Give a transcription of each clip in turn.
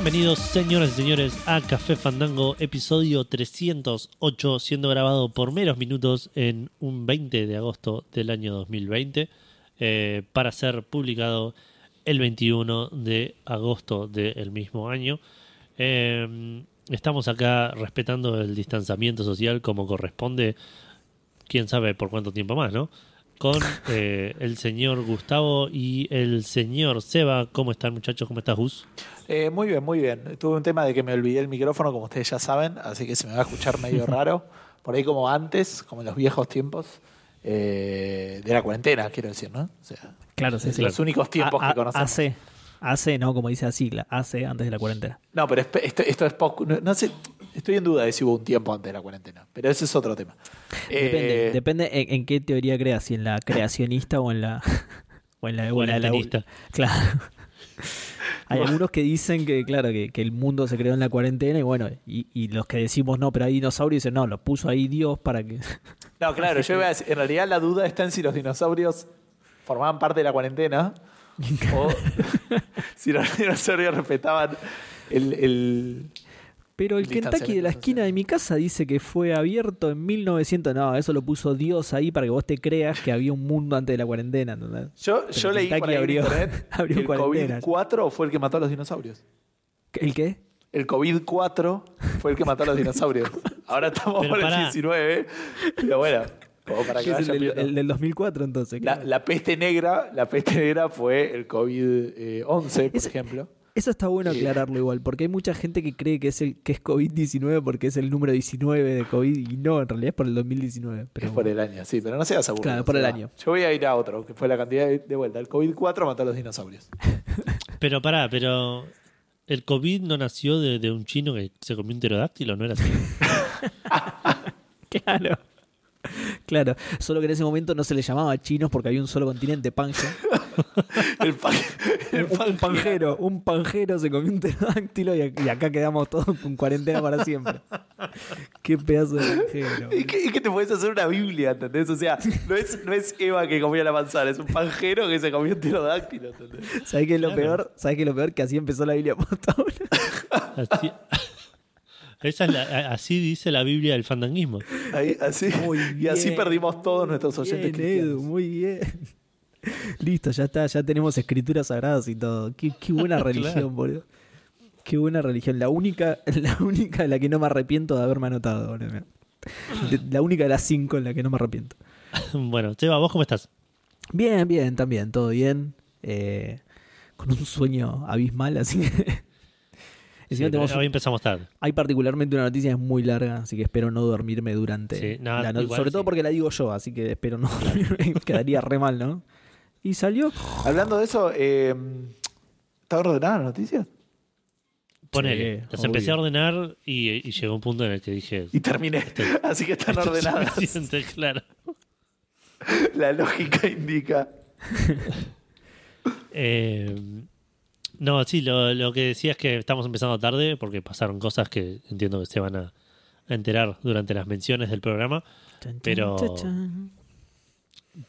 Bienvenidos, señoras y señores, a Café Fandango, episodio 308, siendo grabado por meros minutos en un 20 de agosto del año 2020, eh, para ser publicado el 21 de agosto del mismo año. Eh, estamos acá respetando el distanciamiento social como corresponde, quién sabe por cuánto tiempo más, ¿no? Con eh, el señor Gustavo y el señor Seba. ¿Cómo están, muchachos? ¿Cómo estás, Gus? Eh, muy bien, muy bien. Tuve un tema de que me olvidé el micrófono, como ustedes ya saben, así que se me va a escuchar medio raro. Por ahí como antes, como en los viejos tiempos eh, de la cuarentena, quiero decir, ¿no? O sea, Claro, sí, sí. los únicos tiempos A- a- que conocemos. Hace, hace, no, como dice la sigla, hace antes de la cuarentena. No, pero esto, esto es poco. No, no sé, estoy en duda de si hubo un tiempo antes de la cuarentena, pero ese es otro tema. Depende, Eh, depende en, en qué teoría creas, si en la creacionista o en la. O en la, o la- la-. Claro. Hay algunos que dicen que, claro, que, que el mundo se creó en la cuarentena y bueno, y, y los que decimos no, pero hay dinosaurios dicen no, lo puso ahí Dios para que. No, claro, yo iba a decir, en realidad la duda está en si los dinosaurios formaban parte de la cuarentena o si los dinosaurios respetaban el, el- Pero el El Kentucky de la esquina de mi casa dice que fue abierto en 1900. No, eso lo puso Dios ahí para que vos te creas que había un mundo antes de la cuarentena. ¿entendés? Yo, Pero yo leí Kentucky por ahí en abrió- internet abrió que el cuarentenas. COVID-4 fue el que mató a los dinosaurios. ¿El qué? El COVID-4 fue el que mató a los dinosaurios. Ahora estamos Pero por el pará. 19, pero bueno, como para que ¿Qué es el del, el del 2004 entonces? La, claro. la peste negra, la peste negra fue el COVID-11, por Ese- ejemplo. Eso está bueno Sí. aclararlo igual, porque hay mucha gente que cree que es el que es COVID-19 porque es el número 19 de COVID y no, en realidad es por el 2019. Pero es por el año, sí, pero no seas aburrido. Claro, por el año. Yo voy a ir a otro, que fue la cantidad de, de vuelta. El COVID-4 mató a los dinosaurios. Pero pará, pero el COVID no nació de, de un chino que se comió un pterodáctilo, ¿no era así? Claro. Claro, solo que en ese momento no se le llamaba chinos porque había un solo continente, Pangea. El, pan- el Un, un panjero, un panjero se comió un pterodáctilo y, y acá quedamos todos con cuarentena para siempre. Qué pedazo de panjero. Y que, y que te puedes hacer una Biblia, ¿entendés? O sea, no es, no es Eva que comía la manzana, es un panjero que se comió un pterodáctilo, ¿entendés? ¿Sabés qué es lo Claro. peor? ¿Sabés qué es lo peor? Que así empezó la Biblia. Así, esa es la- así dice la Biblia del fandanguismo. Ahí, así, Muy y así perdimos todos nuestros oyentes Bien, Edu, muy bien. Listo, ya está, ya tenemos escrituras sagradas y todo. Qué, qué buena religión, Claro. boludo. Qué buena religión. La única, la única de la que no me arrepiento de haberme anotado, boludo. De- La única de las cinco en la que no me arrepiento. Bueno, Seba, ¿vos cómo estás? Bien, bien, también, todo bien. Eh, con un sueño abismal, así que. Encima Sí, tenemos- hoy empezamos tarde. hay particularmente una noticia que es muy larga, así que espero no dormirme durante. Sí, no, la no- igual sobre todo porque la digo yo, así que espero no dormirme. Quedaría re mal, ¿no? Y salió. Hablando de eso, eh, ¿está ordenada la noticia? Ponele, Sí, las obvio. empecé a ordenar y, y llegó un punto en el que dije... Y terminé. Así que están "Esto es ordenadas. suficiente", claro. La lógica indica. Eh, no, sí, lo, lo que decía es que estamos empezando tarde porque pasaron cosas que entiendo que se van a, a enterar durante las menciones del programa. Pero-.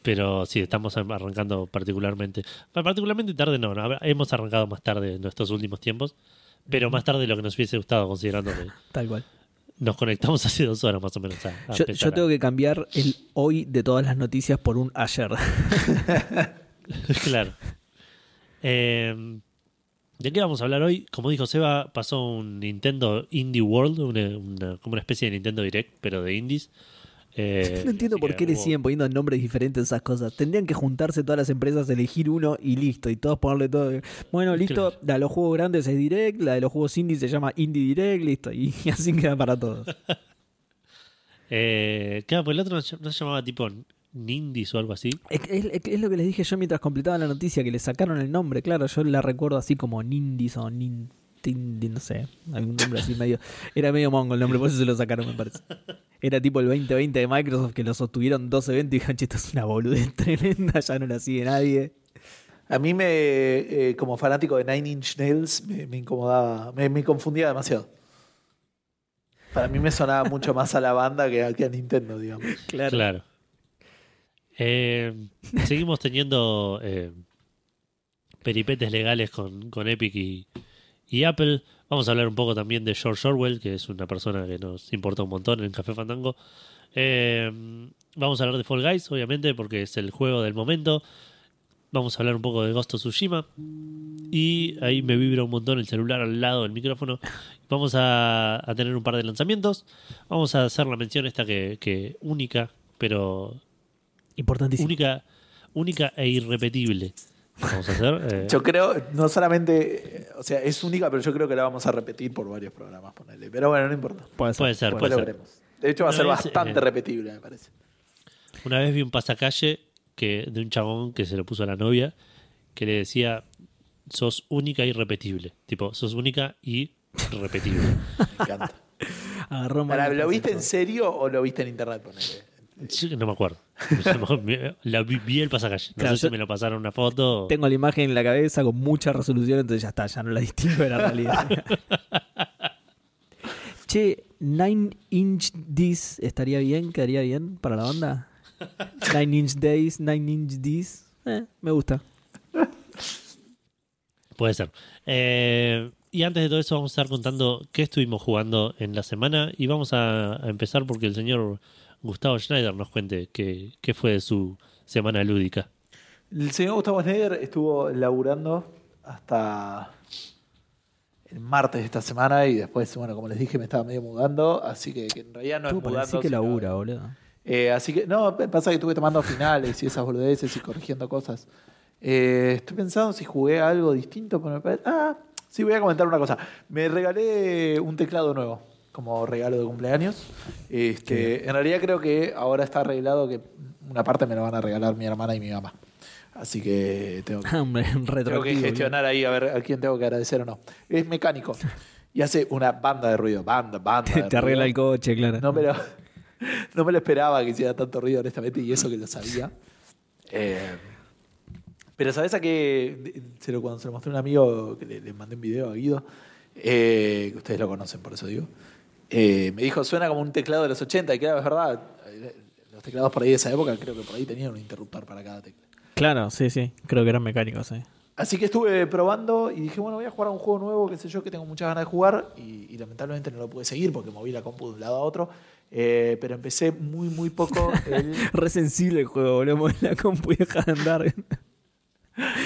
Pero sí, estamos arrancando particularmente. Particularmente tarde no, no, hemos arrancado más tarde en estos últimos tiempos, pero más tarde de lo que nos hubiese gustado, considerando que Tal cual. nos conectamos hace dos horas más o menos. A, a Yo, a- tengo que cambiar el hoy de todas las noticias por un ayer. claro. Eh, ¿De qué vamos a hablar hoy? Como dijo Seba, pasó un Nintendo Indie World, una, una- como una especie de Nintendo Direct, pero de indies. Eh, No entiendo por qué le hubo- siguen poniendo nombres diferentes a esas cosas. Tendrían que juntarse todas las empresas, elegir uno y listo. Y todos ponerle todo. Bueno, listo. La de los juegos grandes es Direct. La de los juegos indie se llama Indie Direct. Listo. Y, así queda para todos. Eh, claro, pues el otro no se no se llamaba tipo Nindis o algo así. Es, es- es lo que les dije yo mientras completaba la noticia, que le sacaron el nombre. Claro, yo la recuerdo así como Nindis o Nintindi, no sé. Algún nombre así medio. Era medio mongo el nombre, por eso se lo sacaron, me parece. Era tipo el 2020 de Microsoft que lo sostuvieron dos eventos y dijeron, che, esto es una boludez tremenda, ya no la sigue nadie. A mí me, eh, como fanático de Nine Inch Nails, me, me incomodaba, me, me confundía demasiado. Para mí me sonaba mucho más a la banda que a, que a Nintendo, digamos. Claro. Claro. Eh, seguimos teniendo eh, peripetes legales con, con Epic y, Apple. Vamos a hablar un poco también de George Orwell, que es una persona que nos importa un montón en Café Fandango. Eh, vamos a hablar de Fall Guys, obviamente, porque es el juego del momento. Vamos a hablar un poco de Ghost of Tsushima. Y ahí me vibra un montón el celular al lado del micrófono. Vamos a, a tener un par de lanzamientos. Vamos a hacer la mención esta que, que única, pero Importantísimo. única, única e irrepetible. Vamos a hacer. eh, Yo creo, no solamente, o sea, es única, pero yo creo que la vamos a repetir por varios programas, ponele. Pero bueno, no importa. Puede ser. Puede ser, puede. De hecho, va a ser vez, bastante eh, repetible, me parece. Una vez vi un pasacalle que, de un chabón que se lo puso a la novia que le decía: Sos única e irrepetible. Tipo, sos única y repetible. Me encanta. Agarró mal Pará, el ¿Lo viste en serio o lo viste en internet? Ponele? Sí, no me acuerdo. La vi, vi el pasacalle. No Claro, sé si me lo pasaron una foto. Tengo la imagen en la cabeza con mucha resolución, entonces ya está, ya no la distingo de la realidad. che, Nine Inch This estaría bien, quedaría bien para la banda. Nine Inch Days, Nine Inch This. Eh, me gusta. Puede ser. Eh, y antes de todo eso vamos a estar contando qué estuvimos jugando en la semana y vamos a, a empezar porque el señor Gustavo Schneider nos cuente qué, qué fue de su semana lúdica. El señor Gustavo Schneider estuvo laburando hasta el martes de esta semana y después, bueno, como les dije, me estaba medio mudando, así que, que en realidad no es mudando. parecí que sino- labura, boludo. Eh, así que, no, pasa que estuve tomando finales y esas boludeces y corrigiendo cosas. Eh, estoy pensando si jugué algo distinto, pero me parece... Ah, sí, voy a comentar una cosa. Me regalé un teclado nuevo como regalo de cumpleaños. Este, en realidad creo que ahora está arreglado que una parte me lo van a regalar mi hermana y mi mamá. Así que tengo que, tengo que gestionar ahí a ver a quién tengo que agradecer o no. Es mecánico y hace una banda de ruido. Banda, banda. Te, de te arregla el coche, claro. No me lo, no me lo esperaba que hiciera tanto ruido, honestamente, y eso que lo sabía. Eh, pero ¿sabes a qué? Se lo, cuando se lo mostré a un amigo, que le, le mandé un video a Guido, eh, que ustedes lo conocen, por eso digo, eh, me dijo, suena como un teclado de los 80, y claro, es verdad. eh, Los teclados por ahí de esa época, creo que por ahí tenían un interruptor para cada tecla. Claro, sí, sí. Creo que eran mecánicos, sí. Así que estuve probando y dije, bueno, voy a jugar a un juego nuevo, qué sé yo, que tengo muchas ganas de jugar y, y lamentablemente no lo pude seguir porque moví la compu de un lado a otro. Eh, pero empecé muy, muy poco el... Re sensible el juego, boludo. Mover la compu y dejar de andar.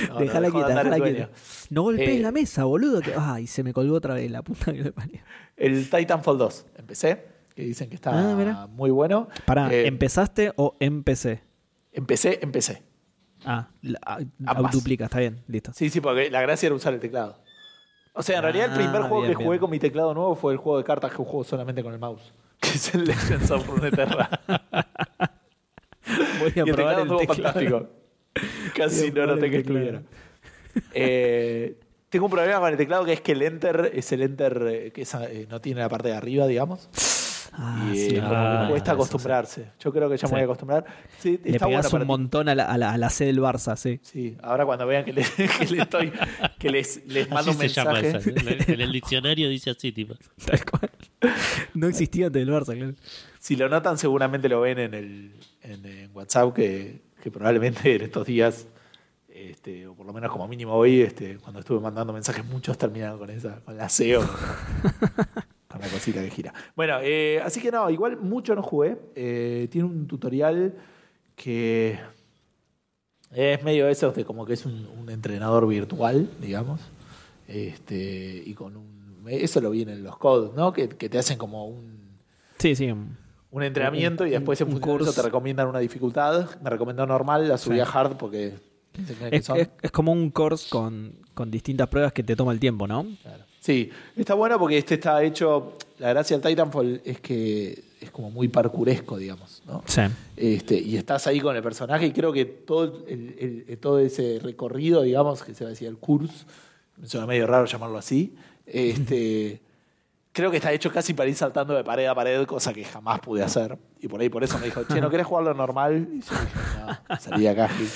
No, no, dejó de quieta, dueño. quieta. No golpees Eh, la mesa, boludo. que- Ay, se me colgó otra vez la puta que le parió. El Titanfall 2, empecé, que dicen que está Ah, muy bueno. Pará, Eh, ¿empezaste o empecé? empecé, empecé. Ah, duplica, está bien, listo. Sí, sí, porque la gracia era usar el teclado. O sea, en realidad el Ah, primer juego bien, que jugué bien. con mi teclado nuevo fue el juego de cartas que juego solamente con el mouse, que es el Legends of Runeterra. Voy y a el probar el teclado. fantástico. Casi no noté que estuviera. Eh, tengo un problema con el teclado que es que el enter es el enter eh, que es, eh, no tiene la parte de arriba, digamos. Ah, y sí, eh, Ah, cuesta eso, acostumbrarse. Yo creo que ya me Sí. voy a acostumbrar. Sí, Le está pegás un montón a la, a, la, a la C del Barça, sí. Sí, ahora cuando vean que, le, que le estoy, que les, les mando Así un se llama mensaje. esa. En el, en el diccionario dice así, tipo. Tal cual. No existía antes del Barça, claro. Si lo notan, seguramente lo ven en el en, en WhatsApp, que, que probablemente en estos días, este, o por lo menos como mínimo hoy, este, cuando estuve mandando mensajes, muchos terminaron con esa, con la SEO, con, la cosita que gira. Bueno, eh, así que no, igual mucho no jugué. Eh, tiene un tutorial que es medio eso de como que es un, entrenador virtual, digamos. Este, y con un. Eso lo vi en los codes, ¿no? Que te hacen como un Sí, sí. Un entrenamiento y después en un curso. te recomiendan una dificultad. Me recomendó normal, la subí a hard porque Es, son- es- es como un course con, con distintas pruebas que te toma el tiempo, ¿no? Claro. Sí, está bueno porque este está hecho. La gracia del Titanfall es que es como muy parkouresco, digamos, ¿no? Sí. Este, y estás ahí con el personaje y creo que todo, el, el- todo ese recorrido, digamos, que se decía el curso, me suena medio raro llamarlo así, este, creo que está hecho casi para ir saltando de pared a pared, cosa que jamás pude hacer. Y por ahí por eso me dijo, che, ¿no querés jugarlo normal? Y yo dije, no, salí acá. Gil".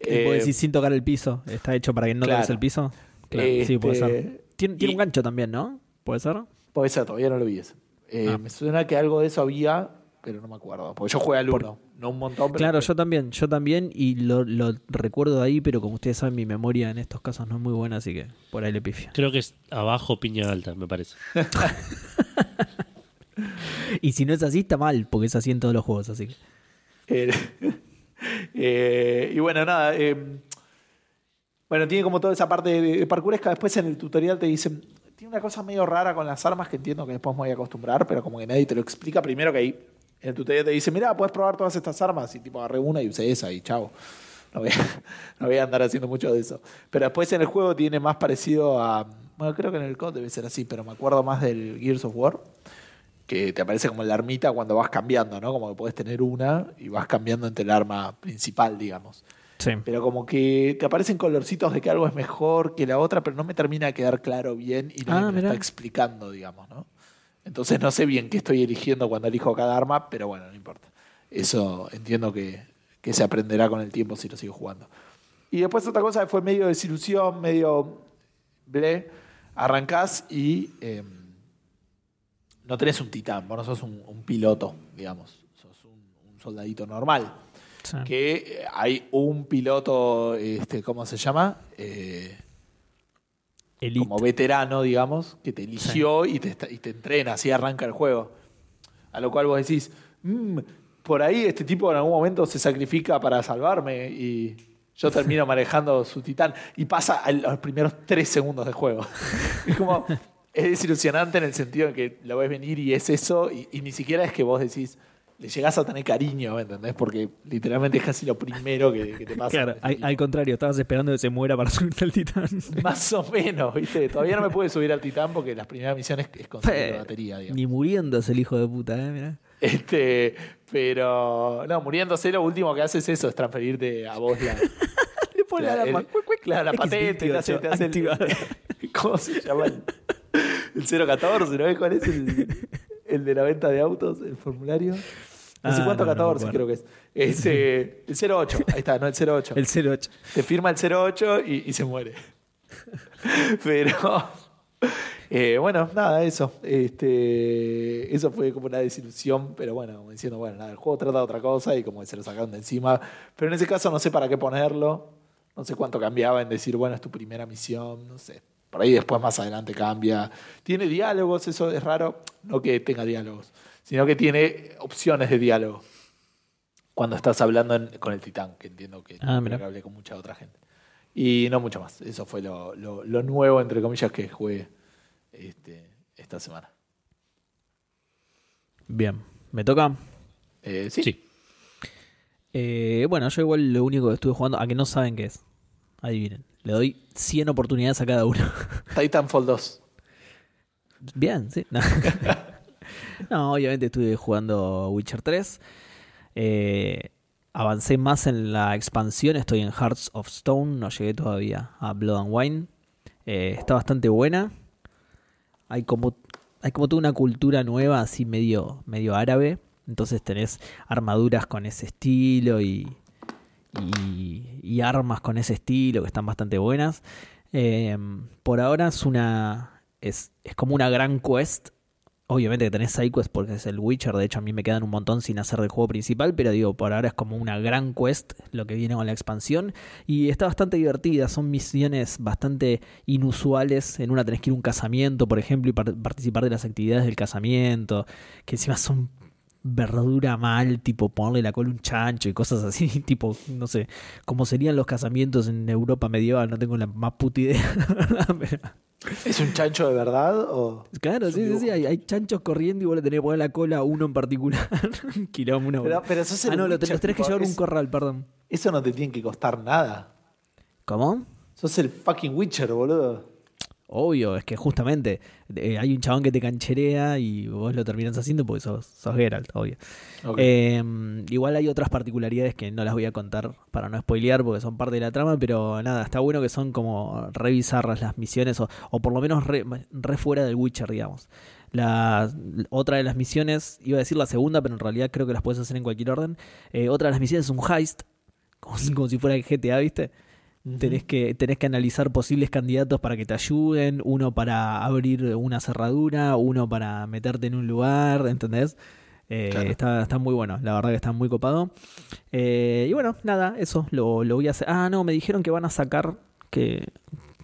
Eh, Eh, decir sin tocar el piso. ¿Está hecho para que no claro. toques el piso? Claro, sí, puede Este, ser. Tiene, tiene y- un gancho también, ¿no? ¿Puede ser? Puede ser, todavía no lo vi. Eh, Ah. Me suena que algo de eso había, pero no me acuerdo. Porque yo jugué al 1, no un montón. Pero Claro, yo también, yo también, y lo, lo recuerdo de ahí, pero como ustedes saben, mi memoria en estos casos no es muy buena, así que por ahí le pifia. Creo que es abajo piña alta, me parece. Y si no es así, está mal, porque es así en todos los juegos, así que. Eh, eh, y bueno, nada. eh, bueno, tiene como toda esa parte de, parkouresca. Después en el tutorial te dicen. Tiene una cosa medio rara con las armas que entiendo que después me voy a acostumbrar, pero como que nadie te lo explica. Primero que ahí en el tutorial te dice: Mira, puedes probar todas estas armas. Y tipo, agarré una y usé esa y chao. No voy, a, no voy a andar haciendo mucho de eso. Pero después en el juego tiene más parecido a. Bueno, creo que en el COD debe ser así, pero me acuerdo más del Gears of War que te aparece como la armita cuando vas cambiando, ¿no? Como que puedes tener una y vas cambiando entre el arma principal, digamos. Sí. Pero como que te aparecen colorcitos de que algo es mejor que la otra, pero no me termina de quedar claro bien y no Ah, me lo está explicando, digamos, ¿no? Entonces no sé bien qué estoy eligiendo cuando elijo cada arma, pero bueno, no importa. Eso entiendo que, que se aprenderá con el tiempo si lo sigo jugando. Y después otra cosa que fue medio desilusión, medio ble, arrancás y eh, no tenés un titán, vos no sos un, un piloto, digamos, sos un, un soldadito normal. Sí. Que eh, hay un piloto, este, ¿cómo se llama? Eh, Elite. como veterano, digamos, que te eligió y, te, y te entrena, así arranca el juego. A lo cual vos decís, "Mm, por ahí este tipo en algún momento se sacrifica para salvarme y yo termino manejando su titán y pasa a los primeros tres segundos del juego. Es como, es desilusionante en el sentido de que lo ves venir y es eso y, y ni siquiera es que vos decís, le llegás a tener cariño, ¿me entendés? Porque literalmente es casi lo primero que, que te pasa. Claro, al, contrario, estabas esperando que se muera para subirte al titán. Más o menos, ¿viste? Todavía no me pude subir al titán porque las primeras misiones es conseguir la batería, digamos. Ni muriéndose el hijo de puta, ¿eh? Mirá. Este, pero no, muriéndose lo último que hace es eso, es transferirte a vos la, Le pone la- la claro, la X patente, te hace, te hace el-. ¿cómo se llama? El, el 014, ¿no ves cuál es el, el de la venta de autos, el formulario? No sé Ah, cuánto no, no me 14 acuerdo. creo que es. Este, el 08, ahí está, no el 08. El 08. Te firma el 08 y, y se muere. Pero eh, bueno, nada, eso. Este, eso fue como una desilusión, pero bueno, como diciendo, bueno, nada, el juego trata de otra cosa y como que se lo sacaron de encima. Pero en ese caso no sé para qué ponerlo. No sé cuánto cambiaba en decir, bueno, es tu primera misión, no sé. Por ahí después más adelante cambia. Tiene diálogos, eso es raro. No que tenga diálogos, sino que tiene opciones de diálogo. Cuando estás hablando en- con el titán, que entiendo que, Ah, que hablé con mucha otra gente. Y no mucho más. Eso fue lo, lo- lo nuevo, entre comillas, que jugué este, esta semana. Bien, ¿me toca? Eh, sí. Sí. Eh, bueno, yo igual lo único que estuve jugando, a que no saben qué es. Adivinen. Le doy 100 oportunidades a cada uno. Titanfall 2. Bien, sí. No. No, obviamente estuve jugando Witcher 3. Eh, avancé más en la expansión. Estoy en Hearts of Stone. No llegué todavía a Blood and Wine. Eh, está bastante buena. Hay como, hay como toda una cultura nueva, así medio, medio árabe. Entonces tenés armaduras con ese estilo y, y, y armas con ese estilo que están bastante buenas. Eh, por ahora es una. Es, es como una gran quest. Obviamente que tenés sidequest porque es el Witcher. De hecho, a mí me quedan un montón sin hacer del juego principal. Pero digo, por ahora es como una gran quest lo que viene con la expansión. Y está bastante divertida. Son misiones bastante inusuales. En una tenés que ir a un casamiento, por ejemplo, y par- participar de las actividades del casamiento. Que encima son verdura mal, tipo ponerle la cola a un chancho y cosas así, tipo, no sé, como serían los casamientos en Europa medieval, no tengo la más puta idea. ¿Es un chancho de verdad? O... claro, Es sí, sí, sí, hay, hay chanchos corriendo y vos le tenés que poner la cola a uno en particular. Quilombo, una Pero, el Ah, no, los tenés que llevar a un es- corral, perdón. Eso no te tiene que costar nada. ¿Cómo? Sos el fucking Witcher, boludo. Obvio, es que justamente eh, hay un chabón que te cancherea y vos lo terminás haciendo porque sos, sos Geralt, obvio. Eh, igual hay otras particularidades que no las voy a contar para no spoilear porque son parte de la trama, pero nada, está bueno que son como re bizarras las misiones o, o por lo menos re, re fuera del Witcher, digamos. La, otra de las misiones, iba a decir la segunda, pero en realidad creo que las puedes hacer en cualquier orden. Eh, otra de las misiones es un heist, como si, como si fuera el GTA, ¿viste? Tenés que, tenés que analizar posibles candidatos para que te ayuden, uno para abrir una cerradura, uno para meterte en un lugar, ¿entendés? Eh, Claro. está, está muy bueno, la verdad que está muy copado. Eh, y bueno, nada, eso lo, lo voy a hacer. Ah, no, me dijeron que van a sacar, que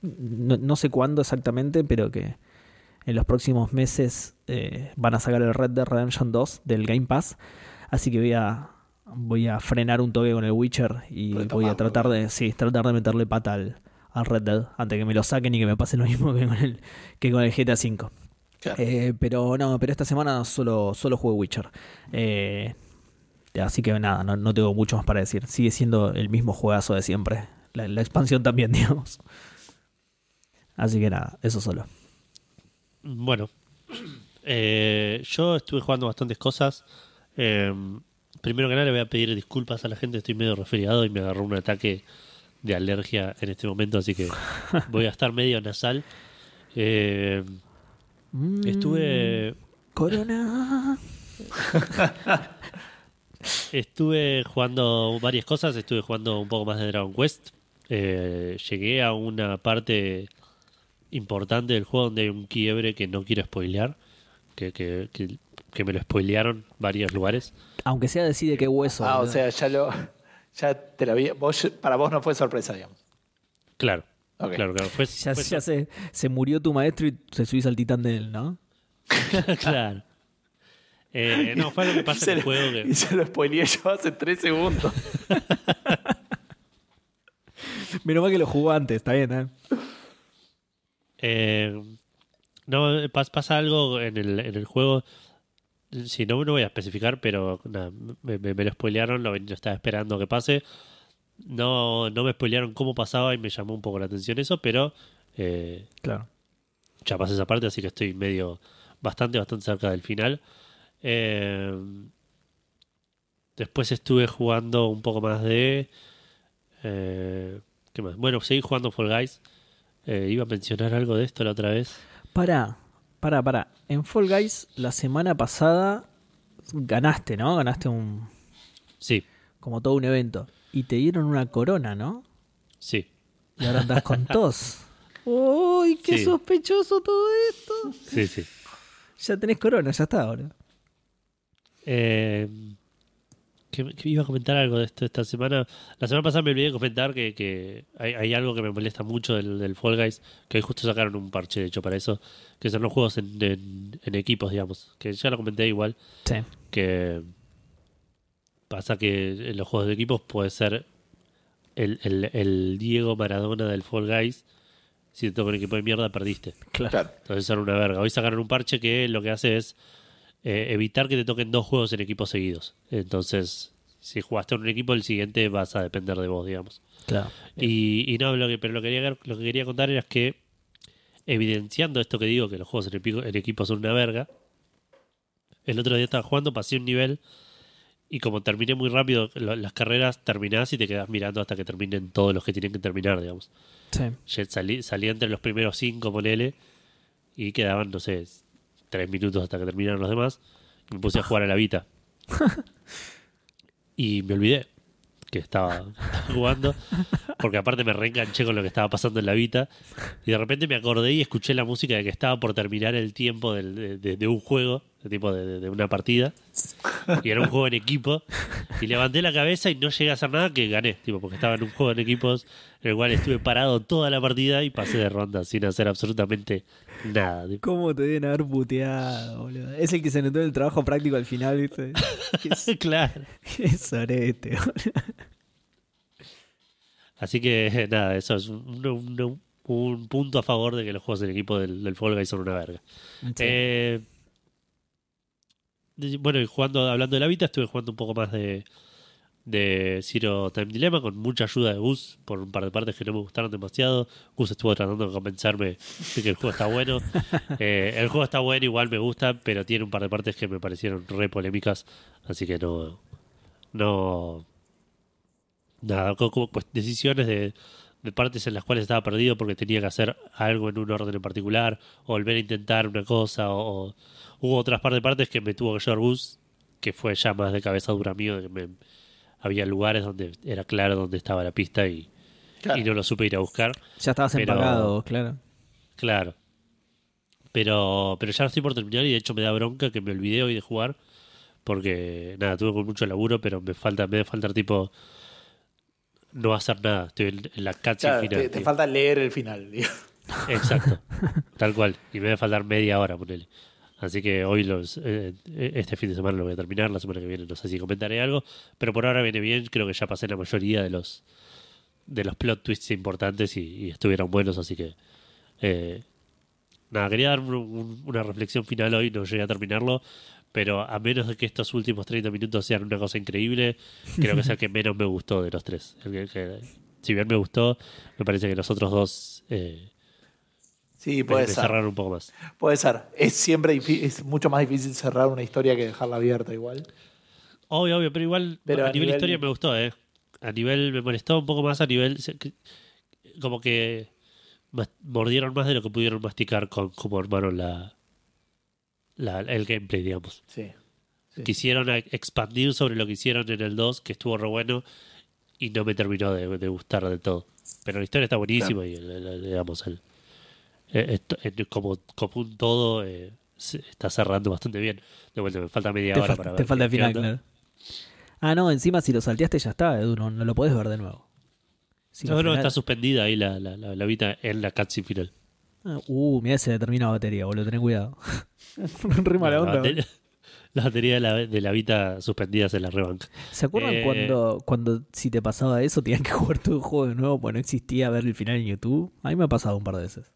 no, no sé cuándo exactamente, pero que en los próximos meses eh, van a sacar el Red Dead Redemption 2 del Game Pass. Así que voy a, voy a frenar un toque con el Witcher y voy a tratar de, sí, tratar de meterle pata al, al Red Dead antes que me lo saquen y que me pase lo mismo que con el, que con el GTA V. Claro. Eh, pero no, pero esta semana solo, solo jugué Witcher. Eh, así que nada, no, no tengo mucho más para decir. Sigue siendo el mismo juegazo de siempre. La, la expansión también, digamos. Así que nada, eso solo. Bueno, eh, yo estuve jugando bastantes cosas. Primero que nada, le voy a pedir disculpas a la gente. Estoy medio resfriado y me agarró un ataque de alergia en este momento, así que voy a estar medio nasal. Eh, Mm, estuve Corona. Estuve jugando varias cosas, estuve jugando un poco más de Dragon Quest. Eh, llegué a una parte importante del juego donde hay un quiebre que no quiero spoilear, que, que, que, que me lo spoilearon varios lugares. Aunque sea decide qué hueso. Ah, o sea, ya lo. Ya te lo. Vos, para vos no fue sorpresa, digamos. Claro, Ok. claro, claro. Fue, ya, fue- ya se, se murió tu maestro y se subís al titán de él, ¿no? claro. Eh, no, fue lo que pasa en el Se- juego que... Y se lo spoileé yo hace tres segundos. Menos mal que lo jugó antes, está bien, ¿eh? Eh, no, pas- pasa algo en el, en el juego. Si no, no voy a especificar, pero nada, me, me- me lo spoilearon, lo, yo estaba esperando que pase. No, no me spoilearon cómo pasaba y me llamó un poco la atención eso, pero eh, Claro. ya pasé esa parte, así que estoy medio, bastante, bastante cerca del final. Eh, después estuve jugando un poco más de... eh, ¿Qué más? Bueno, seguí jugando Fall Guys. Eh, iba a mencionar algo de esto la otra vez. Para, para, para. En Fall Guys, la semana pasada ganaste, ¿no? Ganaste un. Sí, como todo un evento. Y te dieron una corona, ¿no? sí. Y ahora andás con tos. ¡Uy, qué Sí. sospechoso todo esto! Sí, sí. Ya tenés corona, ya está ahora. Eh, que, que iba a comentar algo de esto esta semana. La semana pasada me olvidé de comentar que, que hay, hay algo que me molesta mucho del, del Fall Guys, que hoy justo sacaron un parche de hecho para eso, que son los juegos en, en- en equipos, digamos. Que ya lo comenté igual, Sí. que pasa que en los juegos de equipos puede ser el, el, el Diego Maradona del Fall Guys. Si te toca un equipo de mierda, perdiste. Claro. Claro. Entonces son una verga. Hoy sacaron un parche que lo que hace es eh, evitar que te toquen dos juegos en equipos seguidos. Entonces, si jugaste en un equipo, el siguiente vas a depender de vos, digamos. Claro. Y, y no, lo que, pero lo que, quería, lo que quería contar era que, evidenciando esto que digo, que los juegos en, epi- en equipo son una verga, el otro día estaba jugando, pasé un nivel y como terminé muy rápido lo- las carreras, terminás y te quedás mirando hasta que terminen todos los que tienen que terminar, digamos. Sí. Salí entre los primeros cinco, ponele, y quedaban, no sé, tres minutos hasta que terminaran los demás. Y me puse a jugar a la Vita. y me olvidé que estaba jugando, porque aparte me reenganché con lo que estaba pasando en la Vita. Y de repente me acordé y escuché la música de que estaba por terminar el tiempo del- de, de- de un juego, de tipo de una partida. Y era un juego en equipo. Y levanté la cabeza y no llegué a hacer nada que gané, tipo, porque estaba en un juego en equipos en el cual estuve parado toda la partida y pasé de ronda sin hacer absolutamente nada. ¿Cómo te deben haber puteado, boludo? Es el que se notó en el trabajo práctico al final, ¿viste? Claro. qué sorete, boludo. Así que nada, eso es un, un- un punto a favor de que los juegos en equipo del, del Fall Guys son una verga. Sí. Eh, bueno, y jugando, hablando de la Vita, estuve jugando un poco más de, de Zero Time Dilemma con mucha ayuda de Gus por un par de partes que no me gustaron demasiado. Gus estuvo tratando de convencerme de que el juego está bueno. Eh, el juego está bueno, igual me gusta, pero tiene un par de partes que me parecieron re polémicas, así que no. No. Nada, co- como pues, decisiones de, de partes en las cuales estaba perdido porque tenía que hacer algo en un orden en particular, o volver a intentar una cosa, o, o- hubo otras par de partes que me tuvo que llevar bus, que fue ya más de cabeza dura mío, de que me- había lugares donde era claro dónde estaba la pista y, Claro. y no lo supe ir a buscar. Ya estabas pero- empagado, claro. Claro. Pero, pero ya estoy por terminar y de hecho me da bronca que me olvidé hoy de jugar porque nada, tuve con mucho laburo, pero me falta, me debe faltar tipo no hacer nada, estoy en, en la cutscene Claro, final. te, falta leer el final. digo. Exacto, tal cual. Y me debe faltar media hora, ponele. Así que hoy, los, eh, este fin de semana lo voy a terminar, la semana que viene no sé si comentaré algo, pero por ahora viene bien, creo que ya pasé la mayoría de los de los plot twists importantes y, y estuvieron buenos, así que eh, nada, quería dar un- un- una reflexión final hoy, no llegué a terminarlo, pero a menos de que estos últimos 30 minutos sean una cosa increíble, creo que es el que menos me gustó de los tres. El que- que- si bien me gustó, me parece que los otros dos eh, Sí, puede ser. cerraron un poco más. Puede ser. Es siempre es mucho más difícil cerrar una historia que dejarla abierta igual. Obvio, obvio, pero igual Pero a, a nivel, nivel- historia me gustó, ¿eh? A nivel, me molestó un poco más a nivel... Como que mordieron más de lo que pudieron masticar con cómo armaron la, la el gameplay, digamos. Sí. Sí. Quisieron expandir sobre lo que hicieron en el 2, que estuvo re bueno, y no me terminó de, de gustar del todo. Pero la historia está buenísima y, el- el- digamos, el, eh, esto- eh, como, como un todo eh, se- está cerrando bastante bien. De vuelta, me falta media Te, hora fal- para ver te falta el final, claro. Ah, no, encima si lo salteaste ya está, Edu, no, no lo podés ver de nuevo. Si No, no, está suspendida ahí la, la, la, la vida en la cutscene final. Ah, Uh, mirá, se le termina la batería, boludo, ten cuidado. Re mala la, onda. batería, la batería de la, de la Vita suspendida se la rebanca. ¿Se acuerdan Eh, cuando, cuando si te pasaba eso tenían que jugar todo el juego de nuevo porque no existía ver el final en YouTube? A mí me ha pasado un par de veces.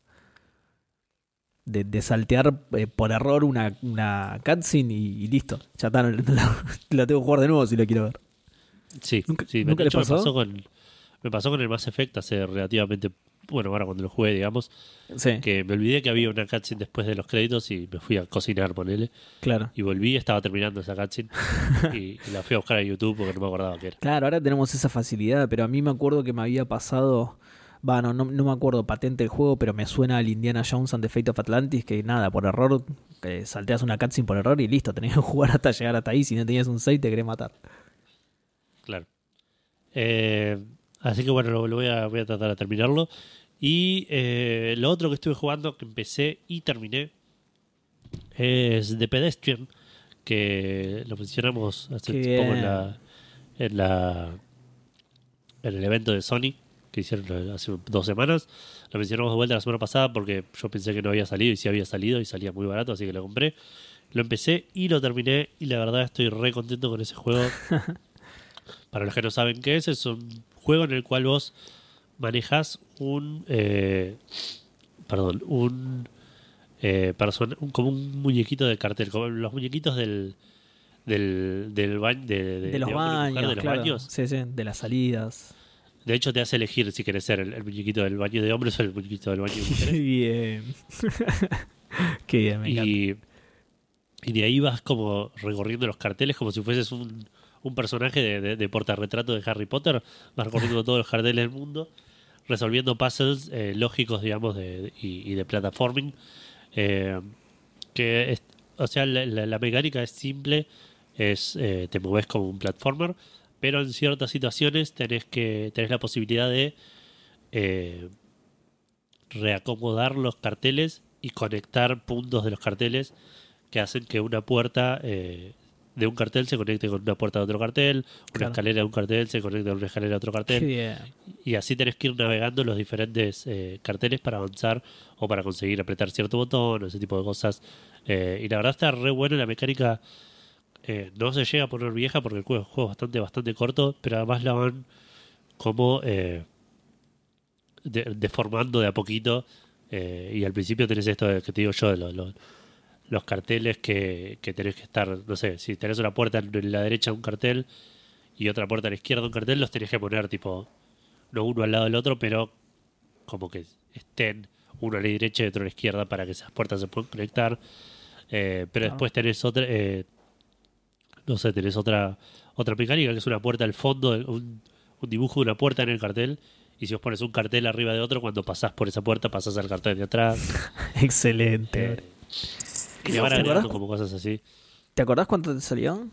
De, de saltear eh, por error una, una cutscene y, y listo. Ya está, la, la tengo que jugar de nuevo si la quiero ver. Sí, ¿Nunca- sí nunca de les hecho, pasó? Me pasó, con, me pasó con el Mass Effect hace relativamente. Bueno, ahora cuando lo jugué, digamos, Sí, que me olvidé que había una cutscene después de los créditos y me fui a cocinar, ponele. claro. Y volví, estaba terminando esa cutscene y, y la fui a buscar a YouTube porque no me acordaba qué era. Claro, ahora tenemos esa facilidad, pero a mí me acuerdo que me había pasado. Va, no, no, no me acuerdo patente el juego, pero me suena al Indiana Jones and the Fate of Atlantis, que nada, por error, que salteas una cutscene por error y listo, tenías que jugar hasta llegar hasta ahí. Si no tenías un save, te querés matar. Claro. Eh, así que bueno, lo, lo voy, a, voy a tratar de terminarlo. Y eh, lo otro que estuve jugando, que empecé y terminé, es The Pedestrian, que lo mencionamos hace Qué poco en bien. la, en la en el evento de Sony que hicieron hace dos semanas. Lo mencionamos de vuelta la semana pasada porque yo pensé que no había salido y sí había salido y salía muy barato, así que lo compré. Lo empecé y lo terminé y la verdad estoy re contento con ese juego. Para los que no saben qué es, es un juego en el cual vos manejas un eh, perdón, un eh, persona, un- como un muñequito de cartel, como los muñequitos del del, del baño de, de- De los de mujer, baños, de los claro. baños. Sí, sí, de las salidas. De hecho, te hace elegir si querés ser el, el muñequito del baño de hombres o el muñequito del baño de Qué mujeres. bien. Qué bien, me y, y de ahí vas como recorriendo los carteles como si fueses un, un personaje de, de, de portarretrato de Harry Potter. Vas recorriendo todos los carteles del mundo, resolviendo puzzles eh, lógicos, digamos, de, y, y de plataforming. Eh, que es- o sea, la, la- la mecánica es simple, es eh, te mueves como un platformer, pero en ciertas situaciones tenés que tenés la posibilidad de eh, reacomodar los carteles y conectar puntos de los carteles que hacen que una puerta eh, de un cartel se conecte con una puerta de otro cartel, una Claro. escalera de un cartel se conecta con una escalera de otro cartel, y así tenés que ir navegando los diferentes eh, carteles para avanzar o para conseguir apretar cierto botón o ese tipo de cosas. Eh, y la verdad está re buena la mecánica. Eh, no se llega a poner vieja porque el juego, el juego es bastante, bastante corto, pero además la van como eh, de- deformando de a poquito. eh, y al principio tenés esto que te digo yo, de los, los- los carteles que, que tenés que estar, no sé, si tenés una puerta en la derecha un cartel y otra puerta a la izquierda un cartel, los tenés que poner tipo, no uno al lado del otro, pero como que estén uno a la derecha y otro a la izquierda para que esas puertas se puedan conectar. Eh, pero después tenés otra, eh, no sé, tenés otra otra mecánica que es una puerta al fondo, un, un dibujo de una puerta en el cartel. Y si vos pones un cartel arriba de otro, cuando pasás por esa puerta, pasás al cartel de atrás. Excelente. Eh, y le van ¿Te agregando como cosas así. ¿Te acordás cuánto te salió?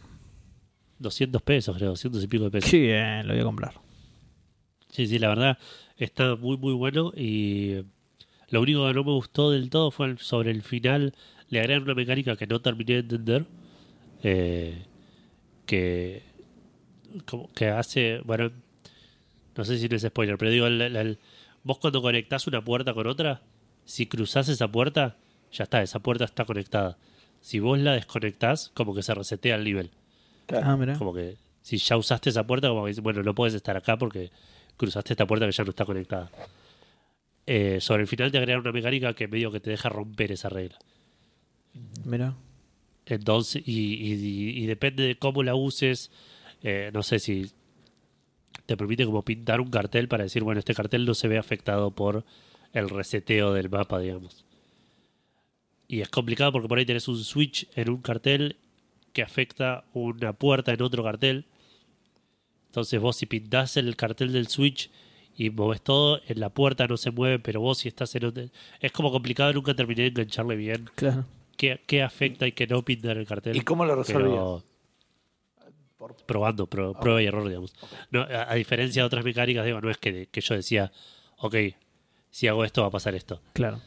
200 pesos, creo, 200 y pico de pesos. Sí, bien, lo voy a comprar. Sí, sí, la verdad está muy, muy bueno. Y lo único que no me gustó del todo fue sobre el final. Le agregan una mecánica que no terminé de entender. eh, que como que hace, bueno, no sé si no es spoiler, pero digo, el- el- el- vos cuando conectás una puerta con otra, si cruzás esa puerta, ya está, esa puerta está conectada. Si vos la desconectás, como que se resetea el nivel. Ah, mira. Como que si ya usaste esa puerta, como que dices, bueno, no puedes estar acá porque cruzaste esta puerta que ya no está conectada. Eh, sobre el final te agregan una mecánica que medio que te deja romper esa regla. Mira. Entonces, y, y- y- depende de cómo la uses, eh, no sé si te permite como pintar un cartel para decir, bueno, este cartel no se ve afectado por el reseteo del mapa, digamos. Y es complicado porque por ahí tenés un switch en un cartel que afecta una puerta en otro cartel. Entonces vos si pintás el cartel del switch y moves todo, en la puerta no se mueve, pero vos si estás en otro... Es como complicado, nunca terminé de engancharle bien Claro. Qué, qué afecta y qué no pintar el cartel. ¿Y cómo lo resolvías? Por- probando, pro- prueba y error, digamos. No, a, a diferencia de otras mecánicas, digo, no es que, que yo decía, ok, si hago esto va a pasar esto. Claro.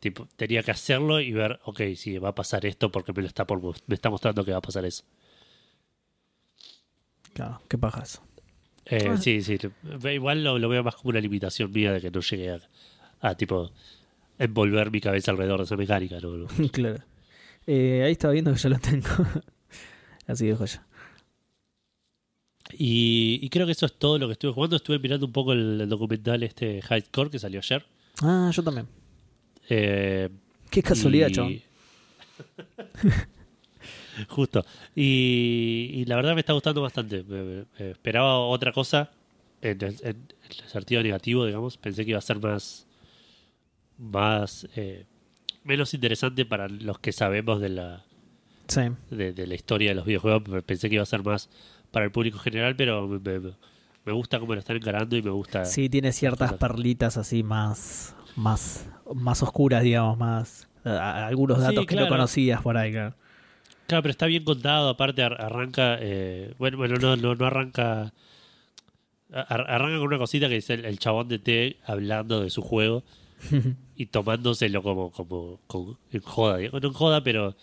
Tipo, tenía que hacerlo y ver, ok, sí, va a pasar esto porque me lo está por, me está mostrando que va a pasar eso. Claro. Qué paja eso. Eh, Ah. Sí, sí. ve- Igual lo, lo veo más como una limitación mía de que no llegue a, a, tipo envolver mi cabeza alrededor de esa mecánica. ¿no? Claro. Eh, ahí estaba viendo que ya lo tengo. Así de joya. Y, y creo que eso es todo lo que estuve jugando. Estuve mirando un poco el, el documental este Hardcore que salió ayer. Ah, yo también. Eh, Qué casualidad, y- chabón. Justo. Y, y la verdad me está gustando bastante. Me- me- me esperaba otra cosa en el, en el sentido negativo, digamos. Pensé que iba a ser más. Más. eh, menos interesante para los que sabemos de la, Sí. de, de la historia de los videojuegos. Pensé que iba a ser más para el público general, pero me, me- me gusta cómo lo están encarando y me gusta. Sí, tiene ciertas perlitas así más, más, más oscuras, digamos, más. a- a- algunos Sí, datos que no conocías por ahí, claro. Claro, pero está bien contado. Aparte, ar- arranca. eh, bueno, bueno, no, no, no arranca. ar- arranca con una cosita que es el, el chabón de T hablando de su juego y tomándoselo como, como, como en joda. digamos. No en joda, pero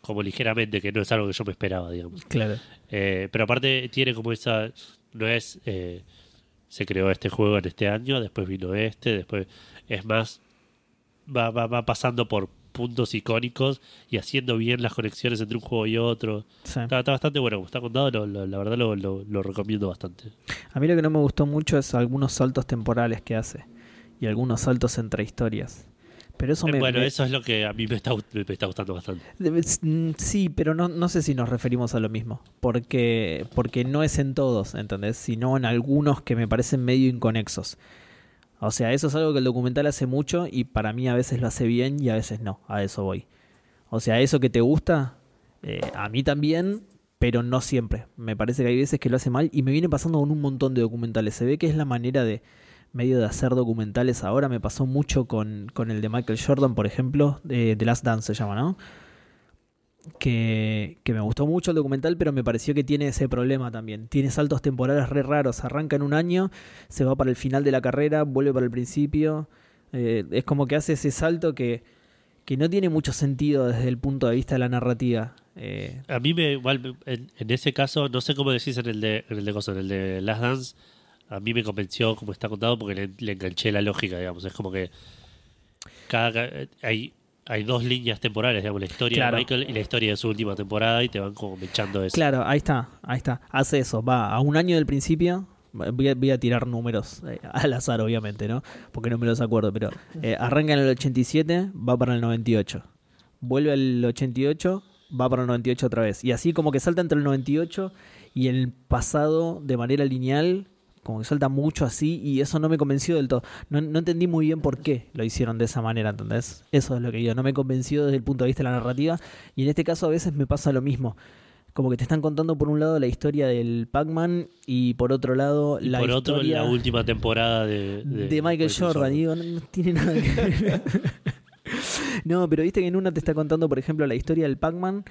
como ligeramente, que no es algo que yo me esperaba, digamos. Claro. Eh, pero aparte, tiene como esa. No es. eh, se creó este juego en este año, después vino este, después. Es más. Va, va, va pasando por puntos icónicos y haciendo bien las conexiones entre un juego y otro. Sí. Está, está bastante bueno, como está contado, lo- lo- la verdad lo, lo- lo recomiendo bastante. A mí lo que no me gustó mucho es algunos saltos temporales que hace y algunos saltos entre historias. Pero eso Eh, me, bueno, me- eso es lo que a mí me está, me está gustando bastante. Mm, Sí, pero no, no sé si nos referimos a lo mismo. Porque, porque no es en todos, ¿entendés? Sino en algunos que me parecen medio inconexos. O sea, eso es algo que el documental hace mucho y para mí a veces lo hace bien y a veces no. A eso voy. O sea, eso que te gusta, eh, a mí también, pero no siempre. Me parece que hay veces que lo hace mal y me viene pasando con un montón de documentales. Se ve que es la manera de medio de hacer documentales ahora. Me pasó mucho con, con el de Michael Jordan, por ejemplo, de The Last Dance se llama, ¿no? que, que me gustó mucho el documental, pero me pareció que tiene ese problema también. Tiene saltos temporales re raros. Arranca en un año, se va para el final de la carrera, vuelve para el principio. Eh, es como que hace ese salto que, que no tiene mucho sentido desde el punto de vista de la narrativa. Eh, A mí me igual en, en ese caso, no sé cómo decís en el de en el de en el de Last Dance, a mí me convenció como está contado porque le, le enganché la lógica, digamos. Es como que cada ca- hay hay dos líneas temporales, digamos, la historia Claro. de Michael y la historia de su última temporada y te van como echando eso. Claro, ahí está, ahí está. Hace eso, va a un año del principio. Voy a, voy a tirar números eh, al azar, obviamente, ¿no? Porque no me los acuerdo, pero eh, arranca en el 87, va para el 98. Vuelve al 88, va para el 98 otra vez. Y así como que salta entre el 98 y el pasado de manera lineal, como que salta mucho así, y eso no me convenció del todo. No, no entendí muy bien por qué lo hicieron de esa manera, ¿entendés? Eso es lo que digo, no me convenció desde el punto de vista de la narrativa, y en este caso a veces me pasa lo mismo. Como que te están contando por un lado la historia del Pac-Man y por otro lado y la por otro, la última temporada de, de, Michael, Jordan. Digo, no, no tiene nada que ver. no, pero viste que en una te está contando, por ejemplo, la historia del Pac-Man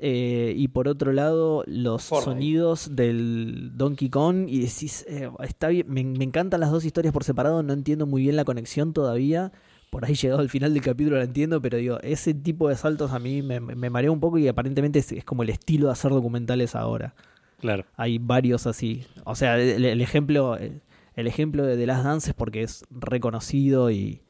eh, y por otro lado los Fortnite. sonidos del Donkey Kong y decís, eh, está bien, me, me encantan las dos historias por separado, no entiendo muy bien la conexión todavía. Por ahí llegado al final del capítulo la entiendo, pero digo, ese tipo de saltos a mí me, me marea un poco y aparentemente es, es como el estilo de hacer documentales ahora. Claro. Hay varios así. O sea, el, el ejemplo el ejemplo de The Last Dance es porque es reconocido y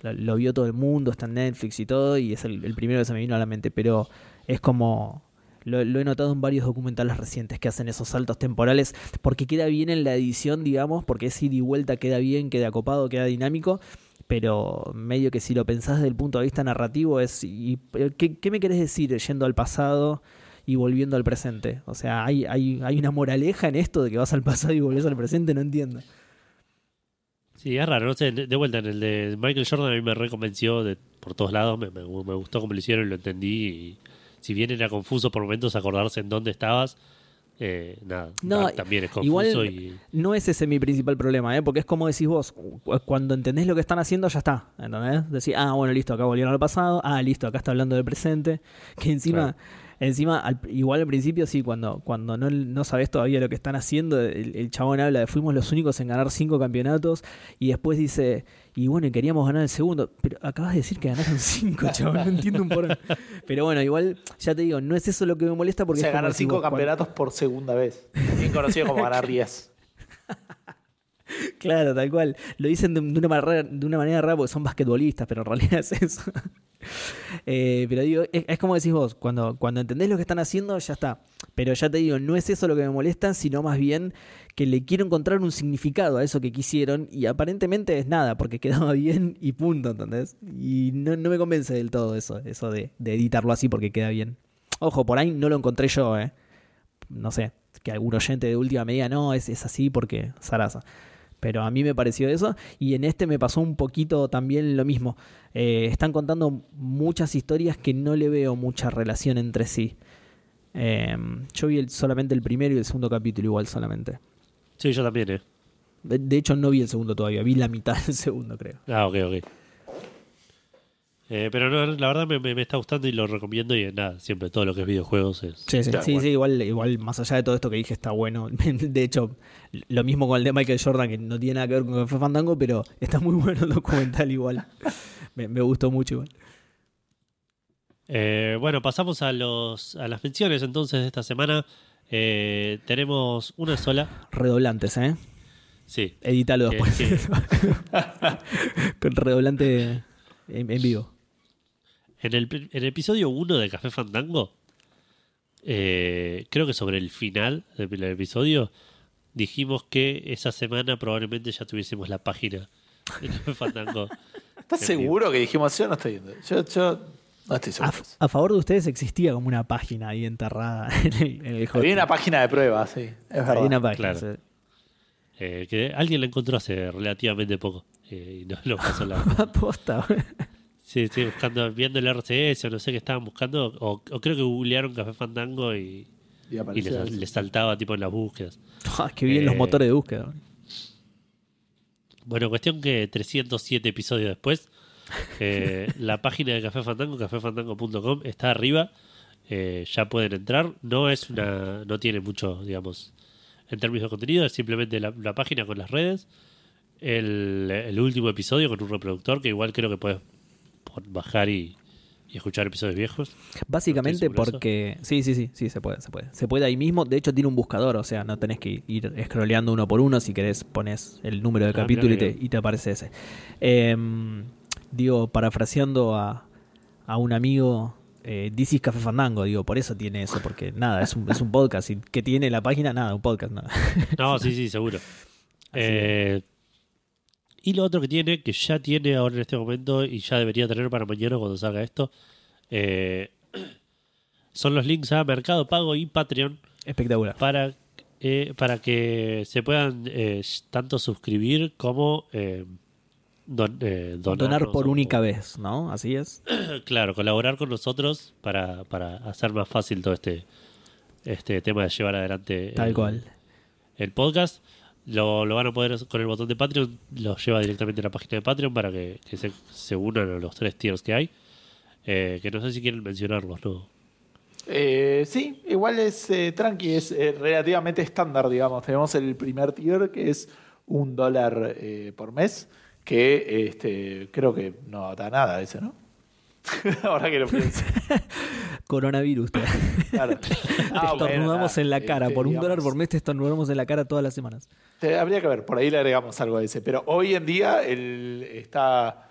lo, lo vio todo el mundo, está en Netflix y todo, y es el, el primero que se me vino a la mente. Pero es como lo, he notado en varios documentales recientes que hacen esos saltos temporales, porque queda bien en la edición, digamos, porque es ida y vuelta, queda bien, queda copado, queda dinámico, pero medio que si lo pensás desde el punto de vista narrativo es, y, ¿qué, qué me querés decir yendo al pasado? y volviendo al presente. O sea, hay, hay, hay una moraleja en esto de que vas al pasado y volvés al presente, no entiendo. Sí, es raro, no sé, de vuelta en el de Michael Jordan a mí me reconvenció de, por todos lados, me, gustó cómo lo hicieron y lo entendí. Y si bien era confuso por momentos acordarse en dónde estabas, eh, nada, No, ta- también es confuso igual- y No es ese mi principal problema, ¿eh? porque es como decís vos, cu- cuando entendés lo que están haciendo ya está, ¿entendés? Decís, ah, bueno, listo, acá volvieron al pasado, ah, listo, acá está hablando del presente, que encima, encima al- igual al principio sí, cuando, cuando no, no sabés todavía lo que están haciendo, el, el chabón habla de fuimos los únicos en ganar cinco campeonatos y después dice, y bueno, y queríamos ganar el segundo, pero acabas de decir que ganaron cinco, chabón, no entiendo un porón. Pero bueno, igual, ya te digo, no es eso lo que me molesta O porque sea, es como ganar cinco vos, cuando- campeonatos por segunda vez. Bien conocido como ganar 10. Claro, tal cual. Lo dicen de, una, manera, de una manera rara porque son basquetbolistas, pero en realidad es eso. Eh, pero digo, es, como decís vos, cuando, cuando entendés lo que están haciendo, ya está. Pero ya te digo, no es eso lo que me molesta, sino más bien que le quiero encontrar un significado a eso que quisieron y aparentemente es nada, porque quedaba bien y punto, ¿entendés? Y no, no me convence del todo eso, eso de, editarlo así porque queda bien. Ojo, por ahí no lo encontré yo, ¿eh? No sé, que algún oyente de última medida, no, es, es así porque Sarasa. Pero a mí me pareció eso. Y en este me pasó un poquito también lo mismo. Eh, están contando muchas historias que no le veo mucha relación entre sí. Eh, yo vi el- solamente el primero y el segundo capítulo igual solamente. sí, yo también, ¿eh? De, de hecho no vi el segundo todavía, vi la mitad del segundo creo. Ah, ok, ok. Eh, pero no, la verdad me, me- me está gustando y lo recomiendo y eh, nada, siempre todo lo que es videojuegos es... Sí, sí, Claro, sí, bueno. sí, igual, igual más allá de todo esto que dije está bueno. De hecho, lo mismo con el de Michael Jordan, que no tiene nada que ver con Café Fandango, pero está muy bueno el documental igual. Me, me gustó mucho igual. Eh, bueno, pasamos a, los, a las menciones entonces de esta semana. Eh, tenemos una sola. Redoblantes, ¿eh? Sí. Edítalo después. con redoblante en, en vivo. En el, en el episodio 1 de Café Fandango, eh, creo que sobre el final del episodio, dijimos que esa semana probablemente ya tuviésemos la página de Café Fandango. ¿Estás seguro que dijimos yo? No estoy viendo. Yo, yo no estoy A, seguro. a favor de ustedes existía como una página ahí enterrada en el, en el. Había una página de prueba, sí. Es verdad. Había una página. Claro. sí. Eh, que alguien la encontró hace relativamente poco. eh, y no lo pasó la. Posta. Sí, sí, buscando, viendo el RCS o no sé qué estaban buscando. O, o creo que googlearon Café Fandango y, Y y apareció les, saltaba tipo en las búsquedas. Ah, qué bien los Eh, motores de búsqueda. Bueno, cuestión que 307 episodios después, eh, la página de Café Fandango, cafefandango.com, está arriba. Eh, ya pueden entrar. No es una, no tiene mucho, digamos, en términos de contenido. Es simplemente la, la página con las redes. El, el último episodio con un reproductor que igual creo que puedes bajar y, y escuchar episodios viejos. Básicamente porque. Sí, sí, sí, sí, se puede, se puede. Se puede ahí mismo. De hecho, tiene un buscador, o sea, no tenés que ir scrolleando uno por uno. Si querés, pones el número de Ah, capítulo y, te, mirá. y te aparece ese. Em, digo, parafraseando a, a un amigo. Eh, This is Café Fandango, digo, por eso tiene eso, porque nada, es un, es un podcast. ¿Y que tiene la página? Nada, un podcast, nada. No, sí, sí, seguro. Eh, y lo otro que tiene, que ya tiene ahora en este momento y ya debería tener para mañana cuando salga esto, eh, son los links a Mercado Pago y Patreon Espectacular. para, eh, para que se puedan eh, tanto suscribir como eh, don- Donar donarnos por o- única vez, ¿no? Así es. Claro, colaborar con nosotros para, para hacer más fácil todo este, este tema de llevar adelante Tal el- cual. el podcast. Lo, lo van a poder con el botón de Patreon, lo lleva directamente a la página de Patreon para que, que se, se unan a los tres tiers que hay. Eh, que no sé si quieren mencionarlos, ¿no? Eh, sí, igual es eh, tranqui, es eh, relativamente estándar, digamos. Tenemos el primer tier que es un dólar eh, por mes, que este, creo que no da nada ese, ¿no? Ahora que lo pienso. Coronavirus. Te, Claro. te Ah, bueno, estornudamos en la cara. este, por un digamos, dólar por mes te estornudamos en la cara todas las semanas. habría que ver, por ahí le agregamos algo a ese. Pero hoy en día el, está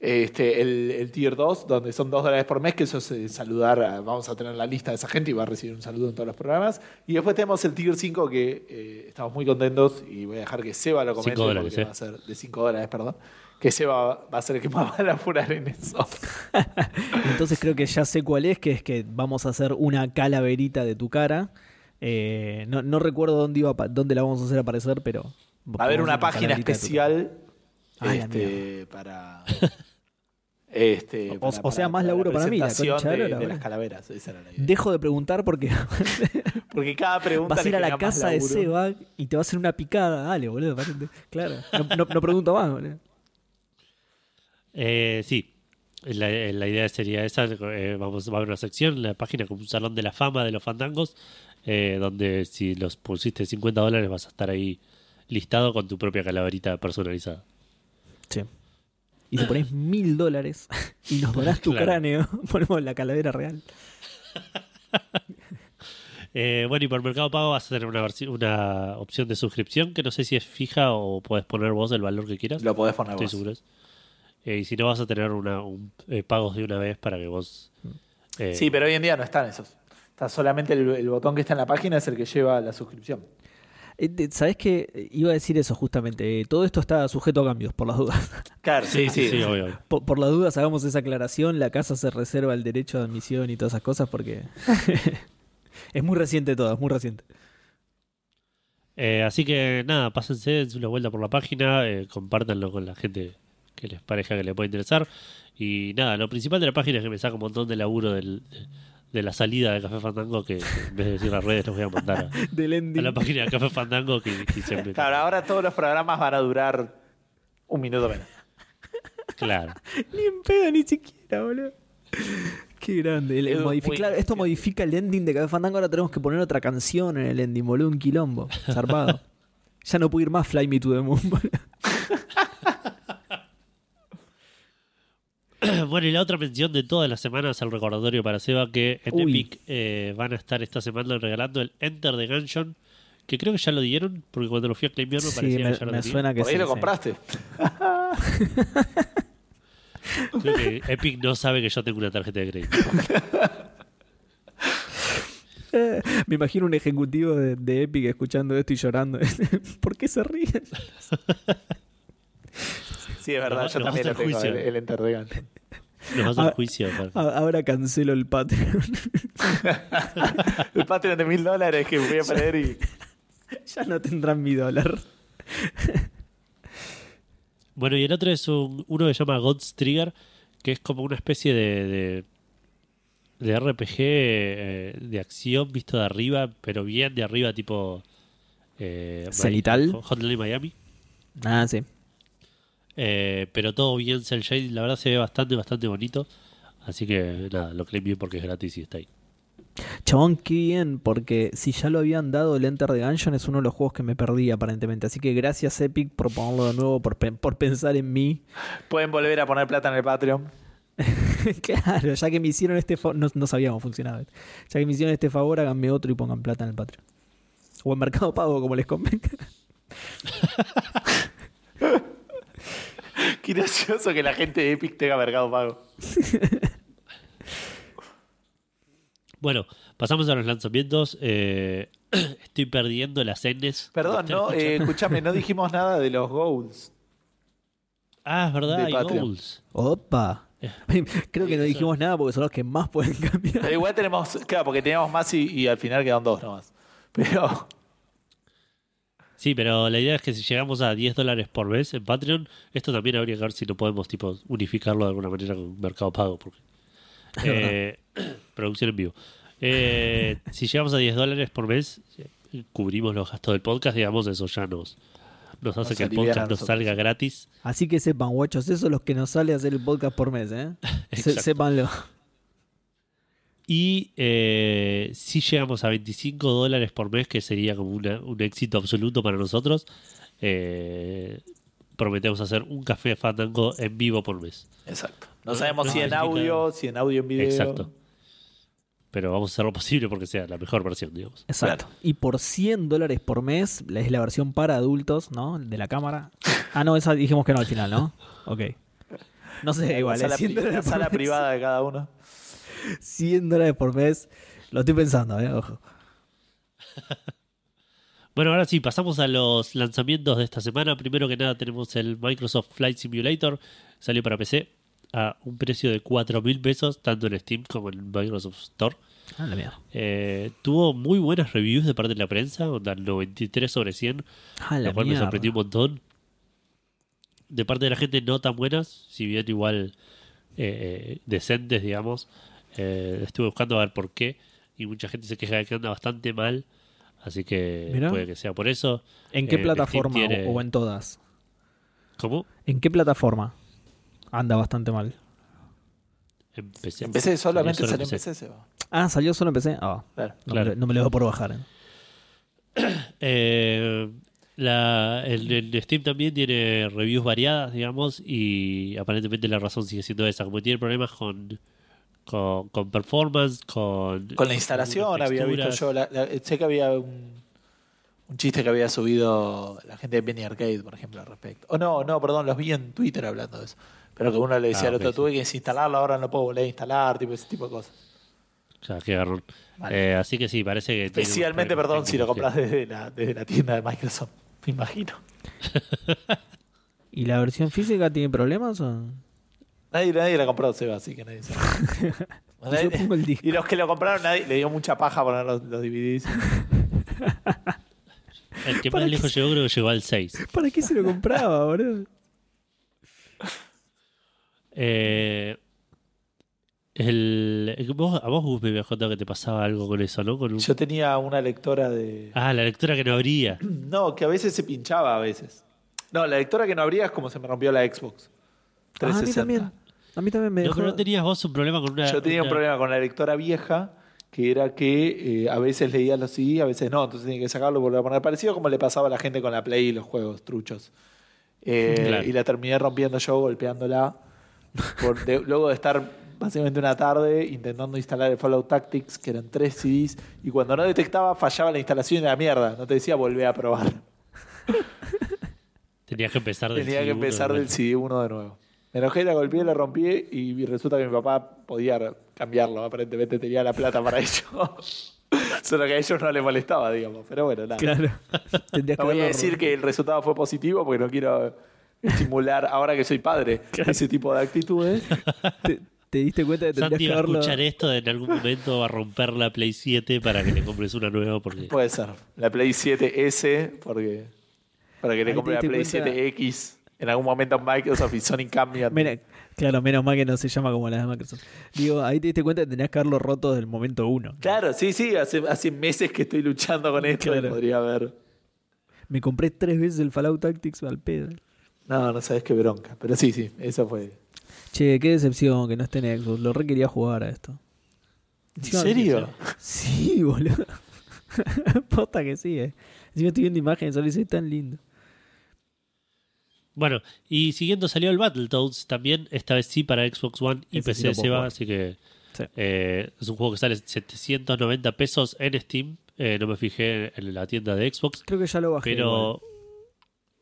este, el, el tier 2, donde son 2 dólares por mes, que eso es eh, saludar, a- vamos a tener la lista de esa gente y va a recibir un saludo en todos los programas. Y después tenemos el tier 5, que eh, estamos muy contentos y voy a dejar que Seba lo comente. Cinco dólares, porque eh. va a ser de 5 dólares, perdón. Que Seba va a ser el que más va a laburar en eso. Entonces creo que ya sé cuál es, que es que vamos a hacer una calaverita de tu cara. Eh, no, no recuerdo dónde, iba, la vamos a hacer aparecer, pero... Va a haber una página especial Ay, este, para. Este, O- para- o sea, más para laburo la para mí, la concha de las calaveras. Esa era la idea. Dejo de preguntar porque Porque cada pregunta. vas a ir a la casa de. Seba y te va a hacer una picada. Dale, boludo. Claro. No, no- no pregunto más, boludo. Eh, sí, la, la idea sería esa. eh, vamos, va a haber una sección en la página como un salón de la fama de los fandangos, eh, donde si los pusiste 50 dólares vas a estar ahí listado con tu propia calaverita personalizada. Sí. Y te pones mil dólares y nos donás tu Claro. cráneo. Ponemos la calavera real. Eh, bueno, y por Mercado Pago vas a tener una, opción de suscripción que no sé si es fija o puedes poner vos el valor que quieras. Lo podés poner Estoy vos. seguro. Eh, y si no, vas a tener una, un, eh, pagos de una vez para que vos. eh, Sí, pero hoy en día no están esos. Está solamente el, el botón que está en la página es el que lleva la suscripción. ¿Sabés qué? Iba a decir eso justamente. Todo esto está sujeto a cambios, por las dudas. Claro, sí, sí. sí, obvio, obvio. Por, por las dudas, hagamos esa aclaración. La casa se reserva el derecho de admisión y todas esas cosas porque es muy reciente todo, es muy reciente. Eh, así que nada, pásense, dense una vuelta por la página, eh, compártanlo con la gente que les parezca que le puede interesar. Y nada, lo principal de la página es que me saca un montón de laburo del- de, la salida de Café Fandango, que en vez de decir las redes, los voy a mandar a, Del a ending. la página de Café Fandango que, que siempre. Claro, ahora todos los programas van a durar un minuto menos. Claro. Ni en pedo, ni siquiera, boludo. Qué grande. El- el claro, esto modifica el ending de Café Fandango. Ahora tenemos que poner otra canción en el ending, boludo. Un quilombo. Zarpado. ya no puedo ir más Fly Me to the Moon, boludo. bueno, y la otra mención de todas las semanas al recordatorio para Seba que en Uy. Epic eh, van a estar esta semana regalando el Enter the Gungeon, que creo que ya lo dieron, porque cuando lo fui a claimear me Sí, parecía me, que ya lo me tenía. suena que Por ahí sí, lo sí. compraste. Creo que Epic no sabe que yo tengo una tarjeta de crédito. Me imagino un ejecutivo de, de Epic escuchando esto y llorando. ¿Por qué se ríen? Sí, es verdad, Nos- yo nos también lo tengo, juicio. el, el Enter the Gun. Nos vas al Ah, juicio. Ahora cancelo el Patreon. El Patreon de mil dólares que voy a poner y. ya no tendrán mi dólar. Bueno, y el otro es un, uno que se llama God's Trigger, que es como una especie de, de, de RPG eh, de acción visto de arriba, pero bien de arriba, tipo. Eh, ¿Cenital? Mi- Hotline Miami. Ah, sí. Eh, pero todo bien cel shaded, la verdad se ve bastante, bastante bonito. Así que nada, lo claim bien porque es gratis y está ahí. Chabón, qué bien, porque si ya lo habían dado el Enter the Gungeon es uno de los juegos que me perdí aparentemente. Así que gracias Epic por ponerlo de nuevo, por, pe- por pensar en mí. Pueden volver a poner plata en el Patreon. claro, ya que me hicieron este favor, no, no sabíamos funcionaba. Ya que me hicieron este favor, háganme otro y pongan plata en el Patreon. O en Mercado Pago, como les convenga. Qué gracioso que la gente de Epic tenga mercado pago. Bueno, pasamos a los lanzamientos. Eh, estoy perdiendo las Ns. Perdón, no, eh, escúchame, no dijimos nada de los goals. Ah, es verdad, hay Patreon. goals. Opa. Eh, Creo que no dijimos nada porque son los que más pueden cambiar. Pero igual tenemos, claro, porque teníamos más y, y al final quedan dos nomás. Pero, Sí, pero la idea es que si llegamos a 10 dólares por mes en Patreon, esto también habría que ver si no podemos tipo unificarlo de alguna manera con Mercado Pago. Porque, eh, producción en vivo. Eh, si llegamos a 10 dólares por mes, cubrimos los gastos del podcast, digamos, eso ya nos, nos hace Nos que el podcast nos salga gratis. Así que sepan, guachos, eso es lo que nos sale hacer el podcast por mes, ¿eh? Se- sépanlo. Y eh, si llegamos a 25 dólares por mes, que sería como una- un éxito absoluto para nosotros, eh, prometemos hacer un café fandango en vivo por mes. exacto. No sabemos si en audio, si en audio en video. Exacto. pero vamos a hacer lo posible porque sea la mejor versión, digamos. Exacto. Y por 100 dólares por mes es la versión para adultos, ¿no? De la cámara. Ah, no, esa dijimos que no al final, ¿no? Ok. No sé, igual, la es sala, 100 pri- la sala privada de cada uno. 100 dólares por mes. Lo estoy pensando, ¿eh? Ojo. Bueno, ahora sí, pasamos a los lanzamientos de esta semana. Primero que nada tenemos el Microsoft Flight Simulator. Salió para PC a un precio de 4 mil pesos, tanto en Steam como en Microsoft Store. Ah, la mierda. Eh, tuvo muy buenas reviews de parte de la prensa, onda 93 sobre 100, Ah, la lo cual me sorprendió un montón. De parte de la gente no tan buenas, si bien igual eh, decentes, digamos. Eh, estuve buscando a ver por qué y mucha gente se queja de que anda bastante mal, así que Mirá. puede que sea por eso. ¿En qué Eh, plataforma tiene- o, en todas? ¿Cómo? ¿En qué plataforma anda bastante mal? Empecé. Empecé solamente Salió salió solo en PC, se va. Ah, salió solo en PC. Ah, Claro. no, Claro. Me, lo- no me lo dejo por bajar. ¿eh? Eh, la, el, el Steam también tiene reviews variadas, digamos, y aparentemente la razón sigue siendo esa. Como tiene problemas con, con, con performance, con. Con la instalación había visto yo. la- la- sé que había un, un chiste que había subido la gente de Penny Arcade, por ejemplo, al respecto. O no, no, perdón, los vi en Twitter hablando de eso. Pero que uno le decía Ah, al otro, tuve que desinstalarlo, ahora no puedo volver a instalar, tipo ese tipo de cosas. O sea, qué garrón. Vale. Eh, así que sí, parece que. Especialmente, perdón, si lo compras desde la, desde la tienda de Microsoft, me imagino. ¿Y la versión física tiene problemas? O? Nadie, nadie la compró, Seba, así que nadie sabe. Yo pongo el disco. y los que lo compraron, nadie, le dio mucha paja poner los, los DVDs. El que ¿Para más qué lejos llegó, creo que llegó al 6. ¿Para qué se lo compraba, boludo? Eh, el, vos, a vos Gus, me habías contado que te pasaba algo con eso, ¿no? Con un- Yo tenía una lectora de. Ah, la lectura que no abría. No, que a veces se pinchaba, a veces. No, la lectora que no abría es como se me rompió la Xbox. Ah, a mí 360. también. A mí también me No, dejó... pero no tenías vos un problema con una. Yo tenía un una- problema con la lectora vieja, que era que eh, a veces leía los CD, a veces no, entonces tenía que sacarlo y volver a poner parecido, como le pasaba a la gente con la Play y los juegos truchos. Eh, Claro. Y la terminé rompiendo yo, golpeándola. por- de- luego de estar básicamente una tarde intentando instalar el Fallout Tactics, que eran tres CDs, y cuando no detectaba, fallaba la instalación de la mierda. No te decía volver a probar. Tenías que empezar del Tenía que CD1 empezar de del vuelta. CD1 de nuevo. Me enojé, la golpeé, la rompí y resulta que mi papá podía cambiarlo. Aparentemente tenía la plata para ello. Solo que a ellos no les molestaba, digamos. Pero bueno, nada. Claro. Tendrías que No voy a decir que el resultado fue positivo porque no quiero estimular, ahora que soy padre, ese tipo de actitudes. te, te diste cuenta de que tendrías Santi que va a haberlo... escuchar esto en algún momento va a romper la Play 7 para que le compres una nueva porque Puede ser. La Play 7S, porque para que le compre la Play cuenta- 7X. En algún momento Microsoft y Sony cambian. Mira, claro, menos mal que no se llama como la de Microsoft. Digo, ahí te diste cuenta que tenías que haberlo roto desde el momento uno. Claro, sí, sí, hace, hace meses que estoy luchando con esto y Claro. podría haber. Me compré tres veces el Fallout Tactics al pedo. No, no sabes qué bronca. Pero sí, sí, eso fue. Che, qué decepción que no esté en Xbox. Lo re quería jugar a esto. ¿En serio? Sí, boludo. Posta que sí, eh. Encima estoy viendo imágenes, solo soy tan lindo. Bueno, y siguiendo salió el Battletoads también, esta vez sí para Xbox One y Ese PC se va, así que Sí. eh, es un juego que sale 790 pesos en Steam. Eh, no me fijé en la tienda de Xbox, Creo que ya lo bajé. igual, pero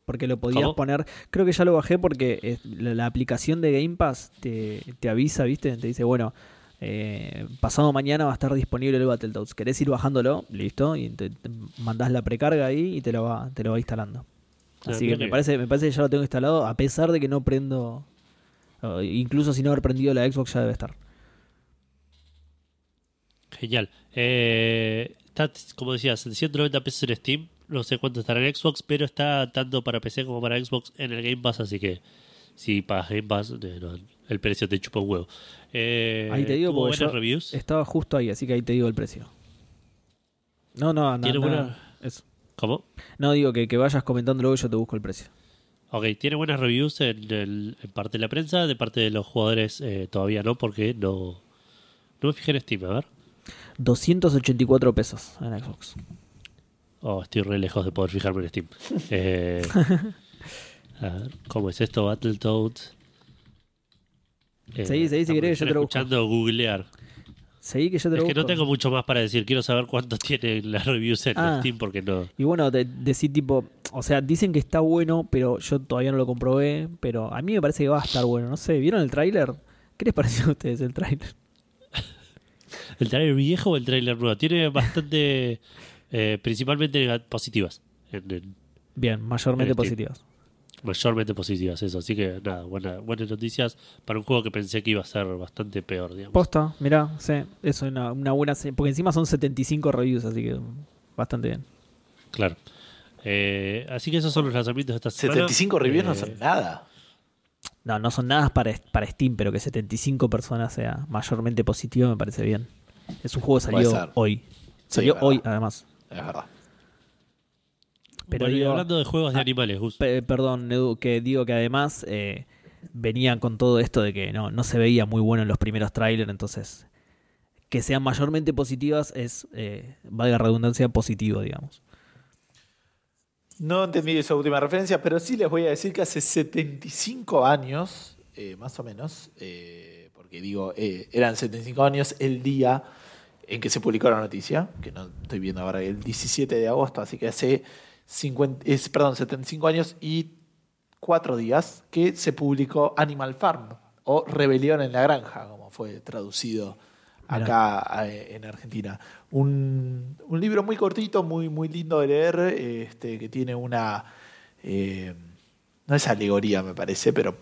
porque lo podías ¿Cómo? poner. Creo que ya lo bajé porque eh, la, la aplicación de Game Pass te, te avisa, ¿viste? Te dice, bueno, eh, pasado mañana va a estar disponible el Battletoads. ¿Querés ir bajándolo? Listo. Y te, te mandás la precarga ahí y te lo va, te lo va instalando. Así que me parece, me parece que ya lo tengo instalado, a pesar de que no prendo. incluso si no haber prendido la Xbox ya debe estar. genial. Eh, está, como decía, 190 pesos en Steam. No sé cuánto estará en Xbox, pero está tanto para PC como para Xbox en el Game Pass, así que si pagas Game Pass, eh, no, el precio te chupa un huevo. Eh, Ahí te digo porque yo reviews. estaba justo ahí, así que ahí te digo el precio. No, no, no. Tiene no, buena- eso. ¿Cómo? No digo que, que vayas comentando luego y yo te busco el precio. Ok, tiene buenas reviews en, el- en parte de la prensa, de parte de los jugadores eh, todavía no, porque no, no me fijé en Steam, a ver. 284 pesos en Xbox. Oh, estoy re lejos de poder fijarme en Steam. Eh, a ver, ¿cómo es esto? Battletoads. Eh, Seguí, seguí, si estamos- querés, yo te lo busco. escuchando googlear. Seguí que yo te Es que no tengo mucho más para decir. Quiero saber cuántos tiene las reviews en Ah. Steam porque no. Y bueno, de, decir tipo, o sea, dicen que está bueno, pero yo todavía no lo comprobé, pero a mí me parece que va a estar bueno. No sé, ¿vieron el tráiler? ¿Qué les pareció a ustedes el tráiler? ¿El trailer viejo o el trailer nuevo? Tiene bastante. eh, principalmente positivas. En- en- Bien, mayormente positivas. Mayormente positivas, eso. Así que nada, buena- buenas noticias para un juego que pensé que iba a ser bastante peor, digamos. Posta, mirá, sí, eso es una, una buena... Porque encima son 75 reviews, así que bastante bien. Claro. Eh, así que esos son los lanzamientos de esta semana. 75 reviews no Eh, son nada. No, no son nada para, para Steam, pero que 75 personas sea mayormente positivo me parece bien. Es un juego que salió hoy. Salió hoy, además. Es verdad. Pero bueno, y digo- hablando de juegos de Ah, animales, Gus. Perdón, Edu, que digo que además eh, venían con todo esto de que no, no se veía muy bueno en los primeros trailers, entonces que sean mayormente positivas es, eh, valga redundancia, positivo, digamos. No entendí esa última referencia, pero sí les voy a decir que hace 75 años, eh, más o menos, eh, porque digo, eh, eran 75 años el día en que se publicó la noticia, que no estoy viendo ahora, el 17 de agosto, así que hace 50, es, perdón, 75 años y 4 días que se publicó Animal Farm, o Rebelión en la Granja, como fue traducido acá eh, en Argentina. Un, un libro muy cortito, muy, muy lindo de leer, este, que tiene una... eh, no es alegoría, me parece, pero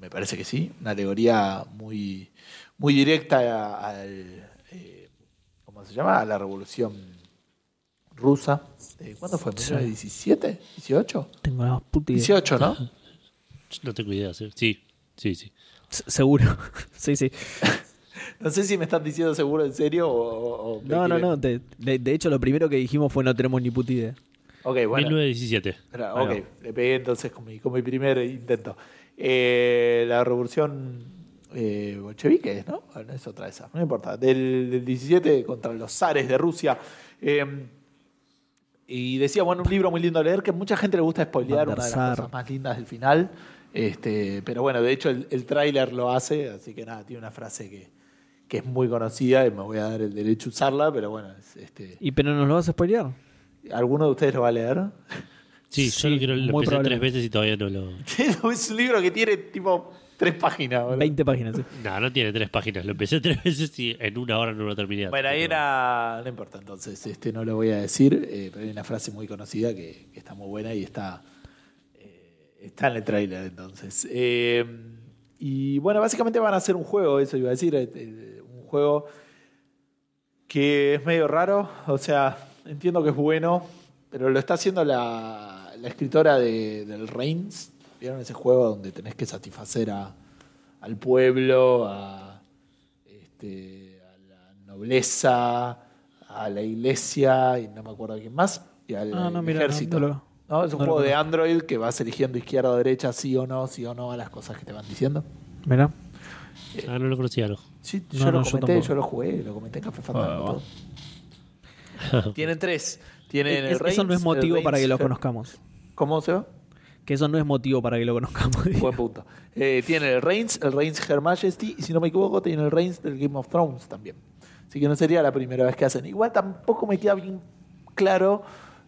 me parece que sí, una alegoría muy, muy directa al... eh, ¿Cómo se llama? A la revolución rusa. Eh, ¿Cuándo fue? Sí. ¿1917? ¿18? Tengo la más puta idea. 18, ¿no? No tengo idea. Sí, sí, sí. Seguro. sí, sí. No sé si me están diciendo seguro en serio o... o- No, no, no. de, de- de hecho, lo primero que dijimos fue no tenemos ni puta idea. Ok, bueno. 1917. Espera, Ahí ok, va. le pegué entonces con mi, con mi primer intento. Eh, la revolución eh, bolchevique, ¿no? Bueno, es otra de esas, no importa. Del, del 17 contra los zares de Rusia. Eh, y decía, bueno, un libro muy lindo de leer que a mucha gente le gusta spoilear, una de las cosas más lindas del final. Este, pero bueno, de hecho el, el tráiler lo hace, así que nada, tiene una frase que, que es muy conocida y me voy a dar el derecho a usarla, pero bueno, es, este, ¿Y pero nos lo vas a spoilear? ¿alguno de ustedes lo va a leer? Sí, Sí, yo lo quiero lo empecé tres veces y todavía no lo. es un libro que tiene tipo tres páginas. boludo. 20 páginas, sí. No, no tiene tres páginas. Lo empecé tres veces y en una hora no lo terminé. Bueno, ahí era. No importa, entonces, este no lo voy a decir, eh, pero hay una frase muy conocida que, que está muy buena y está. eh, está en el tráiler, entonces. Eh, y bueno, básicamente van a hacer un juego, eso iba a decir. eh, un juego que es medio raro. O sea, entiendo que es bueno, pero lo está haciendo la, la escritora de, del Reigns. ¿Vieron ese juego donde tenés que satisfacer a, al pueblo, a, este, a la nobleza, a la iglesia y no me acuerdo a quién más, y al Ah, no, mira, ejército. no es un juego de. Android que vas eligiendo izquierda o derecha, sí o no, sí o no a las cosas que te van diciendo. Mira. Ah, no lo conocía, no. Sí, No, yo no, lo comenté, yo, lo jugué, lo comenté en Café Fandango. Ah, todo. Tienen tres. Tienen el Es- eso no Reigns, es motivo para que Reigns, lo conozcamos. ¿Cómo se va? Que eso no es motivo para que lo conozcamos. Buen punto. Eh, tiene el Reigns, el Reigns Her Majesty, y si no me equivoco, tiene el Reigns del Game of Thrones también. Así que no sería la primera vez que hacen. Igual tampoco me queda bien claro.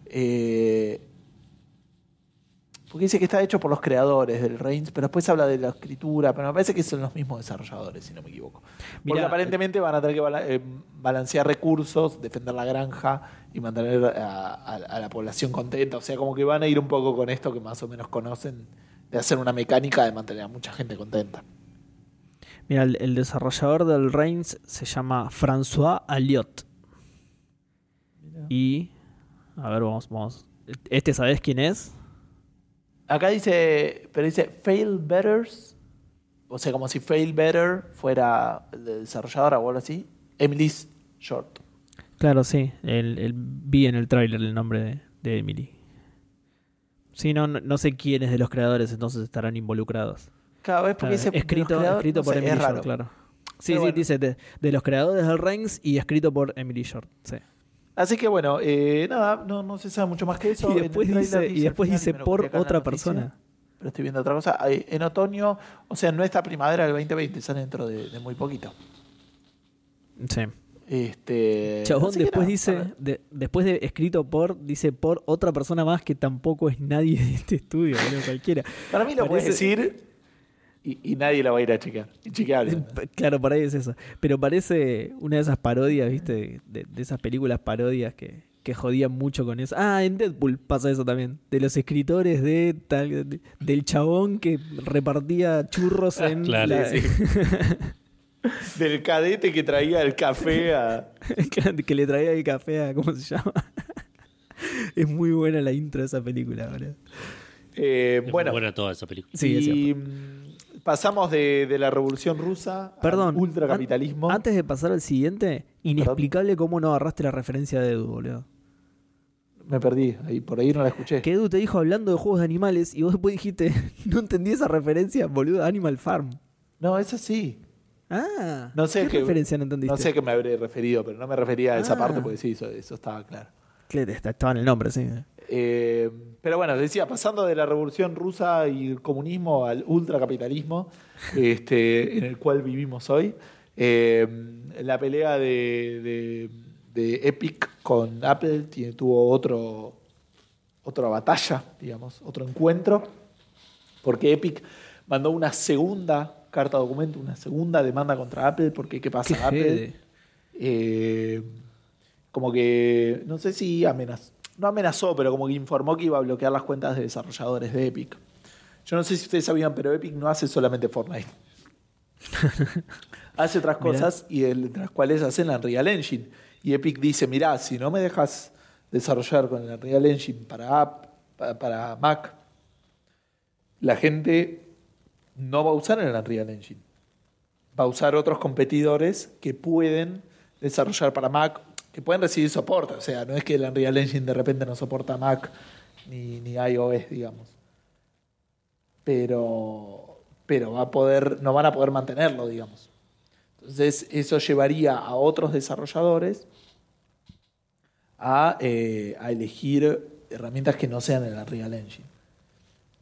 eh, porque dice que está hecho por los creadores del Reigns, pero después habla de la escritura, pero me parece que son los mismos desarrolladores, si no me equivoco. Porque aparentemente van a tener que bala- eh, balancear recursos, defender la granja y mantener a, a- a la población contenta. O sea, como que van a ir un poco con esto que más o menos conocen, de hacer una mecánica de mantener a mucha gente contenta. Mira, el, el desarrollador del Reigns se llama François Alliot. Y. A ver, vamos, vamos. ¿Este sabés quién es? Acá dice, pero dice Fail Betters, o sea, como si Fail Better fuera el desarrollador o algo así. Emily's Short. Claro, sí. El, el- vi en el tráiler el nombre de, de Emily. Sí, no, no, no sé quiénes de los creadores entonces estarán involucrados. Cada vez porque Claro, dice de escrito, los creadores, escrito no por sé, Emily Short, claro. Sí, Pero sí, bueno. dice de, de los creadores del Reigns y escrito por Emily Short. Sí. Así que bueno, eh, nada, no, no se sabe mucho más que eso. Y después dice, y después dice por otra noticia, persona. Pero estoy viendo otra cosa. En otoño, o sea, no esta primavera del 2020, sale dentro de, de muy poquito. Sí. Este, Chabón después dice, de- después de escrito por, dice por otra persona más que tampoco es nadie de este estudio, cualquiera. Para mí lo puedes decir y, y nadie lo va a ir a chequear. Inchequeable. Claro, por ahí es eso. Pero parece una de esas parodias, ¿viste? De, de esas películas parodias que, que jodían mucho con eso. Ah, en Deadpool pasa eso también. De los escritores de tal, de- del chabón que repartía churros en Claro, la- sí. Del cadete que traía el café a. que le traía el café a ¿cómo se llama? es muy buena la intro de esa película, boludo. Eh, Es bueno, muy buena toda esa película. Sí, es y mm, pasamos de, de la revolución rusa Perdón. al ultracapitalismo. an- Antes de pasar al siguiente, inexplicable cómo no agarraste la referencia de Edu, boludo. Me perdí, ahí, por ahí no la escuché. Que Edu te dijo hablando de juegos de animales y vos después dijiste, no entendí esa referencia, boludo, Animal Farm. No, eso sí. Ah, No sé ¿qué referencia no entendiste? No sé a qué me habré referido, pero no me refería a esa Ah. parte porque sí, eso, eso estaba claro. Que está- Estaba en el nombre, sí. Eh, pero bueno, decía, pasando de la revolución rusa y el comunismo al ultracapitalismo, este, en el cual vivimos hoy, eh, la pelea de, de- de Epic con Apple tiene- tuvo otro, otra batalla, digamos, otro encuentro, porque Epic mandó una segunda carta documento, una segunda demanda contra Apple, porque ¿qué pasa? Qué Apple eh, como que, no sé si amenazó, no amenazó, pero como que informó que iba a bloquear las cuentas de desarrolladores de Epic. Yo no sé si ustedes sabían, pero Epic no hace solamente Fortnite. hace otras Mirá. cosas y de las cuales hacen la Unreal Engine. Y Epic dice, mirá, si no me dejas desarrollar con la Unreal Engine para, app, pa- para Mac, la gente no va a usar el Unreal Engine va a usar otros competidores que pueden desarrollar para Mac, que pueden recibir soporte. O sea, no es que el Unreal Engine de repente no soporta Mac ni, ni iOS, digamos. Pero, pero va a poder, no van a poder mantenerlo, digamos. Entonces, eso llevaría a otros desarrolladores a, eh, a elegir herramientas que no sean el Unreal Engine,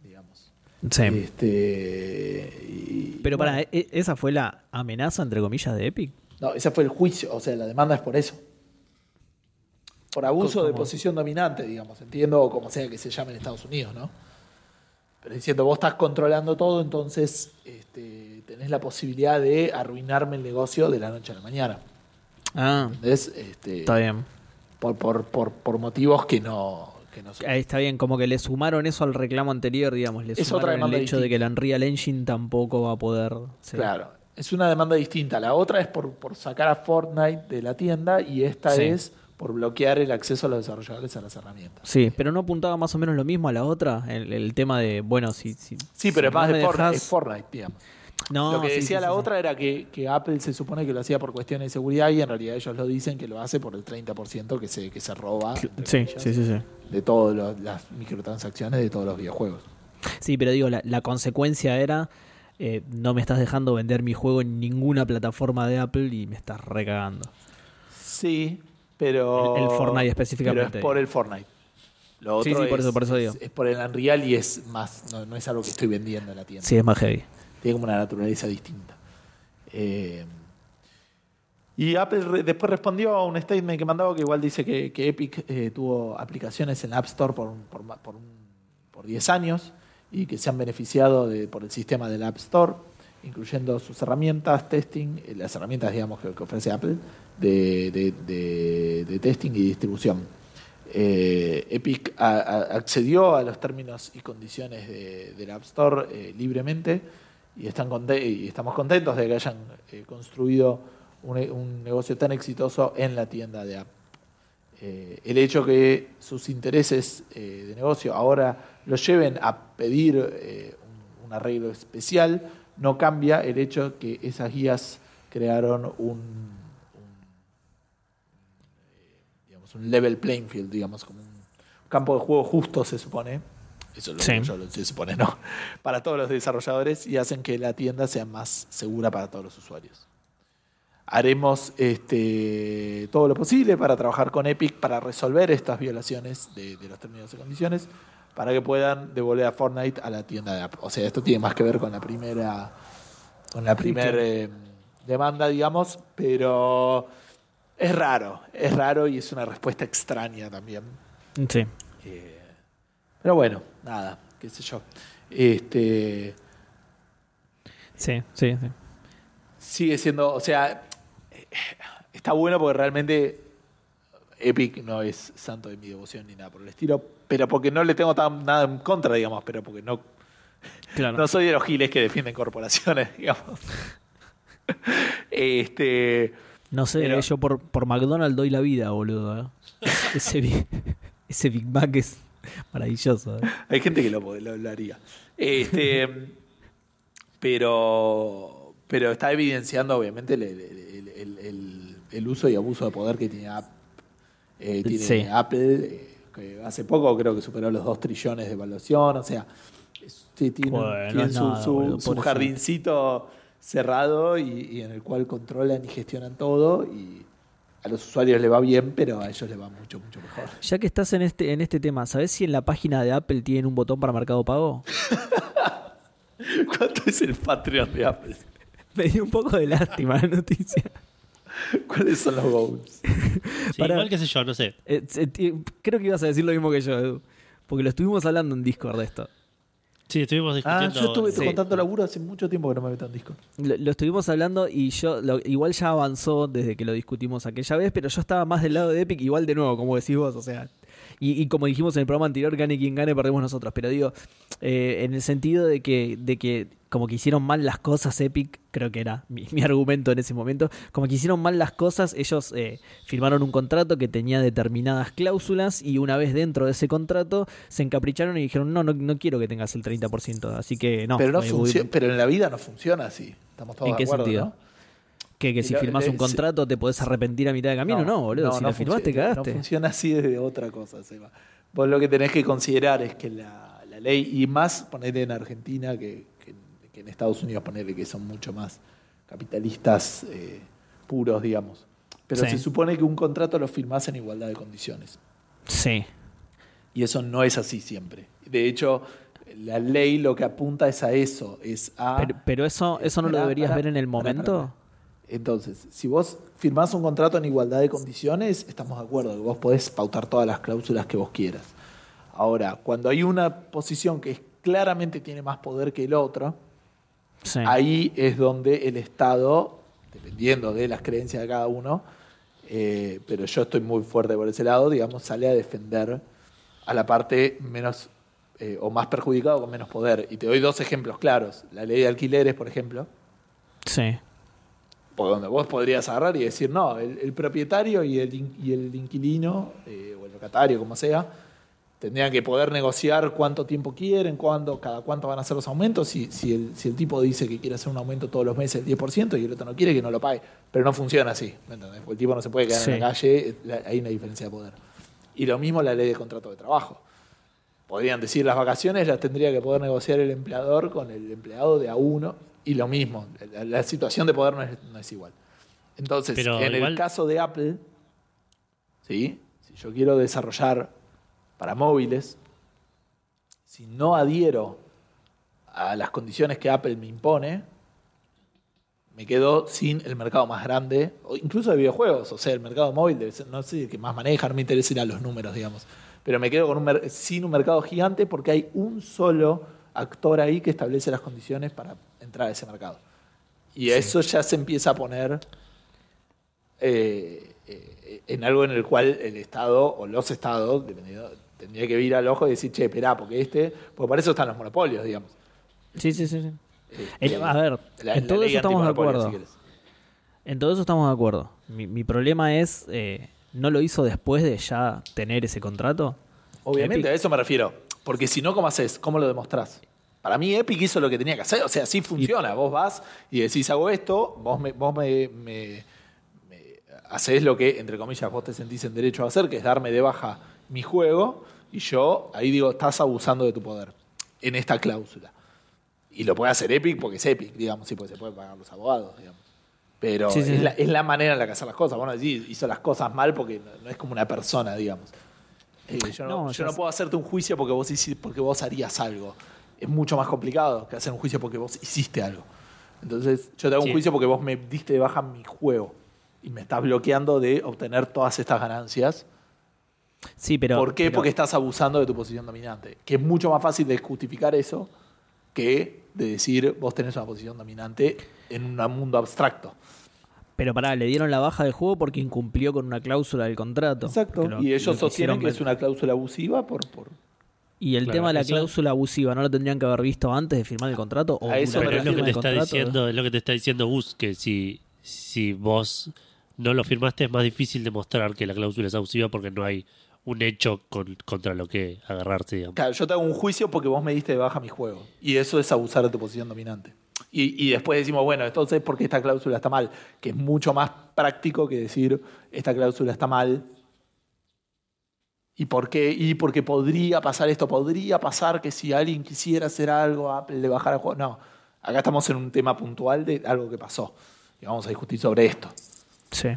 digamos. Sí. Este, y- Pero bueno. para, ¿e- ¿esa fue la amenaza, entre comillas, de Epic? No, ese fue el juicio, o sea, la demanda es por eso. Por abuso de posición dominante, digamos, entiendo, o como sea que se llame en Estados Unidos, ¿no? Pero diciendo, vos estás controlando todo, entonces este, tenés la posibilidad de arruinarme el negocio de la noche a la mañana. Ah. Este, está bien. Por, por, por, por motivos que no, que no son. Ahí está bien, como que le sumaron eso al reclamo anterior, digamos. Le Es sumaron otra el demanda hecho de que el Unreal Engine tampoco va a poder. sí. Claro, es una demanda distinta. La otra es por, por sacar a Fortnite de la tienda y esta Sí. es por bloquear el acceso a los desarrolladores a las herramientas. Sí, pero no apuntaba más o menos lo mismo a la otra, el, el tema de, bueno, si... si Sí, pero si es más no de Fortnite, es Fortnite, digamos. No, lo que sí, decía sí, la sí, otra era que, que Apple se supone que lo hacía por cuestiones de seguridad y en realidad ellos lo dicen que lo hace por el 30% que se, que se roba comillas, sí, sí, sí. de todas las microtransacciones de todos los videojuegos. Sí, pero digo, la, la consecuencia era, eh, no me estás dejando vender mi juego en ninguna plataforma de Apple y me estás recagando. Sí, pero... El- el Fortnite específicamente. Pero es por el Fortnite. Lo Sí, otro sí, por es- eso- por eso es- digo. Es, por el Unreal y es más, no, no es algo que estoy vendiendo en la tienda. Sí, es más heavy. Tiene como una naturaleza distinta. Eh, y Apple después respondió a un statement que mandaba que igual dice que, que Epic eh, tuvo aplicaciones en la App Store por, por, por, un- por 10 años y que se han beneficiado de- por el sistema del App Store, incluyendo sus herramientas, testing, eh, las herramientas digamos que, que ofrece Apple de, de- testing y distribución. Eh, Epic accedió a los términos y condiciones de, del App Store eh, libremente y, están y estamos contentos de que hayan eh, construido un, negocio tan exitoso en la tienda de App. El hecho que sus intereses de negocio ahora los lleven a pedir un, un arreglo especial no cambia el hecho que esas guías crearon un, eh, digamos, un level playing field, digamos, como un campo de juego justo, se supone. Eso es lo Sí. que yo lo- se supone, ¿no? Para todos los desarrolladores y hacen que la tienda sea más segura para todos los usuarios. Haremos este, todo lo posible para trabajar con Epic para resolver estas violaciones de, de los términos y condiciones para que puedan devolver a Fortnite a la tienda de App. O sea, esto tiene más que ver con la primera con la primera eh, demanda, digamos, pero Es raro, es raro y es una respuesta extraña también. Sí. Eh, pero bueno, nada, qué sé yo. Este Sí, sí, sí. sigue siendo, o sea, eh, está bueno porque realmente Epic no es santo de mi devoción ni nada por el estilo, pero porque no le tengo tan, nada en contra, digamos, pero porque no, Claro. no soy de los giles que defienden corporaciones, digamos. este, No sé, Pero- yo por, por McDonald's doy la vida, boludo. ¿eh? Ese, Big- ese Big Mac es maravilloso. ¿eh? hay gente que lo, lo, lo haría. Este, pero, pero está evidenciando, obviamente, el, el- uso y abuso de poder que tiene, App- eh, tiene Sí. Apple. eh, que hace poco creo que superó los 2 trillones de evaluación. O sea, sí, tiene, Bueno, tiene es su, nada, su- boludo, su pobrecito. jardincito cerrado y, y en el cual controlan y gestionan todo. Y a los usuarios le va bien, pero a ellos les va mucho, mucho mejor. Ya que estás en este, en este tema, ¿sabes si en la página de Apple tienen un botón para Mercado Pago? ¿Cuánto es el Patreon de Apple? Me dio un poco de lástima la noticia. ¿Cuáles son los goals? Sí, Para- igual qué sé yo, no sé. Eh, eh, creo que ibas a decir lo mismo que yo, Edu. Porque lo estuvimos hablando en Discord de esto. Sí, estuvimos Ah, discutiendo. yo estuve Sí. con tanto laburo hace mucho tiempo que no me meto en Discord. Lo, lo estuvimos hablando y yo, lo- igual ya avanzó desde que lo discutimos aquella vez, pero yo estaba más del lado de Epic, igual de nuevo, como decís vos, o sea. Y, y como dijimos en el programa anterior, gane quien gane, perdemos nosotros. Pero digo, eh, en el sentido de que, de que como que hicieron mal las cosas Epic, creo que era mi, mi argumento en ese momento, como que hicieron mal las cosas, ellos eh, firmaron un contrato que tenía determinadas cláusulas y una vez dentro de ese contrato se encapricharon y dijeron, no, no, no quiero que tengas el 30%, así que no. pero, no funcio- pero en la vida no funciona así. Estamos todos ¿En de qué acuerdo, sentido? ¿no? Que, que si lo- firmás le- un contrato te podés arrepentir a mitad de camino, no, boludo. si no lo firmaste, cagaste. No funciona así desde otra cosa, Seba. Vos lo que tenés que considerar es que la, la ley, y más ponerle en Argentina que, que- que en Estados Unidos, ponerle que son mucho más capitalistas eh, puros, digamos. Pero Sí. se supone que un contrato lo firmás en igualdad de condiciones. Sí. Y eso no es así siempre. De hecho, la ley lo que apunta es a eso, es a... Pero, pero eso, eso no lo deberías ver en el momento. Entonces, si vos firmás un contrato en igualdad de condiciones, estamos de acuerdo, que vos podés pautar todas las cláusulas que vos quieras. Ahora, cuando hay una posición que es- claramente tiene más poder que el otro, Sí. ahí es donde el Estado, dependiendo de las creencias de cada uno, eh, pero yo estoy muy fuerte por ese lado, digamos, sale a defender a la parte menos eh, o más perjudicada o con menos poder. Y te doy dos ejemplos claros. La ley de alquileres, por ejemplo, Sí. Por donde vos podrías agarrar y decir, no, el, el propietario y el, y el inquilino, eh, o el locatario, como sea, tendrían que poder negociar cuánto tiempo quieren, cuándo, cada cuánto van a ser los aumentos. Si, si, el, si el tipo dice que quiere hacer un aumento todos los meses del 10% y el otro no quiere, que no lo pague. Pero no funciona así, ¿me entendés? Porque el tipo no se puede quedar Sí. en la calle, hay una diferencia de poder. Y lo mismo la ley de contrato de trabajo. Podrían decir las vacaciones las tendría que poder negociar el empleador con el empleado de a uno y lo mismo. La, la situación de poder no es, no es igual. Entonces, Pero en igual- el caso de Apple, ¿sí? si yo quiero desarrollar para móviles, si no adhiero a las condiciones que Apple me impone, me quedo sin el mercado más grande, o incluso de videojuegos. O sea, el mercado móvil debe ser, no sé, el que más maneja, no me interesa ir a los números, digamos. Pero me quedo con un sin un mercado gigante porque hay un solo actor ahí que establece las condiciones para entrar a ese mercado. Y eso ya se empieza a poner eh, eh, en algo en el cual el Estado o los Estados, dependiendo, tendría que ir al ojo y decir, che, esperá, porque este, porque para eso están los monopolios, digamos. Sí, sí, sí. sí. Este, En- a ver, la- en la todo eso estamos de acuerdo. si. En todo eso estamos de acuerdo. Mi, mi problema es, eh, ¿no lo hizo después de ya tener ese contrato? Obviamente, Epic. a eso me refiero. Porque si no, ¿cómo haces? ¿Cómo lo demostrás? Para mí, Epic hizo lo que tenía que hacer. O sea, así funciona. Vos vas y decís, hago esto, vos me, vos me, me- me haces lo que, entre comillas, vos te sentís en derecho a hacer, que es darme de baja mi juego, y yo ahí digo, estás abusando de tu poder en esta cláusula. Y lo puede hacer Epic porque es Epic, digamos, sí, porque se puede pagar los abogados, digamos. Pero Sí, sí, es. La, es la manera en la que hacer las cosas. Bueno, sí, hizo las cosas mal porque no, no es como una persona, digamos. Eh, yo no, No, yo no puedo hacerte un juicio porque vos, porque vos harías algo. Es mucho más complicado que hacer un juicio porque vos hiciste algo. Entonces, yo te hago Sí. un juicio porque vos me diste de baja mi juego. Y me estás bloqueando de obtener todas estas ganancias. Sí, pero. ¿Por qué? pero- Porque estás abusando de tu posición dominante. Que es mucho más fácil de justificar eso que de decir vos tenés una posición dominante en un mundo abstracto. Pero pará, le dieron la baja del juego porque incumplió con una cláusula del contrato. Exacto. Lo- y ellos lo sostienen que es una cláusula abusiva por, por... Y el Claro, tema de la eso- cláusula abusiva, ¿no lo tendrían que haber visto antes de firmar el contrato? ¿O A eso Pero es lo que te está contrato? diciendo, es lo que te está diciendo Gus, que si, si vos no lo firmaste es más difícil demostrar que la cláusula es abusiva porque no hay un hecho con- contra lo que agarrarse, digamos. Claro, yo te hago un juicio porque vos me diste de baja mi juego. Y eso es abusar de tu posición dominante. Y, y después decimos, bueno, entonces, ¿por qué esta cláusula está mal? Que es mucho más práctico que decir, esta cláusula está mal. ¿Y por qué? Y porque podría pasar esto, podría pasar que si alguien quisiera hacer algo, Apple le bajara el juego. No, acá estamos en un tema puntual de algo que pasó. Y vamos a discutir sobre esto. Sí.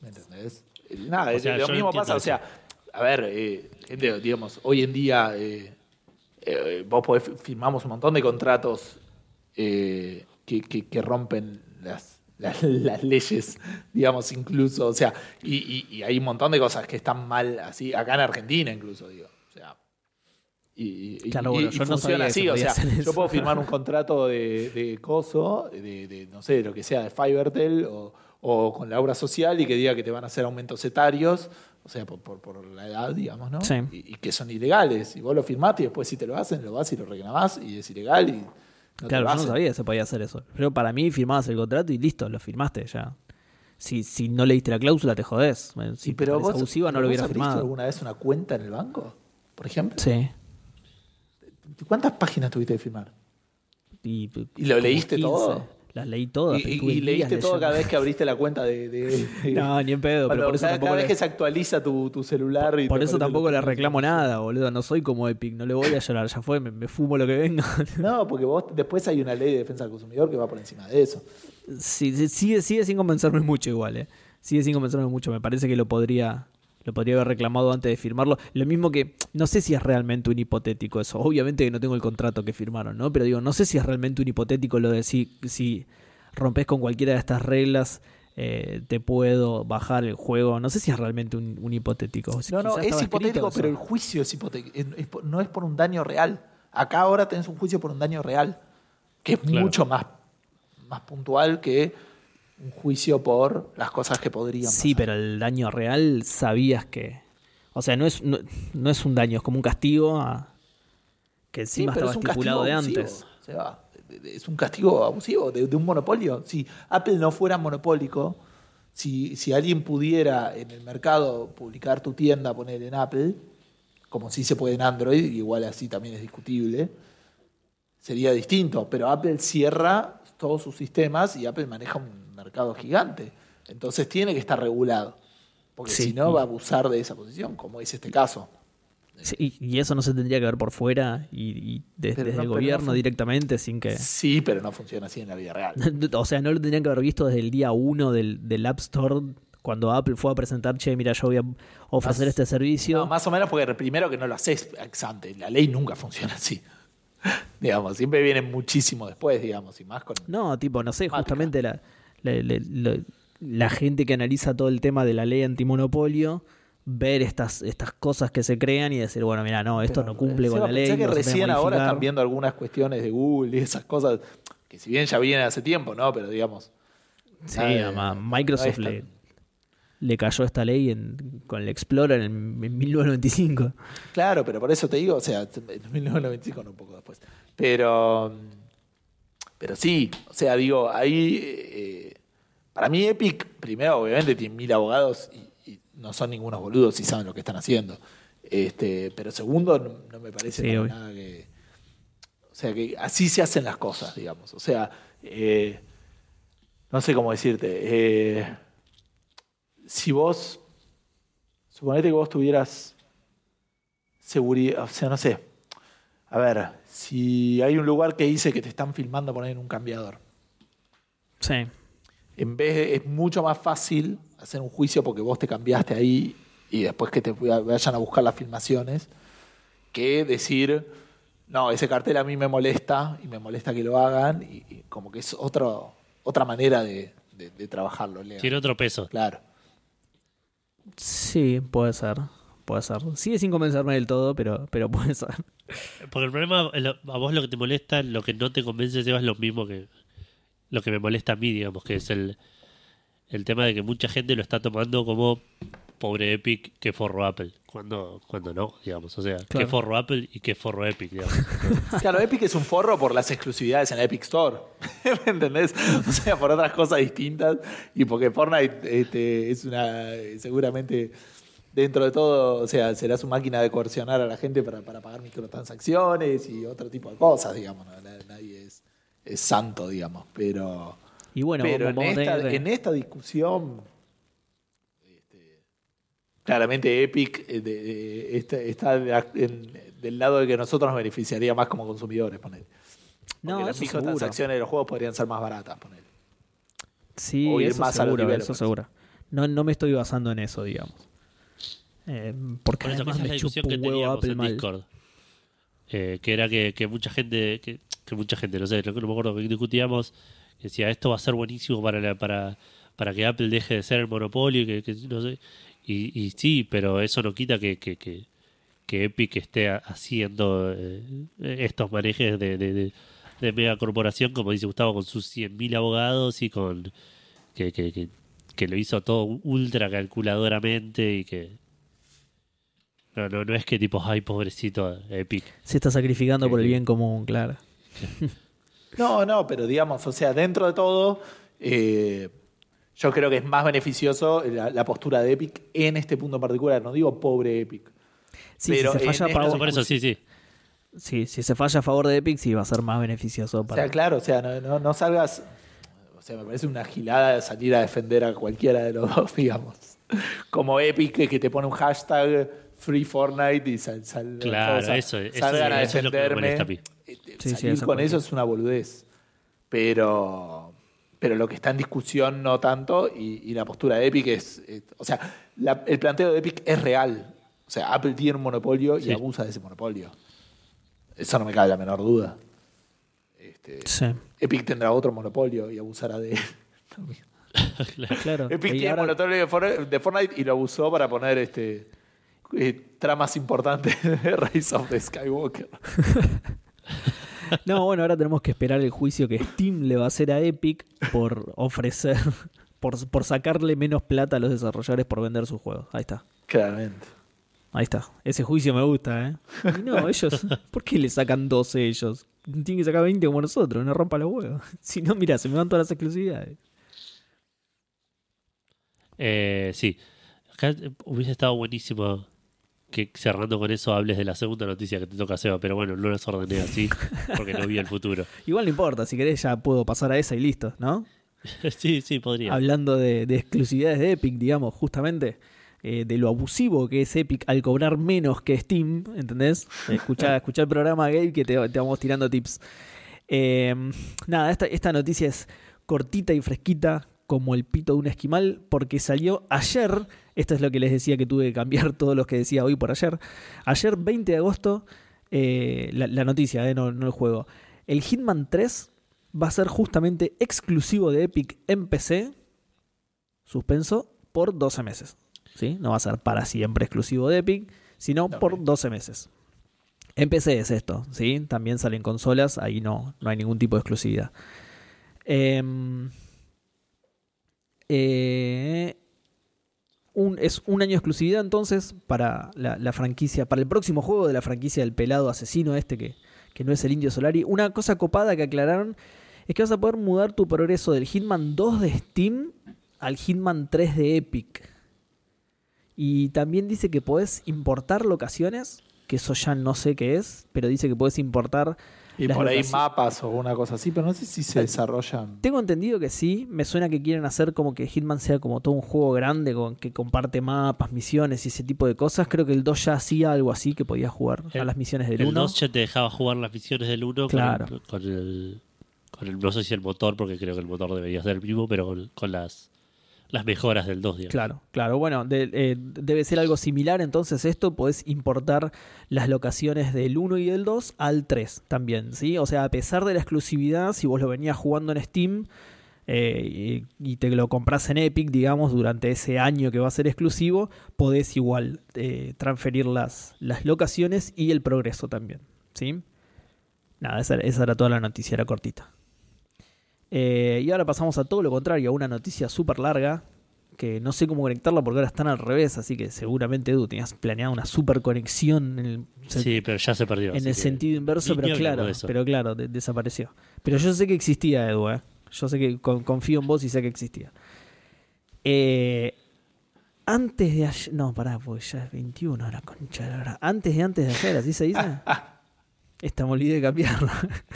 ¿Me entendés? Nada, O sea, lo mismo pasa, o sea, a ver, eh, gente, digamos, hoy en día eh, eh, vos podés, firmamos un montón de contratos eh, que, que- que rompen las, las, las leyes, digamos, incluso, o sea, y, y- y hay un montón de cosas que están mal así, acá en Argentina incluso, digo, o sea. Y, y- Claro, bueno, yo no funciona así, o sea, yo eso. puedo firmar un contrato de, de coso, de, de, no sé, lo que sea, de Fivertel o, o con la obra social y que diga que te van a hacer aumentos etarios, o sea, por, por, por la edad, digamos, ¿no? Sí. Y, y que son ilegales. Y vos lo firmaste y después si te lo hacen, lo vas y lo reclamás y es ilegal y no claro, yo no sabía que se podía hacer eso. Pero para mí firmabas el contrato y listo, lo firmaste ya. Si, si no leíste la cláusula, te jodés. Si pero vos, abusiva, no lo vos hubiera has visto firmado. alguna vez una cuenta en el banco? Por ejemplo. Sí. ¿Cuántas páginas tuviste que firmar? Y, ¿Y lo leíste todo? Las leí todas. y y- y leíste todo leyendo. cada vez que abriste la cuenta de... de- No, ni en pedo, pero por eso cada, tampoco cada vez que se actualiza tu, tu celular y Por eso tampoco le reclamo nada, boludo. No soy como Epic, no le voy a llorar. Ya fue, me, me fumo lo que venga. No, porque vos después hay una ley de defensa del consumidor que va por encima de eso. Sí, sí, sigue, sigue sin convencerme mucho igual, eh. Sigue sin convencerme mucho. Me parece que lo podría, lo podría haber reclamado antes de firmarlo. Lo mismo que, no sé si es realmente un hipotético eso. Obviamente que no tengo el contrato que firmaron, ¿no? Pero digo, no sé si es realmente un hipotético lo de si, si rompes con cualquiera de estas reglas, eh, te puedo bajar el juego. No sé si es realmente un, un hipotético. No, no, es hipotético, pero el juicio es hipotético. es- es por- no es por un daño real. Acá ahora tenés un juicio por un daño real, que es Claro. mucho más, más puntual que un juicio por las cosas que podrían Sí, pasar. pero el daño real sabías que. O sea, no es, no, no es un daño, es como un castigo a- que Sí, encima pero estaba es estipulado de antes. Es un castigo abusivo de, de un monopolio. Si Apple no fuera monopólico, si, si alguien pudiera en el mercado publicar tu tienda, poner en Apple, como si se puede en Android, igual así también es discutible, sería distinto. Pero Apple cierra todos sus sistemas y Apple maneja un mercado gigante. Entonces tiene que estar regulado. Porque Sí, si no va a abusar de esa posición, como es este caso. Sí, y, eso no se tendría que ver por fuera y, desde no- el gobierno no directamente sin que. Sí, pero no funciona así en la vida real. O sea, no lo tendrían que haber visto desde el día uno del, del App Store cuando Apple fue a presentar, che, mira, yo voy a ofrecer Más- este servicio. No, más o menos porque primero que no lo haces ex ante. La ley nunca funciona así. digamos, siempre viene muchísimo después, digamos, y más con. No, tipo, no sé, justamente la, la, la- la- la gente que analiza todo el tema de la ley antimonopolio, ver estas, estas cosas que se crean y decir, bueno, mira, no, esto Pero, no cumple Seba, con la ley. que no recién ahora están viendo algunas cuestiones de Google y esas cosas, que si bien ya vienen hace tiempo, ¿no? Pero digamos. Sí, además, no Microsoft le, le cayó esta ley en- con el Explorer en, en 1995. Claro, pero por eso te digo, o sea, en 1995 no un poco después. Pero. Pero sí, o sea, digo, ahí. eh, para mí, Epic, primero, obviamente, tiene mil abogados y, y no son ningunos boludos y saben lo que están haciendo. Este, pero segundo, no, no me parece Sí, nada que. O sea, que así se hacen las cosas, digamos. O sea, eh, no sé cómo decirte. eh, si vos. Suponete que vos tuvieras seguridad, o sea, no sé. A ver, si hay un lugar que dice que te están filmando poner en un cambiador, Sí. en vez de, es mucho más fácil hacer un juicio porque vos te cambiaste ahí y después que te vayan a buscar las filmaciones, que decir, no, ese cartel a mí me molesta y me molesta que lo hagan y, y como que es otro, otra manera de, de, de trabajarlo. Tiene otro peso. Claro. Sí, puede ser. Puede ser. Sigue sin convencerme del todo, pero, pero puede ser. Porque el problema, a vos lo que te molesta, lo que no te convence, Seba, es lo mismo que lo que me molesta a mí, digamos, que es el, el tema de que mucha gente lo está tomando como pobre Epic que forro Apple. Cuando, cuando no, digamos. O sea, que forro Apple y que forro Epic, digamos. Claro, Epic es un forro por las exclusividades en la Epic Store. ¿Me entendés? O sea, por otras cosas distintas. Y porque Fortnite este, es una. Seguramente, dentro de todo, o sea, será su máquina de coercionar a la gente para, para pagar microtransacciones y otro tipo de cosas, digamos. Nadie es, es santo, digamos. Pero. Y bueno, pero vamos, en, vamos a esta, en esta discusión. este, Claramente Epic eh, de- de- está, en- del lado de que nosotros nos beneficiaría más como consumidores, ponele. No, las microtransacciones de los juegos podrían ser más baratas, ponele. Sí, o ir eso más a los seguro, eso seguro. No, no me estoy basando en eso, digamos. Eh, porque Por eso, además me discusión chupa que teníamos Apple en mal. Discord. Eh, que era que, que mucha gente, que, que mucha gente, no sé, no, no me acuerdo que discutíamos, que decía esto va a ser buenísimo para la, para, para que Apple deje de ser el monopolio, y que, que no sé. Y, y sí, pero eso no quita que, que, que, que Epic esté ha- haciendo eh, estos manejes de, de, de, de mega corporación, como dice Gustavo, con sus 100.000 abogados y con que, que lo hizo todo ultra calculadoramente y que no, no, no es que tipo, ay, pobrecito Epic. Se está sacrificando por el Sí. bien común, claro. No, no, pero digamos, o sea, dentro de todo, eh, yo creo que es más beneficioso la, la postura de Epic en este punto en particular. No digo pobre Epic. Sí, Pero si se falla a esta- favor, Por eso, sí, sí. sí, si se falla a favor de Epic, sí va a ser más beneficioso O para. sea, claro, o sea, no, no, no salgas. O sea, me parece una gilada de salir a defender a cualquiera de los dos, digamos. Como Epic que- que te pone un hashtag Free Fortnite y sal, sal- Claro, a- eso, eso, salgan a eso es lo que me defenderme. molesta a mí. Eh, Sí, sí, Salir con eso es una boludez. Pero, pero lo que está en discusión no tanto y, y la postura de Epic es... eh, o sea, la- el planteo de Epic es real. O sea, Apple tiene un monopolio y abusa de ese monopolio. Eso no me cabe la menor duda. Este, Sí, Epic tendrá otro monopolio y abusará de él. claro. Epic Y tiene ahora- monopolio de Fortnite y lo abusó para poner este eh, tramas importantes de Rise of the Skywalker. No, bueno, ahora tenemos que esperar el juicio que Steam le va a hacer a Epic por ofrecer, por, por sacarle menos plata a los desarrolladores por vender sus juegos. Ahí está. Claramente. Ahí está. Ese juicio me gusta, ¿eh? Y no, ellos. ¿Por qué le sacan 12 ellos? Tienen que sacar 20 como nosotros, no rompa los huevos. Si no, mira, se me van todas las exclusividades. Eh, sí. Acá hubiese estado buenísimo que cerrando con eso hables de la segunda noticia que te toca, Seba, pero bueno, no las ordené así porque no vi el futuro. Igual no importa, si querés ya puedo pasar a esa y listo, ¿no? sí, sí, podría. Hablando de, de exclusividades de Epic, digamos, justamente. eh, de lo abusivo que es Epic al cobrar menos que Steam, ¿entendés? Escuchá, escuchá el programa Gabe que te, te vamos tirando tips. Eh, nada, esta, esta noticia es cortita y fresquita como el pito de un esquimal porque salió ayer, esto es lo que les decía que tuve que cambiar todos los que decía hoy por ayer, ayer 20 de agosto, eh, la, la noticia, eh, no, no el juego, el Hitman 3 va a ser justamente exclusivo de Epic en PC, suspenso, por 12 meses. ¿sí? No va a ser para siempre exclusivo de Epic, sino por 12 meses. En PC es esto, ¿sí? También salen consolas, ahí no, no hay ningún tipo de exclusividad. Em, eh, es un año de exclusividad entonces para la, la franquicia, para el próximo juego de la franquicia del pelado asesino este que, que no es el Indio Solari. Una cosa copada que aclararon es que vas a poder mudar tu progreso del Hitman 2 de Steam al Hitman 3 de Epic. Y también dice que podés importar locaciones, que eso ya no sé qué es, pero dice que podés importar Y las por ahí mapas o una cosa así, pero no sé si se desarrollan. Tengo entendido que sí, me suena que quieren hacer como que Hitman sea como todo un juego grande con que comparte mapas, misiones y ese tipo de cosas. Creo que el 2 ya hacía algo así que podías jugar a El- las misiones del El 1. 2 ya te dejaba jugar las misiones del 1 Claro. con, el, con el con el no sé si el motor, porque creo que el motor debería ser el mismo, pero con, con las las mejoras del 2, digamos. Claro, claro. Bueno, de- eh, debe ser algo similar. Entonces, esto podés importar las locaciones del 1 y del 2 al 3 también, ¿sí? O sea, a pesar de la exclusividad, si vos lo venías jugando en Steam, eh, y, te lo compras en Epic, digamos, durante ese año que va a ser exclusivo, podés igual eh, transferir las, las locaciones y el progreso también. ¿sí? Nada, esa, esa era toda la noticia, era cortita. Eh, y ahora pasamos a todo lo contrario, a una noticia súper larga, que no sé cómo conectarla porque ahora están al revés, así que seguramente Edu tenías planeado una super conexión en el, Sí, pero ya se perdió. en el sentido inverso, pero claro, pero claro, de- desapareció. Pero yo sé que existía, Edu, ¿eh? Yo sé que con- confío en vos y sé que existía. Eh, antes de ayer, no, pará, porque ya es 21 la concha de la hora. Antes de antes de ayer, ¿así se dice? Esta me olvidé de cambiarla.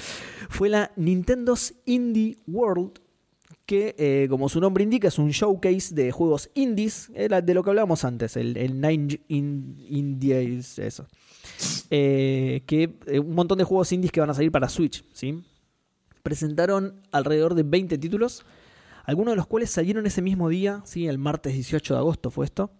Fue la Nintendo's Indie World, que eh, como su nombre indica es un showcase de juegos indies, era de lo que hablábamos antes, el, el Nine in, Indies, eso. Eh, que eh, un montón de juegos indies que van a salir para Switch, ¿sí? Presentaron alrededor de 20 títulos, algunos de los cuales salieron ese mismo día, ¿sí? El martes 18 de agosto fue esto.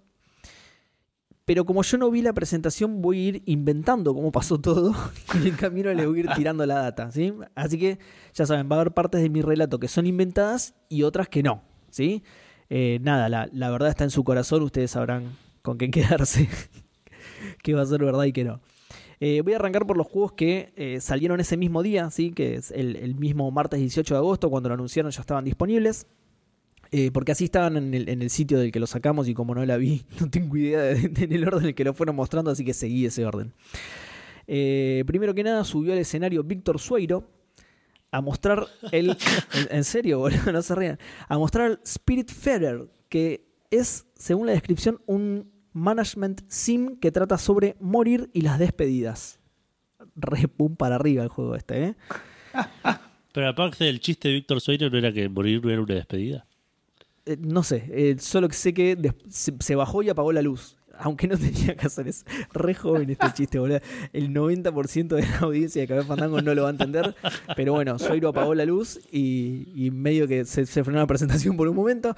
Pero como yo no vi la presentación, voy a ir inventando cómo pasó todo y en el camino le voy a ir tirando la data, ¿sí? Así que ya saben, va a haber partes de mi relato que son inventadas y otras que no, ¿sí? Eh, nada, la, verdad está en su corazón, ustedes sabrán con qué quedarse, qué va a ser verdad y qué no. Eh, voy a arrancar por los juegos que eh, salieron ese mismo día, ¿sí? que es el mismo martes 18 de agosto, cuando lo anunciaron ya estaban disponibles. Eh, porque así estaban en el, en el sitio del que lo sacamos y como no la vi, no tengo idea de, de- en el orden en el que lo fueron mostrando, así que seguí ese orden. Eh, primero que nada subió al escenario Víctor Sueiro a mostrar el... en, en serio, boludo, no se rían. A mostrar el Spirit Feather, que es, según la descripción, un management sim que trata sobre morir y las despedidas. Re pum para arriba el juego este, ¿eh? Pero aparte del chiste de Víctor Sueiro, ¿no era que morir no era una despedida? Eh, no sé, eh, solo que sé que se, bajó y apagó la luz. Aunque no tenía que hacer eso. Re joven este chiste, boludo. El 90% de la audiencia de Café Fandango no lo va a entender. Pero bueno, Sueiro apagó la luz y, medio que se, frenó la presentación por un momento.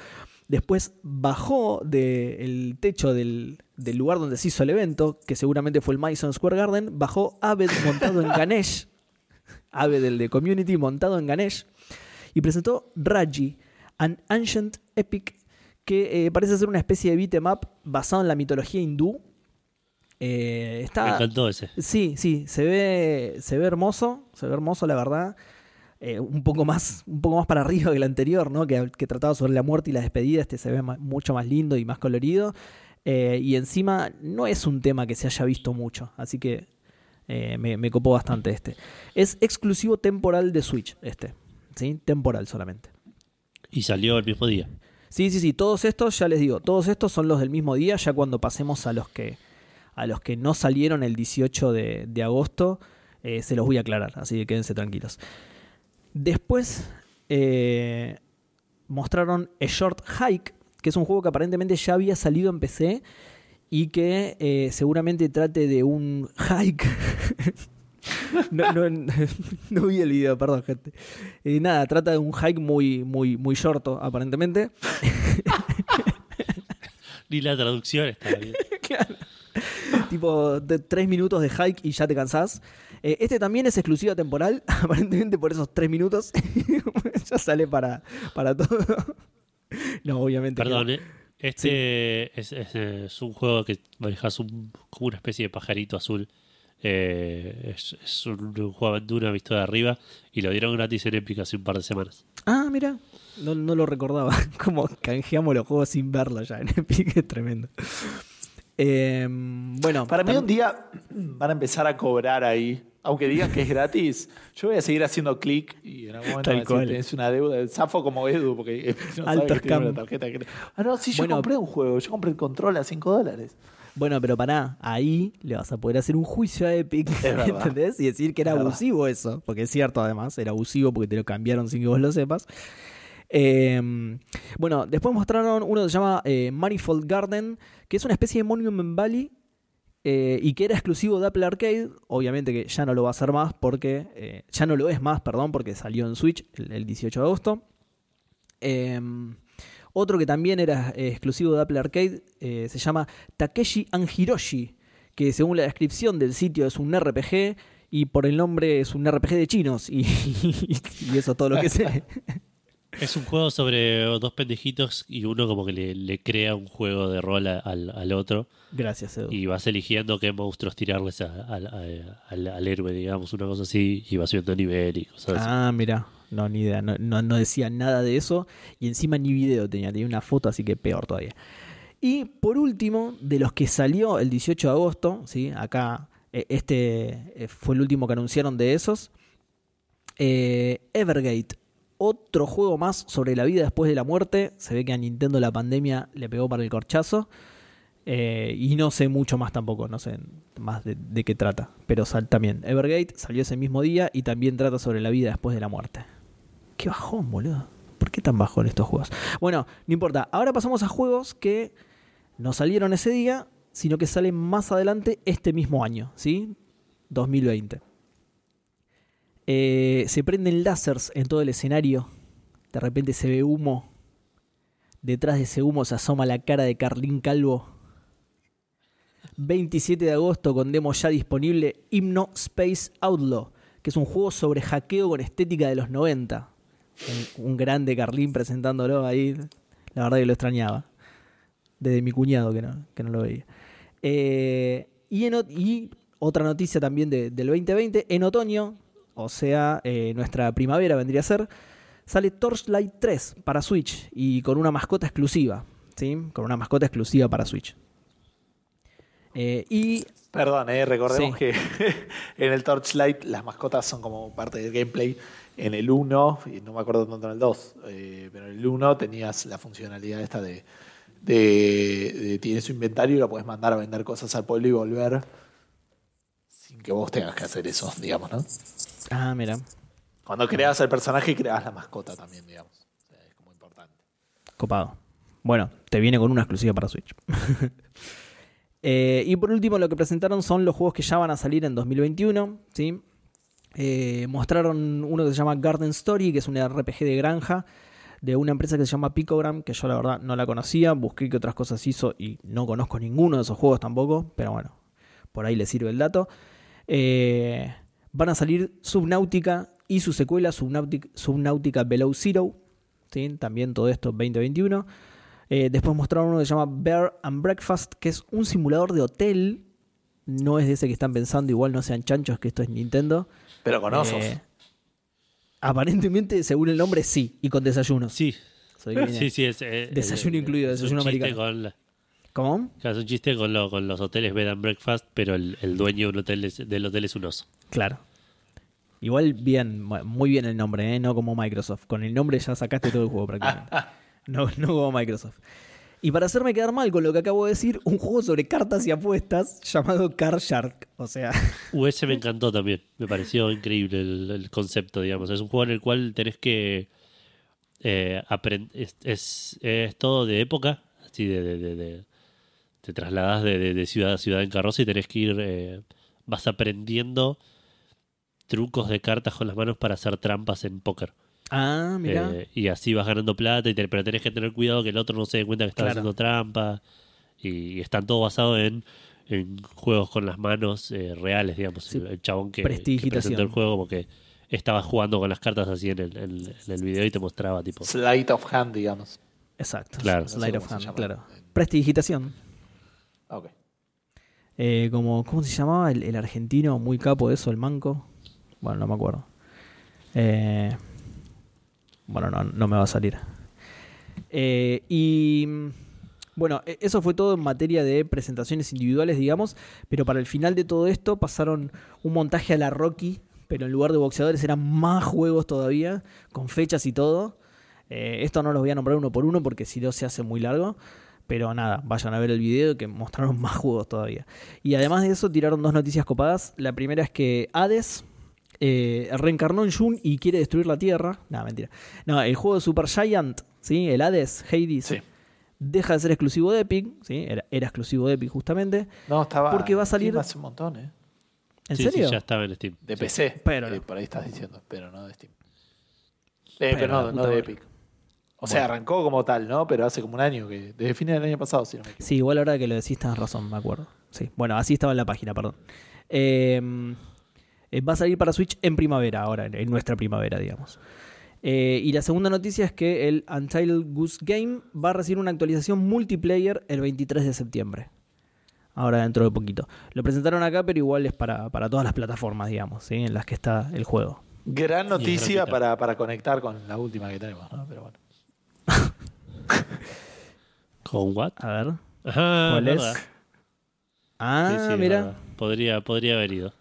Después bajó del techo del, del lugar donde se hizo el evento, que seguramente fue el Madison Square Garden. Bajó Aved montado en Ganesh. Aved, el de Community, montado en Ganesh. Y presentó Raji, An Ancient Epic, que eh, parece ser una especie de beat 'em up basado en la mitología hindú. Eh, Me encantó ese. sí, sí, se ve, se ve hermoso, se ve hermoso la verdad. Eh, un poco más, un poco más para arriba que el anterior, ¿no? Que, que trataba sobre la muerte y la despedida. Este se ve mucho más lindo y más colorido. Eh, y encima no es un tema que se haya visto mucho, así que eh, me, me copó bastante este. Es exclusivo temporal de Switch, este, ¿sí? Temporal solamente. Y salió el mismo día. Sí, sí, sí, todos estos, ya les digo, todos estos son los del mismo día, ya cuando pasemos a los que a los que no salieron el 18 de, de agosto, eh, se los voy a aclarar, así que quédense tranquilos. Después eh, mostraron A Short Hike, que es un juego que aparentemente ya había salido en PC y que eh, seguramente trate de un hike. No, no, no vi el video, perdón, gente. Eh, nada, trata de un hike muy, muy, muy shorto, aparentemente. Ni la traducción está bien. tipo de tres minutos de hike y ya te cansás. Eh, este también es exclusiva temporal, aparentemente por esos tres minutos ya sale para, para todo. no, obviamente. Perdón. ¿eh? Este es, es- es un juego que manejas un, como una especie de pajarito azul. Eh, es, es un, juego de aventura visto de arriba y lo dieron gratis en Epic hace un par de semanas. Ah, mira, no, no lo recordaba. Como canjeamos los juegos sin verlo ya en Epic, es tremendo. Eh, bueno, Para mí un día van a empezar a cobrar ahí. Aunque digan que es gratis, yo voy a seguir haciendo clic y en algún momento Tal cual. tenés una deuda. Zafo como Edu, porque no sabe Alto que tiene una tarjeta. Ah, no, sí, yo Bueno. compré un juego. Yo compré el control a 5 dólares. Bueno, pero pará, ahí le vas a poder hacer un juicio a Epic. ¿entendés? Y decir que era Es verdad. abusivo eso, porque es cierto además, era abusivo porque te lo cambiaron sin que vos lo sepas. Eh, bueno, después mostraron uno que se llama eh, Manifold Garden, que es una especie de Monument Valley eh, y que era exclusivo de Apple Arcade. Obviamente que ya no lo va a hacer más porque, eh, ya no lo es más, perdón, porque salió en Switch el, el 18 de agosto. Otro que también era eh, exclusivo de Apple Arcade eh, se llama Takeshi and Hiroshi, que según la descripción del sitio es un RPG y por el nombre es un RPG de chinos y, y eso es todo lo que sé. Es un juego sobre dos pendejitos y uno como que le, le crea un juego de rol a- al, al otro Gracias, Edu. y vas eligiendo qué monstruos tirarles a- al- a- al, al héroe, digamos, una cosa así, y vas subiendo nivel y cosas así. Ah, mira. No, ni idea. No, no, decía nada de eso. Y encima ni video tenía. Tenía una foto, así que peor todavía. Y por último, de los que salió el 18 de agosto, ¿sí? acá eh, este eh, fue el último que anunciaron de esos. Eh, Evergate, otro juego más sobre la vida después de la muerte. Se ve que a Nintendo la pandemia le pegó para el corchazo. Y no sé mucho más tampoco, no sé más de, de qué trata. Pero sal, también, Evergate salió ese mismo día y también trata sobre la vida después de la muerte. Qué bajón, boludo. ¿Por qué tan bajón estos juegos? Bueno, no importa. Ahora pasamos a juegos que no salieron ese día, sino que salen más adelante este mismo año, ¿sí? 2020. Eh, se prenden lásers en todo el escenario. De repente se ve humo. Detrás de ese humo se asoma la cara de Carlín Calvo. 27 de agosto con demo ya disponible Hymno Space Outlaw, que es un juego sobre hackeo con estética de los 90. Un, un grande Carlín presentándolo ahí. La verdad que lo extrañaba. Desde mi cuñado que no, que no lo veía. Eh, y, en o- y otra noticia también de- del 2020. En otoño, o sea, eh, nuestra primavera vendría a ser, sale Torchlight 3 para Switch y con una mascota exclusiva. ¿sí? Con una mascota exclusiva para Switch. Eh, y Perdón, recordemos Sí. que en el Torchlight las mascotas son como parte del gameplay. En el 1, y no me acuerdo tanto en el 2, eh, pero en el 1 tenías la funcionalidad esta de, de, de- tienes su inventario y lo puedes mandar a vender cosas al pueblo y volver sin que vos tengas que hacer eso, digamos, ¿no? Ah, mira. Cuando creas el personaje, creas la mascota también, digamos. O sea, es como importante. Copado. Bueno, te viene con una exclusiva para Switch. Eh, y por último, lo que presentaron son los juegos que ya van a salir en 2021. ¿sí? Eh, mostraron uno que se llama Garden Story, que es un RPG de granja de una empresa que se llama Picogram, que yo la verdad no la conocía. Busqué qué otras cosas hizo y no conozco ninguno de esos juegos tampoco, pero bueno, por ahí le sirve el dato. Eh, van a salir Subnautica y su secuela Subnautica, Below Zero. También todo esto 2021. Eh, después mostraron uno que se llama Bear and Breakfast, que es un simulador de hotel. No es de ese que están pensando, igual no sean chanchos, que esto es Nintendo. Pero con osos. Eh, aparentemente, según el nombre, sí, y con desayunos. Sí, sí, sí. Es, eh, Desayuno eh, incluido, es un desayuno americano. con la- ¿Cómo? es un chiste con, lo- con los hoteles bed and breakfast, pero el, el dueño de un hotel es- del hotel es un oso. Claro. Igual bien, mu- muy bien el nombre, ¿eh? no como Microsoft. Con el nombre ya sacaste todo el juego prácticamente. No, no como Microsoft. Y para hacerme quedar mal con lo que acabo de decir, un juego sobre cartas y apuestas llamado Car Shark. O sea, ese me encantó también. Me pareció increíble el, concepto, digamos. Es un juego en el cual tenés que eh, es, es, todo de época, así de, de, de- de- te de- de ciudad a ciudad en carroza y tenés que ir, eh, vas aprendiendo trucos de cartas con las manos para hacer trampas en póker. Ah, mira. Eh, y así vas ganando plata, y te- pero tenés que tener cuidado que el otro no se dé cuenta que estás Claro. haciendo trampa. Y, y están todo basado en, en juegos con las manos eh, reales, digamos. Sí. El, el chabón que, que presentó el juego porque estaba jugando con las cartas así en el, en- en el video y te mostraba tipo... Sleight of hand, digamos. Exacto. Claro. No of hand, claro. Prestidigitación. Ah, Ok. Eh, como, ¿Cómo se llamaba el, el argentino muy capo de eso, el manco? Bueno, no me acuerdo. Eh, bueno, no, no me va a salir. Eh, y bueno, e- eso fue todo en materia de presentaciones individuales, digamos. Pero para el final de todo esto pasaron un montaje a la Rocky, pero en lugar de boxeadores eran más juegos todavía, con fechas y todo. Eh, esto no los voy a nombrar uno por uno porque si no se hace muy largo. Pero nada, vayan a ver el video que mostraron más juegos todavía. Y además de eso, tiraron dos noticias copadas. La primera es que Hades eh, reencarnó en Jun y quiere destruir la Tierra. No, mentira. No, el juego de Super Giant, ¿sí? el Hades, Hades, Sí. deja de ser exclusivo de Epic. ¿sí? Era, era exclusivo de Epic justamente. No, estaba. Porque va a salir- Hace un montón, ¿eh? ¿En Sí, serio? sí, ya estaba en Steam. De Sí. PC. Pero eh, no. por ahí estás diciendo, pero no de Steam. Eh, Pero no, no de. Epic. O sea, arrancó como tal, ¿no? Pero hace como un año que. Desde fines del año pasado, si no me equivoco. Sí, igual ahora que lo decís tenés razón, me acuerdo. Sí, bueno, así estaba en la página, perdón. Eh, eh, va a salir para Switch en primavera, ahora, en, en nuestra primavera, digamos. Eh, y la segunda noticia es que el Untitled Goose Game va a recibir una actualización multiplayer el 23 de septiembre. Ahora dentro de poquito. Lo presentaron acá, pero igual es para, para todas las plataformas, digamos, ¿sí? en las que está el juego. Gran noticia para, para conectar con la última que tenemos, ¿no? Pero bueno. ¿Con what? A ver. Ajá, ¿Cuál es? verdad. Ah, Sí, sí, mira. verdad. Podría, podría haber ido.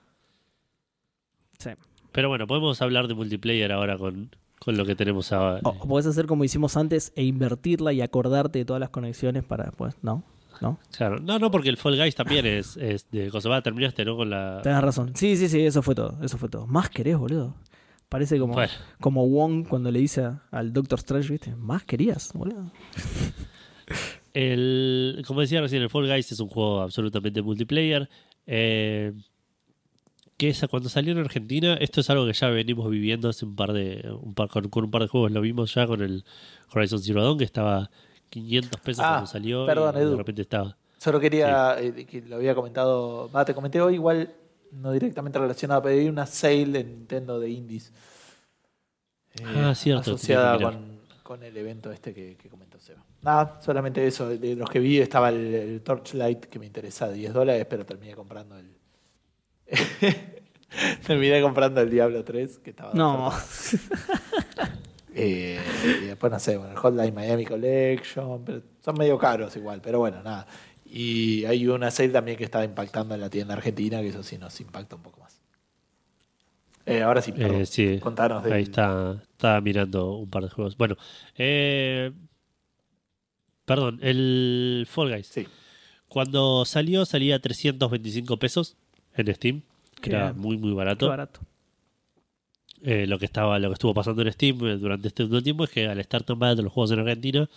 Pero bueno, podemos hablar de multiplayer ahora con, con lo que tenemos ahora. O, o podés hacer como hicimos antes e invertirla y acordarte de todas las conexiones para después, ¿no? ¿No? Claro. No, no, porque el Fall Guys también es, es de cosa. Va, terminaste, ¿no? Con la. Tenés razón. Sí, sí, sí, eso fue todo. Eso fue todo. Más querés, boludo. Parece como, Bueno. como Wong cuando le dice al Doctor Strange, ¿viste? Más querías, boludo. El, como decía recién, el Fall Guys es un juego absolutamente multiplayer. eh, que esa, cuando salió en Argentina, esto es algo que ya venimos viviendo hace un par de. Un par, con, con un par de juegos. Lo vimos ya con el Horizon Zero Dawn, que estaba 500 pesos Ah, cuando salió. perdón, y Edu. de repente estaba. Solo quería, eh, que lo había comentado, va, te comenté hoy, igual no directamente relacionado, pero hay una sale de Nintendo de Indies. eh, Ah, cierto, Asociada con, con el evento este que, que comentó Seba. Nada, solamente eso. De los que vi estaba el, el Torchlight que me interesa de 10 dólares, pero terminé comprando el. terminé comprando el Diablo 3, que estaba. No. Eh, y después, no sé, bueno, el Hotline Miami Collection, pero son medio caros igual, pero bueno, nada. Y hay una sale también que estaba impactando en la tienda argentina, que eso sí nos impacta un poco más. Eh, ahora sí, perdón. Eh, sí, contanos del- ahí está, estaba mirando un par de juegos. Bueno, eh, perdón, el Fall Guys. Sí. Cuando salió, salía 325 pesos en Steam, que era muy, muy barato. barato. Eh, lo que estaba lo que estuvo pasando en Steam eh, durante este último tiempo es que al estar tan baratos los juegos en Argentina,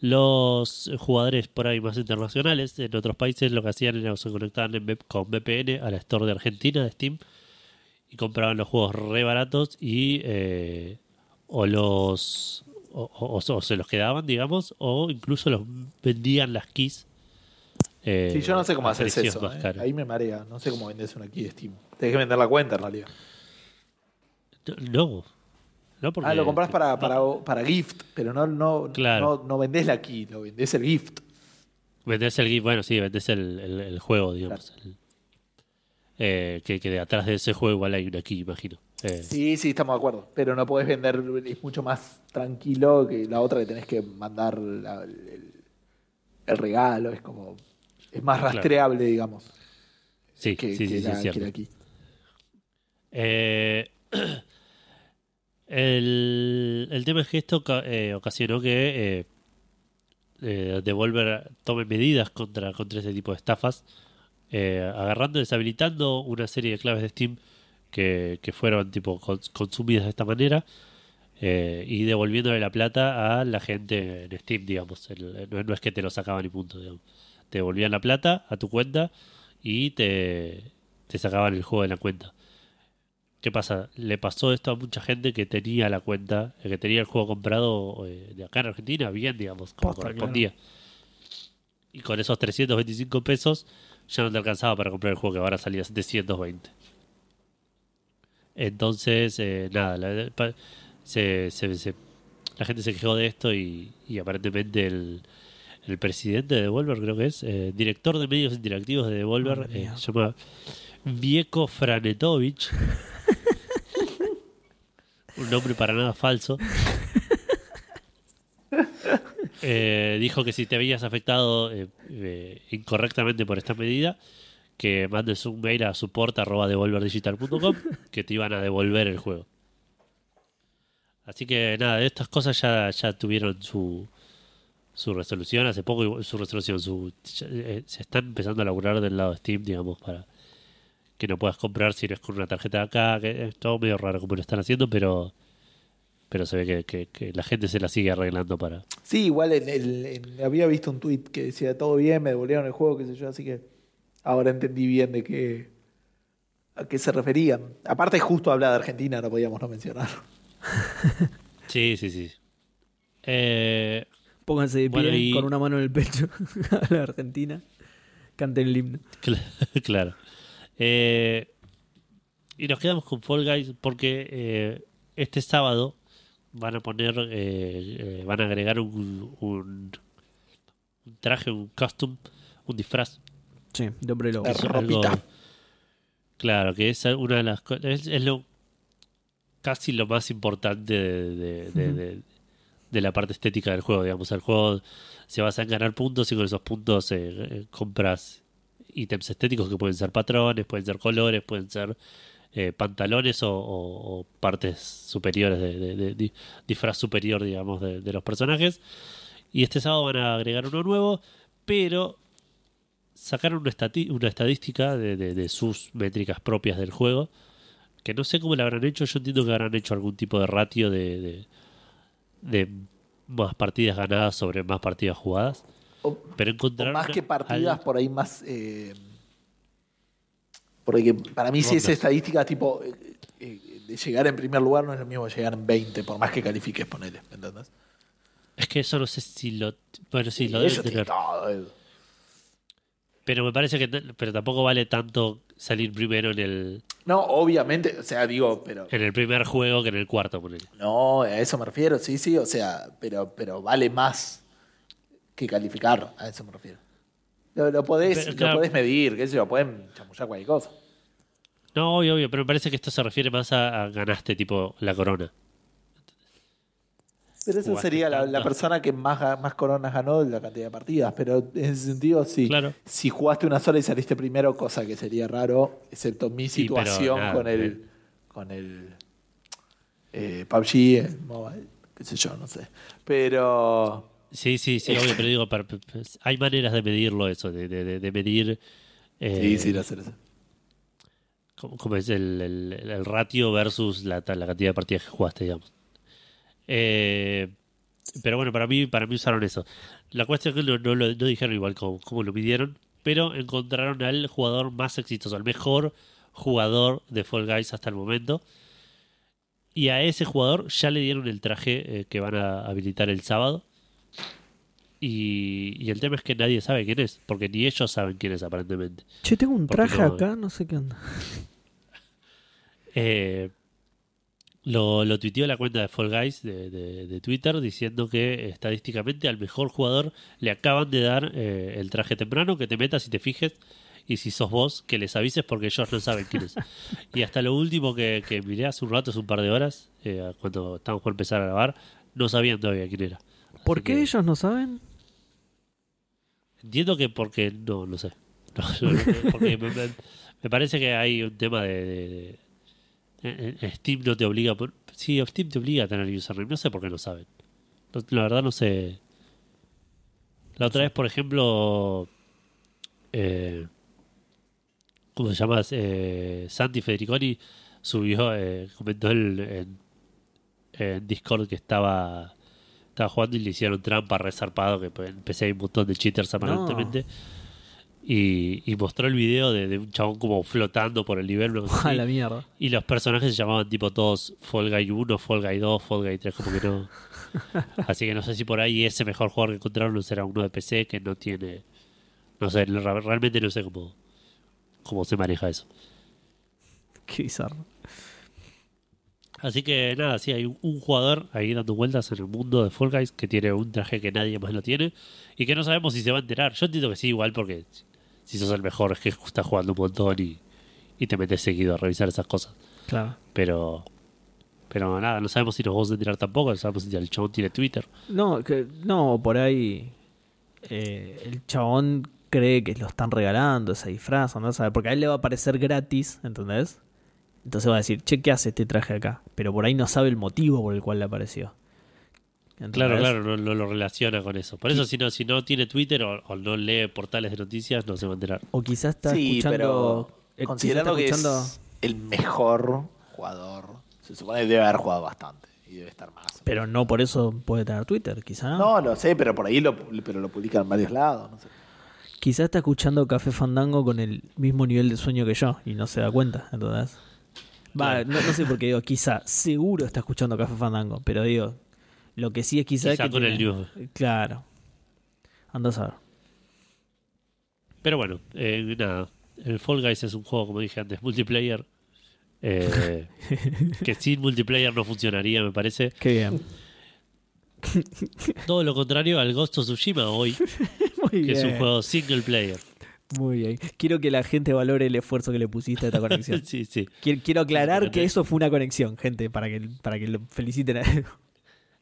los jugadores por ahí más internacionales en otros países lo que hacían era se conectaban en con VPN a la store de Argentina de Steam y compraban los juegos re baratos y eh, o los o, o- o- o se los quedaban digamos o incluso los vendían las keys eh, Sí, yo no sé cómo haces eso. eh. Ahí me marea. No sé cómo vendes una key de Steam. Tenés que vender la cuenta en realidad. no no porque ah, lo compras para, para, para gift, pero no, no, Claro. no, no vendés la key, lo vendés el gift. Vendés el GIF, bueno, sí, vendés el, el- el juego, digamos. el- eh, que, que de atrás de ese juego igual hay una aquí, imagino. Eh, Sí, sí, estamos de acuerdo. Pero no podés vender, es mucho más tranquilo que la otra que tenés que mandar la- el, el regalo. Es como. Es más Claro. rastreable, digamos, sí, que, sí, que sí, sí, la, es cierto. que la key. Eh, el, el tema es que esto eh, ocasionó que eh, eh, Devolver tome medidas contra, contra ese tipo de estafas, eh, agarrando y deshabilitando una serie de claves de Steam que, que fueron tipo cons- consumidas de esta manera eh, y devolviéndole la plata a la gente en Steam, digamos. El- no es que te lo sacaban y punto, digamos. Te devolvían la plata a tu cuenta y te, te sacaban el juego de la cuenta. ¿Qué pasa? Le pasó esto a mucha gente que tenía la cuenta, que tenía el juego comprado eh, de acá en Argentina, bien, digamos, como Posta, correspondía. Y con esos 325 pesos ya no te alcanzaba para comprar el juego que ahora salía 720. Entonces, eh, nada, la, se- se- la gente se quejó de esto y, y aparentemente el, el presidente de Devolver, creo que es, eh, director de medios interactivos de Devolver, eh, se llama Vieko Franetovich. Un nombre para nada falso. Eh, dijo que si te habías afectado incorrectamente por esta medida, que mandes un mail a support.devolverdigital.com que te iban a devolver el juego. Así que nada, estas cosas ya, ya tuvieron su, su resolución hace poco, su resolución, su, eh, se están empezando a laburar del lado de Steam, digamos, para que no puedas comprar si no es con una tarjeta de acá, que es todo medio raro como lo están haciendo, pero pero se ve que, que- que la gente se la sigue arreglando para... Sí, igual en el- en- había visto un tweet que decía todo bien, me devolvieron el juego, qué sé yo, así que ahora entendí bien de qué a qué se referían. Aparte, justo hablar de Argentina, no podíamos no mencionar. Sí, sí, sí. Eh, Pónganse de pie Bueno, y- con una mano en el pecho a la Argentina. Canten el himno. Cla- claro. Eh, y nos quedamos con Fall Guys porque eh, este sábado van a poner, eh, eh, van a agregar un, un, un traje, un costume, un disfraz. Sí, de hombre lobo. Ropita. claro, que es una de las cosas, es, es lo casi lo más importante de, de- de- Ujú. de- de la parte estética del juego. Digamos, el juego se basa en ganar puntos y con esos puntos eh, eh, compras ítems estéticos que pueden ser patrones, pueden ser colores, pueden ser eh, pantalones o, partes superiores de, de- de- di- disfraz superior, digamos, de, los personajes. Y este sábado van a agregar uno nuevo, pero sacaron una, una estadística de sus métricas propias del juego, que no sé cómo la habrán hecho, yo entiendo que habrán hecho algún tipo de ratio de, de, más partidas ganadas sobre más partidas jugadas, O- pero más que partidas, algo- por ahí más. eh, porque para mí, si es estadística tipo eh, eh, de llegar en primer lugar, no es lo mismo que llegar en 20, por más que califiques, ponele. ¿Me entendés? Es que eso no sé si lo... Bueno, sí, lo tiene tener. eh. Pero me parece que... Pero tampoco vale tanto salir primero en el, No, obviamente, o sea, digo, pero. en el primer juego que en el cuarto. ponele. No, a eso me refiero, sí, sí, o sea, pero, pero vale más que calificar, a eso me refiero. Lo, lo podés, Pero, lo claro. podés medir, qué sé yo, pueden chamullar cualquier cosa. No, obvio, obvio, pero me parece que esto se refiere más a, a ganaste tipo la corona. Pero Jugaste sería la, persona que más, más coronas ganó de la cantidad de partidas. Pero en ese sentido, sí. Claro. Si jugaste una sola y saliste primero, cosa que sería raro, excepto mi Sí, pero situación con el. eh. con el. Eh, PUBG, el mobile, qué sé yo, no sé. Pero. Sí, sí, sí, obvio, pero digo, hay maneras de medirlo eso, de, de- de- medir eh, Sí, sí, lo sé, lo sé. cómo, cómo es el, el- el ratio versus la, la cantidad de partidas que jugaste, digamos. Eh, pero bueno, para mí, para mí usaron eso. La cuestión es que no, no dijeron igual cómo, cómo lo midieron, pero encontraron al jugador más exitoso, al mejor jugador de Fall Guys hasta el momento. Y a ese jugador ya le dieron el traje eh, que van a habilitar el sábado. Y, y el tema es que nadie sabe quién es, porque ni ellos saben quién es aparentemente. Che, tengo un traje no- acá, no sé qué onda. Eh, lo, lo tuiteó la cuenta de Fall Guys de, de- de Twitter diciendo que estadísticamente al mejor jugador le acaban de dar eh, el traje temprano, que te metas y te fijes. Y si sos vos, que les avises porque ellos no saben quién es. y hasta lo último que, que miré hace un rato, hace un par de horas, eh, cuando estábamos por empezar a grabar, no sabían todavía quién era. ¿Por Así qué que ellos no saben? Entiendo que porque no, no sé. No, porque me, parece que hay un tema de, Steam no te obliga. a pon- Sí, Steam te obliga a tener username. No sé por qué no saben. No, la verdad no sé. La otra vez, por ejemplo, eh, ¿cómo se llama? Eh, Santi Federiconi subió, eh, comentó el- en, en Discord que estaba estaba jugando y le hicieron trampa resarpado, que pues, empecé hay un montón de cheaters aparentemente. Y, y mostró el video de, de un chabón como flotando por el nivel. A así. la mierda. Y los personajes se llamaban tipo todos Fall Guy 1, Fall Guy 2, Fall Guy 3, como que no. Así que no sé si por ahí ese mejor jugador que encontraron será uno de PC que no tiene. No sé, re- realmente no sé cómo, cómo se maneja eso. Qué bizarro. Así que nada, sí, hay un, un jugador ahí dando vueltas en el mundo de Fall Guys que tiene un traje que nadie más lo tiene y que no sabemos si se va a enterar. Yo entiendo que sí, igual, porque si sos el mejor es que estás jugando un montón y, y te metes seguido a revisar esas cosas. Claro. Pero pero nada, no sabemos si nos vamos a enterar tampoco, no sabemos si el chabón tiene Twitter. No, que, no, por ahí eh, el chabón cree que lo están regalando, ese disfraz, no sabe, porque a él le va a parecer gratis, ¿entendés? Entonces va a decir, che, ¿qué hace este traje acá? Pero por ahí no sabe el motivo por el cual le apareció. ¿Entendés? Claro, claro, no, no lo relaciona con eso. Por eso si no, si no tiene Twitter o, o no lee portales de noticias, no se va a enterar. O quizás está sí, escuchando... pero eh, considerando quizás que está escuchando- es el mejor jugador, se supone que debe haber jugado bastante y debe estar más. Pero no por eso puede tener Twitter, quizá. No, lo sé, pero por ahí lo, pero lo publican en varios lados. No sé. Quizás está escuchando Café Fandango con el mismo nivel de sueño que yo y no se da cuenta, entonces. Va, no sé por qué digo, quizá, seguro está escuchando Café Fandango, pero digo, lo que sí es quizá, Quizá que con el news. Claro. Anda a saber. Pero bueno, eh, nada. El Fall Guys es un juego, como dije antes, multiplayer. Eh, que sin multiplayer no funcionaría, me parece. Qué bien. Todo lo contrario al Ghost of Tsushima hoy, Muy que es un juego single player. Muy bien. Quiero que la gente valore el esfuerzo que le pusiste a esta conexión. sí, sí. Quiero, quiero aclarar que eso fue una conexión, gente, para que, para que lo feliciten a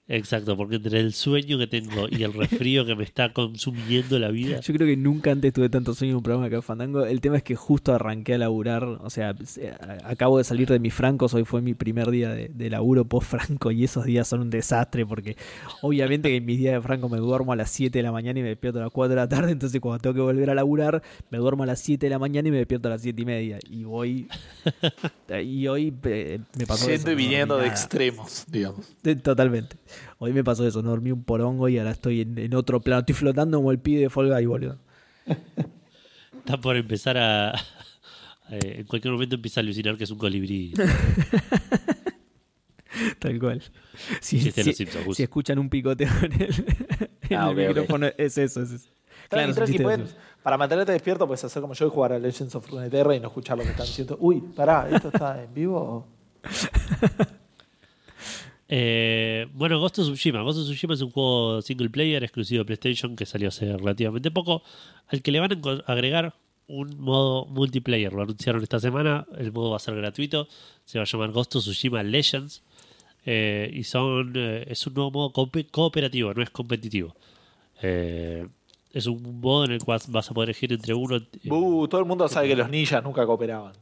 Exacto, porque entre el sueño que tengo y el resfrío que me está consumiendo la vida. Yo creo que nunca antes tuve tanto sueño en un programa que Fandango. El tema es que justo arranqué a laburar, o sea, acabo de salir de mis francos, hoy fue mi primer día de, de laburo post-franco y esos días son un desastre porque obviamente que en mis días de franco me duermo a las 7 de la mañana y me despierto a las 4 de la tarde, entonces cuando tengo que volver a laburar me duermo a las 7 de la mañana y me despierto a las 7 y media y voy... y hoy eh, me pasó Siendo y no viniendo de extremos, digamos. Totalmente. Hoy me pasó eso, no dormí un porongo y ahora estoy en, en otro plano. Estoy flotando como el pibe de Folga y boludo. Está por empezar a. eh, en cualquier momento empieza a alucinar que es un colibrí. Tal cual. Si, Simpsons, escuchan un picoteo en el, en Ah, el micrófono, es eso. Es eso. Claro, tranqui, pueden- para mantenerte despierto puedes hacer como yo y jugar a Legends of Runeterra y no escuchar lo que están diciendo. Uy, pará, ¿esto está en vivo? Eh, bueno, Ghost of Tsushima. Ghost of Tsushima es un juego single player exclusivo de PlayStation que salió hace relativamente poco, al que le van a agregar un modo multiplayer. Lo anunciaron esta semana. El modo va a ser gratuito. Se va a llamar Ghost of Tsushima Legends. Eh, y son eh, es un nuevo modo coope- cooperativo, no es competitivo. Eh, es un modo en el cual vas a poder elegir entre uno. Uh, todo el mundo sabe que los ninjas nunca cooperaban.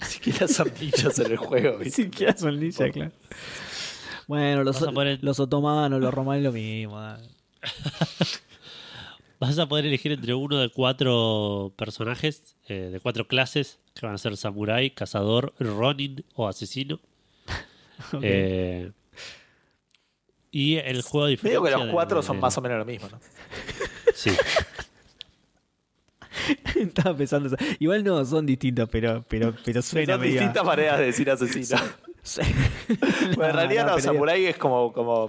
Ni siquiera son ninjas en el juego. Ni siquiera son ninja, claro. Bueno, los, otomanos, los romanos, lo mismo. Vas a poder elegir entre uno de cuatro personajes, eh, de cuatro clases, que van a ser Samurai, Cazador, Ronin o Asesino. Eh, y el juego Medio diferencia que los cuatro de- son de- más o menos lo mismo, ¿no? Sí, Estaba pensando eso. Igual no, son distintos, pero, pero, pero suena Son medio- distintas maneras de decir asesino. Bueno, en realidad No, no, samurai es como... como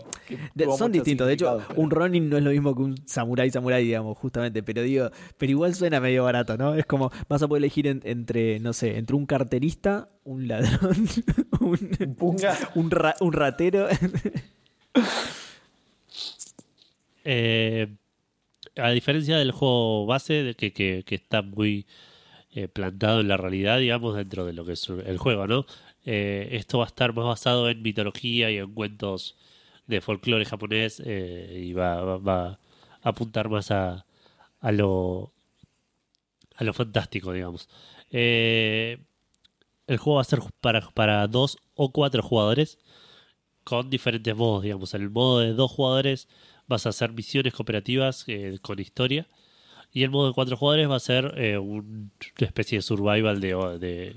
De- son distintos. De hecho, pero- un Ronin no es lo mismo que un samurái samurái, digamos, justamente. Pero digo, pero igual suena medio barato, ¿no? Es como vas a poder elegir en- entre, no sé, entre un carterista, un ladrón, un, Punga. un, ra- un ratero. Eh, a diferencia del juego base, que, que- que está muy eh, plantado en la realidad, digamos, dentro de lo que es el juego, ¿no? Eh, esto va a estar más basado en mitología y en cuentos de folclore japonés eh, y va, va- va a apuntar más a, a lo a lo fantástico, digamos. El juego va a ser para, para dos o cuatro jugadores con diferentes modos, digamos. El modo de dos jugadores vas a hacer misiones cooperativas eh, con historia. Y el modo de cuatro jugadores va a ser eh, un- una especie de survival de,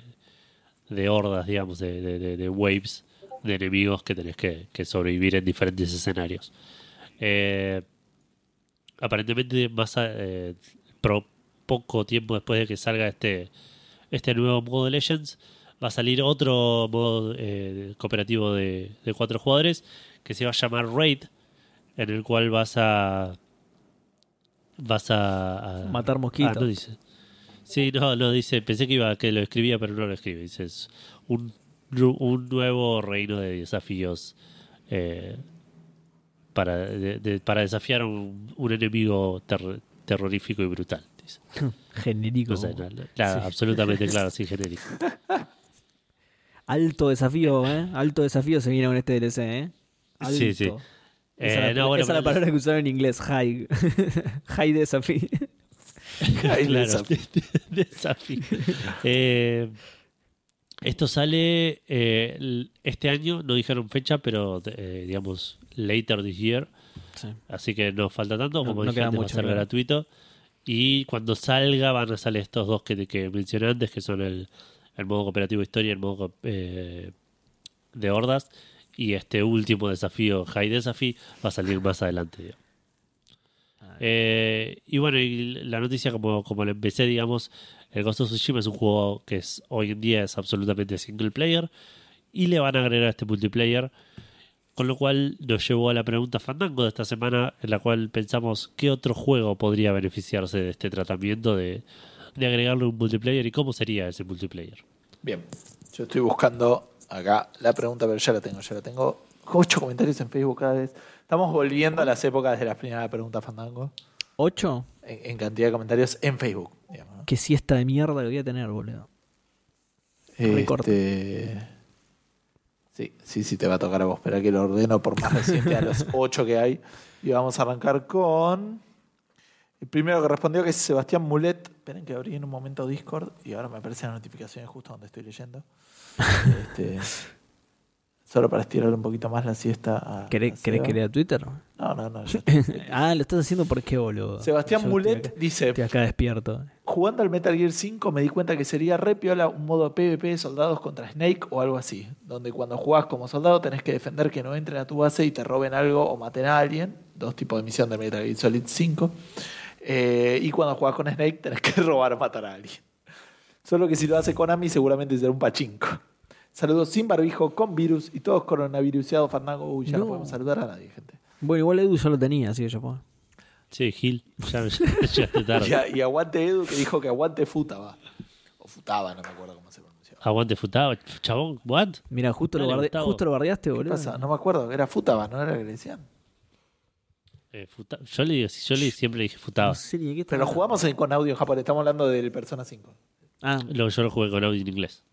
de, hordas, digamos, de, de- waves de enemigos que tenés que, que sobrevivir en diferentes escenarios. Eh, aparentemente, más a- poco tiempo después de que salga este, este nuevo modo de Legends, va a salir otro modo cooperativo de, de cuatro jugadores que se va a llamar Raid, en el cual vas a vas a, a- Matar mosquitos. Ah, no dice. Sí, no, no dice. Pensé que iba que lo escribía, pero no lo escribe. Dice es un, un nuevo reino de desafíos eh, para, de- de- para desafiar a un, un enemigo ter- terrorífico y brutal. Dice. Genérico. No sé, no, no, claro, Sí. absolutamente claro, sí, genérico. Alto desafío, ¿eh? Alto desafío se viene con este DLC, ¿eh? Alto. Sí, sí. Esa, Eh, es la, no, bueno, esa es la pero- palabra que usaron en inglés, high. high desafío. Ahí Claro, desafío. desafío. Eh, esto sale eh, este año, no dijeron fecha, pero eh, digamos later this year. Sí. Así que no falta tanto, como no dije queda antes, va a ser claro. gratuito. Y cuando salga van a salir estos dos que, que mencioné antes, que son el, el modo cooperativo historia y el modo eh, de hordas. Y este último desafío, High Desafí, va a salir más adelante. digamos. Eh, y bueno, y la noticia como, como la empecé, digamos, el Ghost of Tsushima es un juego que es hoy en día es absolutamente single player y le van a agregar este multiplayer, con lo cual nos llevó a la pregunta Fandango de esta semana, en la cual pensamos qué otro juego podría beneficiarse de este tratamiento de, de agregarle un multiplayer y cómo sería ese multiplayer. Bien. Yo estoy buscando acá la pregunta, pero ya la tengo, ya la tengo. Ocho comentarios en Facebook cada vez. Estamos volviendo a las épocas de la primera pregunta Fandango. ¿Ocho? En, en cantidad de comentarios en Facebook. digamos. Qué siesta de mierda que voy a tener, boludo. Este... Sí, sí, sí, te va a tocar a vos. Espera que lo ordeno por más reciente a los ocho que hay. Y vamos a arrancar con. El primero que respondió que es Sebastián Mulet. Esperen que abrí en un momento Discord y ahora me aparecen las notificaciones justo donde estoy leyendo. Este, solo para estirar un poquito más la siesta. A, a ¿Querés, querés Seba. que lea Twitter? No, no, no. estoy- ah, lo estás haciendo por qué, boludo. Sebastián Yo Mulet dice: estoy acá despierto. Jugando al Metal Gear 5 me di cuenta que sería re piola un modo PvP de soldados contra Snake o algo así, donde cuando jugás como soldado tenés que defender que no entren a tu base y te roben algo o maten a alguien, dos tipos de misión de Metal Gear Solid 5, Eh, y cuando jugás con Snake tenés que robar o matar a alguien. Solo que si lo hace Konami seguramente será un pachinko. Saludos sin barbijo, con virus y todos coronaviruseados Fandango. Uy, ya no. No. podemos saludar a nadie, gente. Bueno, igual Edu ya lo tenía, así que ya puedo. Sí, Gil, ya, ya tarde. Y, a- y aguante Edu que dijo que aguante Futaba. O Futaba, no me acuerdo cómo se pronunciaba. Aguante Futaba, chabón, what? Mira, justo, lo barde- justo lo bardeaste, ¿Qué boludo. pasa? No me acuerdo, era Futaba, ¿no era que le decían? Eh, Futa- Yo le digo, yo le, siempre le dije Futaba. No sé ni de qué está Pero lo jugamos en- con audio en japonés, estamos hablando del Persona 5. Ah, Luego yo lo jugué con audio en inglés.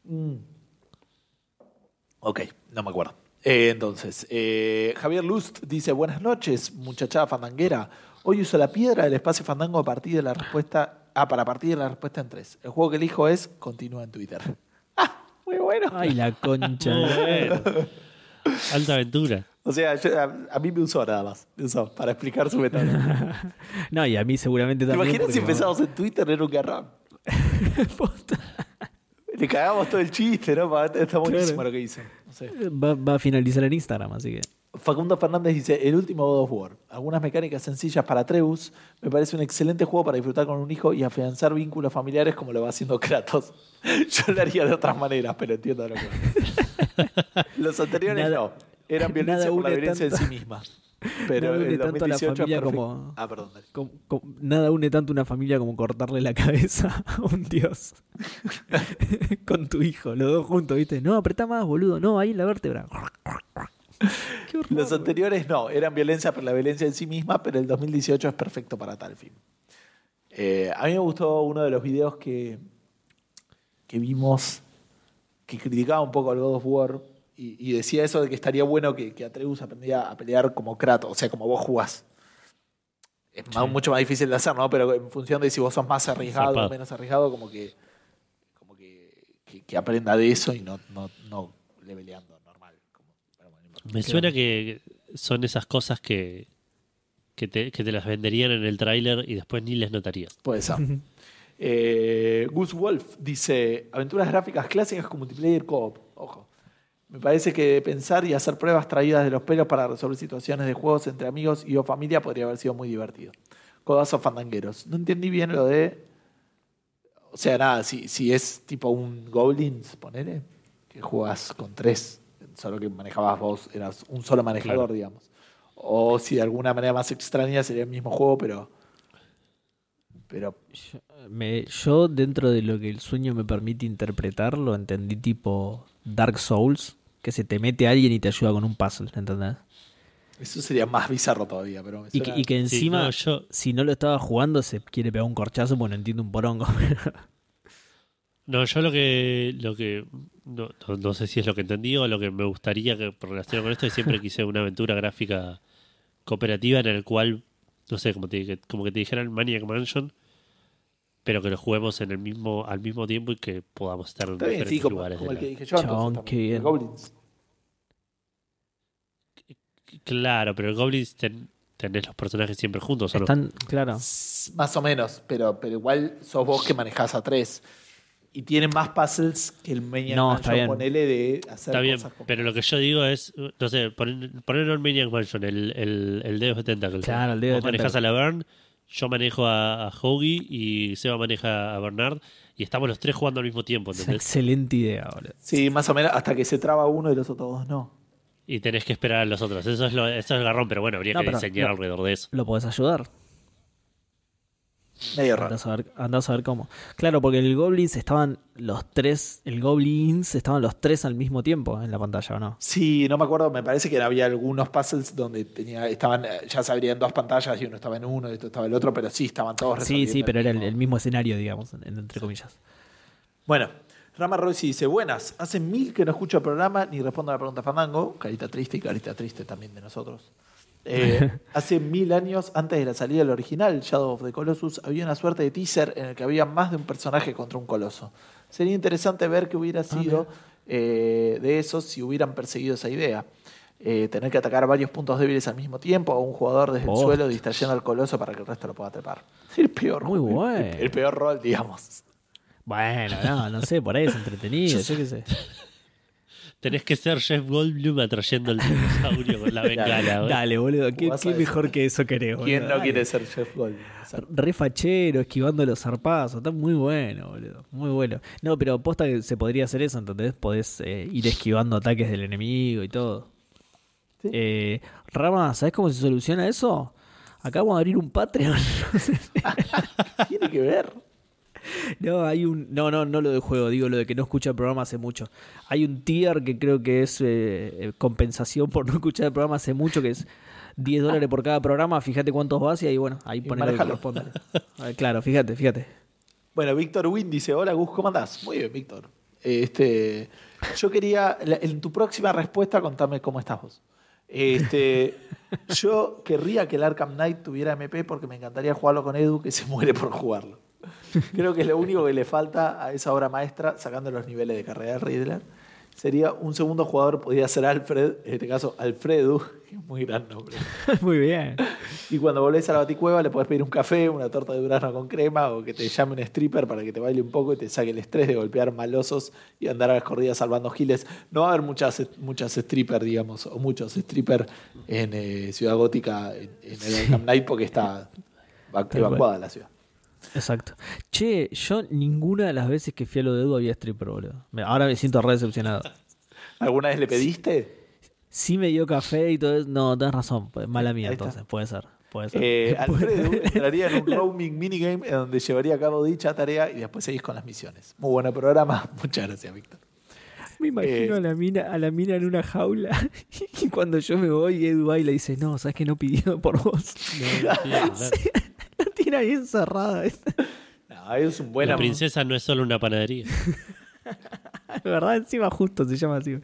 Ok, no me acuerdo. Eh, entonces, eh, Javier Lust dice, buenas noches, muchachada fandanguera. Hoy uso la piedra del espacio fandango a partir de la respuesta... Ah, para partir de la respuesta en tres. El juego que elijo es Continúa en Twitter. ¡Ah! Muy bueno. ay, la concha. Alta aventura. O sea, yo- a, a mí me usó nada más. Me usó para explicar su método. no, y a mí seguramente ¿Te también. imaginas si empezamos en Twitter en un garrón? Le cagamos todo el chiste, ¿no? Está buenísimo Claro. lo que. No sé. Va, va a finalizar en Instagram, así que. Facundo Fernández dice, el último God of War. Algunas mecánicas sencillas para Treus. Me parece un excelente juego para disfrutar con un hijo y afianzar vínculos familiares como lo va haciendo Kratos. Yo lo haría de otras maneras, pero entiendo lo que. Los anteriores Nada- no. Eran violencia por la violencia tanto- en sí misma. Pero nada une tanto a la 2018 es familia como- Ah, perdón. nada une tanto una familia como cortarle la cabeza a un dios. Con tu hijo, los dos juntos, ¿viste? No, apretá más, boludo. No, ahí en la vértebra. Qué horror, Los anteriores no, eran violencia por la violencia en sí misma, pero el 2018 es perfecto para tal fin. Eh, a mí me gustó uno de los videos que, que vimos que criticaba un poco al God of War y, y decía eso de que estaría bueno que, que Atreus aprendiera a pelear como Kratos, o sea, como vos jugás. Es más- mucho más difícil de hacer, ¿no? Pero en función de si vos sos más arriesgado o menos arriesgado, como que, como que, que- que aprenda de eso y no, no, no leveleando normal. como- pero bueno, no importa. Me suena que son esas cosas que, que, te, que te las venderían en el tráiler y después ni les notarías. Puede ser. Eh, Gus Wolf dice: Aventuras gráficas clásicas con multiplayer co-op. Ojo. Me parece que pensar y hacer pruebas traídas de los pelos para resolver situaciones de juegos entre amigos y o familia podría haber sido muy divertido. Codazos fandangueros. No entendí bien lo de. O sea, nada, si, si es tipo un Goblins, ponele, que jugás con tres, solo que manejabas vos, eras un solo manejador, Claro. digamos. O si de alguna manera más extraña sería el mismo juego, pero. Pero Yo, me- yo, dentro de lo que el sueño me permite interpretar, lo entendí tipo Dark Souls, que se te mete alguien y te ayuda con un puzzle, ¿entendés? Eso sería más bizarro todavía, pero me Y que, suena- y que encima, no, yo- si no lo estaba jugando, se quiere pegar un corchazo, pues no entiendo un porongo. No, yo lo que, lo que no, no, no sé si es lo que entendí o lo que me gustaría que relacionado con esto es siempre quise una aventura gráfica cooperativa en el cual, no sé, como, te, como que te dijeran Maniac Mansion, pero que lo juguemos en el mismo, al mismo tiempo y que podamos estar en diferentes sí, como, lugares. como el que dije yo. El Goblins. Claro, pero el Goblins ten- tenés los personajes siempre juntos, ¿o no? Están, claro. Más o menos, pero, pero igual sos vos que manejás a tres. Y tienen más puzzles que el Maniac No, está Mansion, bien. ponele de hacer Está bien, cosas como- pero lo que yo digo es, no sé, poner, en Maniac Mansion, el, el, el Deus de Tentacles. Claro, el Deus Vos de manejás a la Bern, yo manejo a, a Hoagie y Seba maneja a Bernard y estamos los tres jugando al mismo tiempo, Es excelente idea, boludo. Sí, más o menos, hasta que se traba uno y los otros dos no. Y tenés que esperar a los otros. Eso es lo, eso es el garrón, pero bueno, habría No, que diseñar no. alrededor de eso. Lo podés ayudar. Medio raro. Andás a, ver, andás a ver cómo. Claro, porque en el Goblins estaban los tres. El Goblins estaban los tres al mismo tiempo en la pantalla, ¿o no? Sí, no me acuerdo, me parece que había algunos puzzles donde tenía, estaban, ya se abrían dos pantallas y uno estaba en uno y otro estaba en el otro, pero sí, estaban todos Sí, sí, pero era el, mismo. el mismo escenario, digamos, en- entre comillas. Bueno, Rama Rossi dice, buenas, hace mil que no escucho el programa ni respondo a la pregunta Fandango, carita triste y carita triste también de nosotros. Eh, hace mil años, antes de la salida del original, Shadow of the Colossus, había una suerte de teaser en el que había más de un personaje contra un coloso. Sería interesante ver qué hubiera sido eh, de eso si hubieran perseguido esa idea. Eh, tener que atacar varios puntos débiles al mismo tiempo o un jugador desde el suelo distrayendo al coloso para que el resto lo pueda trepar. El peor, Muy bueno. el- el peor rol, digamos. Bueno, no, no sé, por ahí es entretenido, yo qué sé. Tenés que ser Jeff Goldblum atrayendo al dinosaurio con la bengala. Dale, boludo, ¿qué, mejor que eso querés, boludo? ¿Quién no Dale. quiere ser Jeff Goldblum? O sea, Re fachero, esquivando los zarpazos, está muy bueno, boludo, muy bueno. No, pero posta que se podría hacer eso, ¿entendés? Podés eh, ir esquivando ataques del enemigo y todo. Sí. Eh, Rama, ¿sabés cómo se soluciona eso? Acá vamos a abrir un Patreon. Tiene que ver. No, hay un. No, no, no lo de juego, digo lo de que no escucha el programa hace mucho. Hay un tier que creo que es eh, eh, compensación por no escuchar el programa hace mucho, que es 10 dólares por cada programa. Fíjate cuántos vas y ahí, bueno, ahí Y pone lo que corresponde. Ah, Claro, fíjate, fíjate. Bueno, Víctor Win dice, hola Gus, ¿cómo andás? Muy bien, Víctor. Este, yo quería, en tu próxima respuesta, contame cómo estás vos. Este, yo querría que el Arkham Knight tuviera MP porque me encantaría jugarlo con Edu, que se muere por jugarlo. Creo que es lo único que le falta a esa obra maestra, sacando los niveles de carrera de Riddler. Sería un segundo jugador, podría ser Alfred, en este caso Alfredo, que es muy gran nombre. Muy bien. Y cuando volvés a la baticueva le podés pedir un café, una torta de durazno con crema o que te llame un stripper para que te baile un poco y te saque el estrés de golpear malosos y andar a las corridas salvando giles. No va a haber muchas, muchas stripper, digamos, o muchos stripper en eh, Ciudad Gótica, en, en el Arkham Knight porque está evacuada la ciudad. Exacto. Che, yo ninguna de las veces que fui a lo de Edu había stripper, boludo. Ahora me siento re decepcionado. ¿Alguna vez le pediste? Sí me dio café y todo eso. No, tenés razón. pues, Mala mía, entonces. Puede ser. Puede ser. Eh, Alfredo entraría en un roaming minigame en donde llevaría a cabo dicha tarea y después seguís con las misiones. Muy buen programa. Muchas gracias, Víctor. Me imagino Eh, a la mina, a la mina en una jaula y cuando yo me voy, Edu va y le dice, no, sabes que no pidió por vos. No, sí, claro. La tiene ahí encerrada. No, es un buen La princesa no es solo una panadería. De verdad, encima justo se llama así.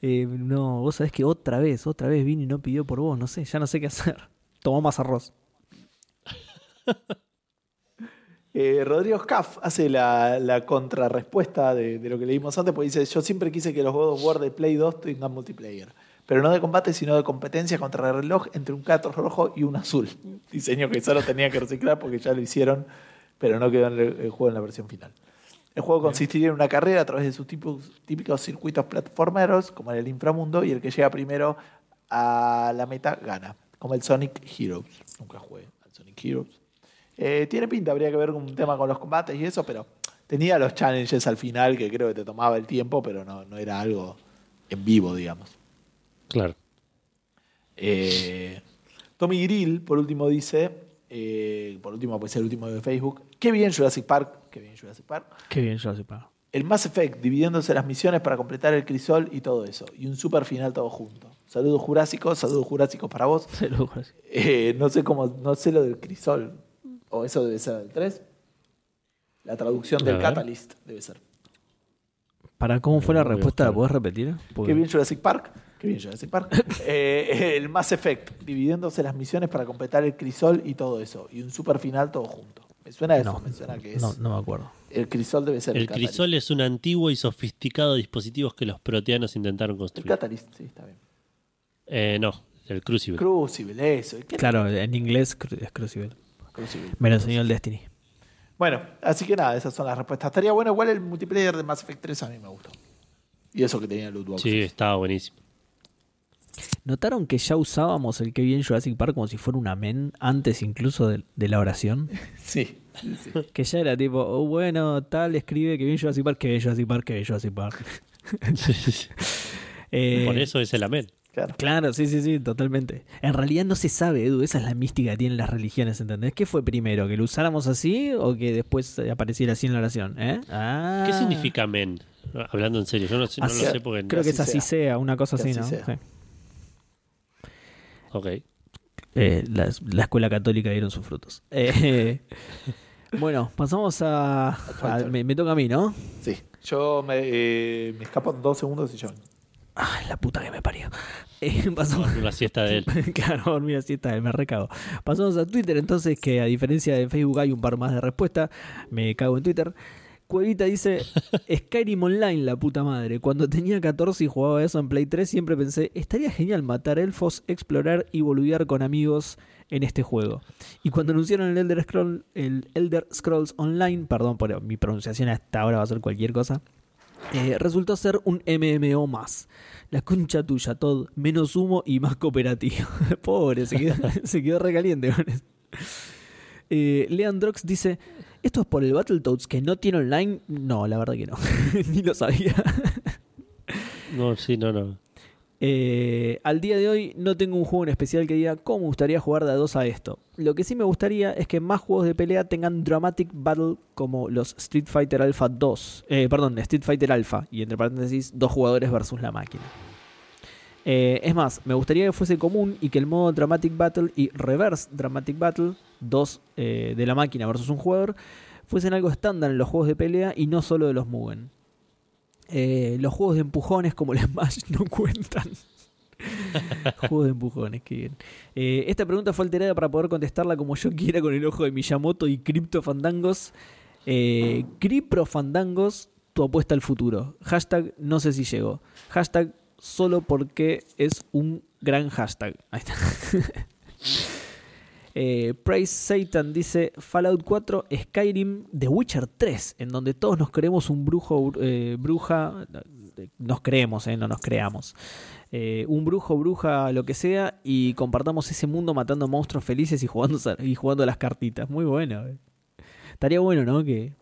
Eh, no, vos sabés que otra vez, otra vez vino y no pidió por vos, no sé, ya no sé qué hacer. Tomó más arroz. Eh, Rodrigo Scaff hace la, la contrarrespuesta de, de lo que leímos antes, porque dice, yo siempre quise que los God of War de Play 2 tengan multiplayer, pero no de combate, sino de competencia contra el reloj entre un gato rojo y un azul. Diseño que solo tenía que reciclar porque ya lo hicieron, pero no quedó en el, juego en la versión final. El juego consistiría en una carrera a través de sus típicos circuitos platformeros, como en el inframundo, y el que llega primero a la meta gana, como el Sonic Heroes. Nunca jugué al Sonic Heroes. Eh, tiene pinta, habría que ver un tema con los combates y eso, pero tenía los challenges al final que creo que te tomaba el tiempo, pero no, no era algo en vivo, digamos. Claro. Eh, Tommy Grill, por último, dice, eh, por último, pues el último de Facebook, qué bien Jurassic Park, qué bien Jurassic Park. Qué bien, así para. El Mass Effect, dividiéndose las misiones para completar el crisol y todo eso. Y un super final todo junto. Saludos jurásicos, saludos jurásicos para vos. Juro así. Eh, no sé cómo, no sé lo del crisol. O eso debe ser del 3. La traducción del. Catalyst debe ser. ¿Para cómo fue la respuesta? ¿La podés repetir? Porque- Qué bien Jurassic Park. Qué bien Jurassic Park. Eh, el Mass Effect, dividiéndose las misiones para completar el crisol y todo eso. Y un super final todo junto. Me suena eso, No, me suena que es. no, no me acuerdo. El crisol debe ser el, El crisol es un antiguo y sofisticado dispositivo que los proteanos intentaron El construir. Catalyst, sí, está bien. Eh, no, el Crucible. Crucible, eso. ¿Qué- Claro, en inglés es Crucible. Crucible. Me lo enseñó el Destiny. Bueno, así que nada, esas son las respuestas. Estaría bueno, igual el multiplayer de Mass Effect 3 a mí me gustó. Y eso que tenía loot boxes. Sí, estaba buenísimo. ¿Notaron que ya usábamos el que bien Jurassic Park como si fuera una men antes incluso de, de la oración? Sí, sí, sí. Que ya era tipo, oh, bueno, tal, escribe que bien Jurassic Park, que bien Jurassic Park, que bien Jurassic Park. Eh, Por eso es el amén. Claro. Claro, sí, sí, sí, totalmente. En realidad no se sabe, Edu, esa es la mística que tienen las religiones, ¿entendés? ¿Qué fue primero? ¿Que lo usáramos así o que después apareciera así en la oración? ¿Eh? Ah. ¿Qué significa men? Hablando en serio, yo no, sé- no lo sé porque... Creo que es así sea, sea. una cosa así ¿no? sea. Ok. Eh, la, la escuela católica dieron sus frutos. Eh, bueno, pasamos a... a- me, me toca a mí, ¿no? Sí. Yo me, eh, me escapo en dos segundos y yo. Ay, la puta que me parió. Eh, pasamos... La siesta de él. claro, dormir así está, me recago. Pasamos a Twitter, entonces, que a diferencia de Facebook hay un par más de respuestas. Me cago en Twitter. Cuevita dice: Skyrim Online, la puta madre. Cuando tenía 14 y jugaba eso en Play 3, siempre pensé: estaría genial matar elfos, explorar y boludear con amigos en este juego. Y cuando anunciaron el Elder, Scroll, el Elder Scrolls Online, perdón por mi pronunciación hasta ahora va a ser cualquier cosa, eh, resultó ser un MMO más. La concha tuya, Todd. Menos humo y más cooperativo. Pobre, se quedó, se recaliente con eso. Eh, Leandrox dice: ¿Esto es por el Battletoads que no tiene online? No, la verdad que no. Ni lo sabía. No, sí, no, no. Eh, al día de hoy no tengo un juego en especial que diga cómo me gustaría jugar de a dos a esto. Lo que sí me gustaría es que más juegos de pelea tengan Dramatic Battle como los Street Fighter Alpha 2. Eh, perdón, Street Fighter Alpha. Y entre paréntesis, dos jugadores versus la máquina. Eh, es más, me gustaría que fuese común y que el modo Dramatic Battle y Reverse Dramatic Battle, dos eh, de la máquina versus un jugador, fuesen algo estándar en los juegos de pelea y no solo de los Mugen. Eh, los juegos de empujones como el Smash no cuentan. Juegos de empujones, qué bien. Esta pregunta fue alterada para poder contestarla como yo quiera con el ojo de Miyamoto y Crypto Fandangos. Eh, Fandangos, tu apuesta al futuro. Hashtag no sé si llegó. Hashtag solo porque es un gran hashtag. Ahí está. Eh, Praise Satan dice Fallout 4, Skyrim, The Witcher 3, en donde todos nos creemos un brujo, eh, bruja, nos creemos, eh, no nos creamos. Eh, un brujo, bruja, lo que sea, y compartamos ese mundo matando monstruos felices y jugando, y jugando las cartitas. Muy bueno. Estaría bueno, ¿no? Que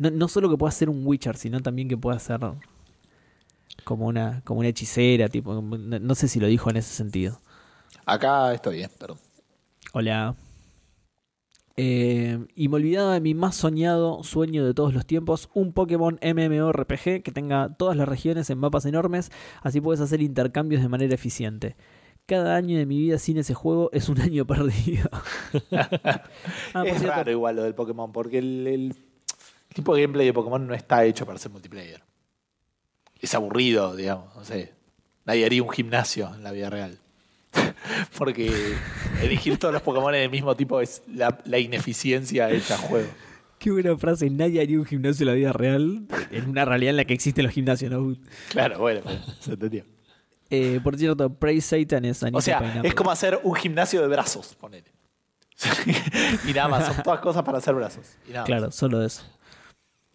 no, no solo que pueda ser un Witcher, sino también que pueda ser como una, como una hechicera, tipo, no, no sé si lo dijo en ese sentido. Acá estoy bien, perdón. Hola. Eh, y me olvidaba de mi más soñado sueño de todos los tiempos, un Pokémon MMORPG que tenga todas las regiones en mapas enormes, así puedes hacer intercambios de manera eficiente. Cada año de mi vida sin ese juego es un año perdido. Ah, es cierto, raro igual lo del Pokémon, porque el, el tipo de gameplay de Pokémon no está hecho para ser multiplayer. Es aburrido, digamos, no sé. Nadie haría un gimnasio en la vida real. porque elegir todos los Pokémon del mismo tipo es la, la ineficiencia hecha juego. Qué buena frase, nadie haría un gimnasio en la vida real, en una realidad en la que existen los gimnasios, ¿no? Claro, bueno, pues, se entendió. Eh, por cierto, Praise Satan es Anita O sea, Pineapple. es como hacer un gimnasio de brazos, ponele. y nada más, son todas cosas para hacer brazos. Y nada más. Claro, solo eso.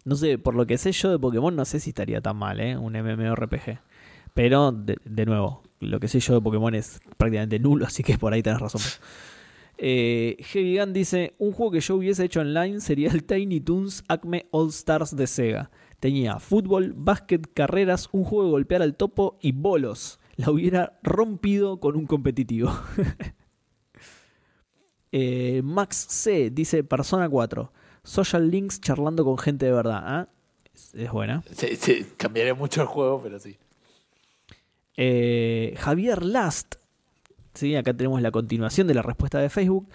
No sé, por lo que sé yo de Pokémon, no sé si estaría tan mal, ¿eh? Un MMORPG. Pero, de, de nuevo, lo que sé yo de Pokémon es prácticamente nulo, así que por ahí tenés razón. Eh, Heavy Gun dice: Un juego que yo hubiese hecho online sería el Tiny Toons Acme All Stars de Sega. Tenía fútbol, básquet, carreras, un juego de golpear al topo y bolos. La hubiera rompido con un competitivo. Eh, Max C dice Persona 4. Social links charlando con gente de verdad. ¿ah? Es, es buena. Se- cambiaría mucho el juego, pero sí. Eh, Javier Last. Sí, acá tenemos la continuación de la respuesta de Facebook.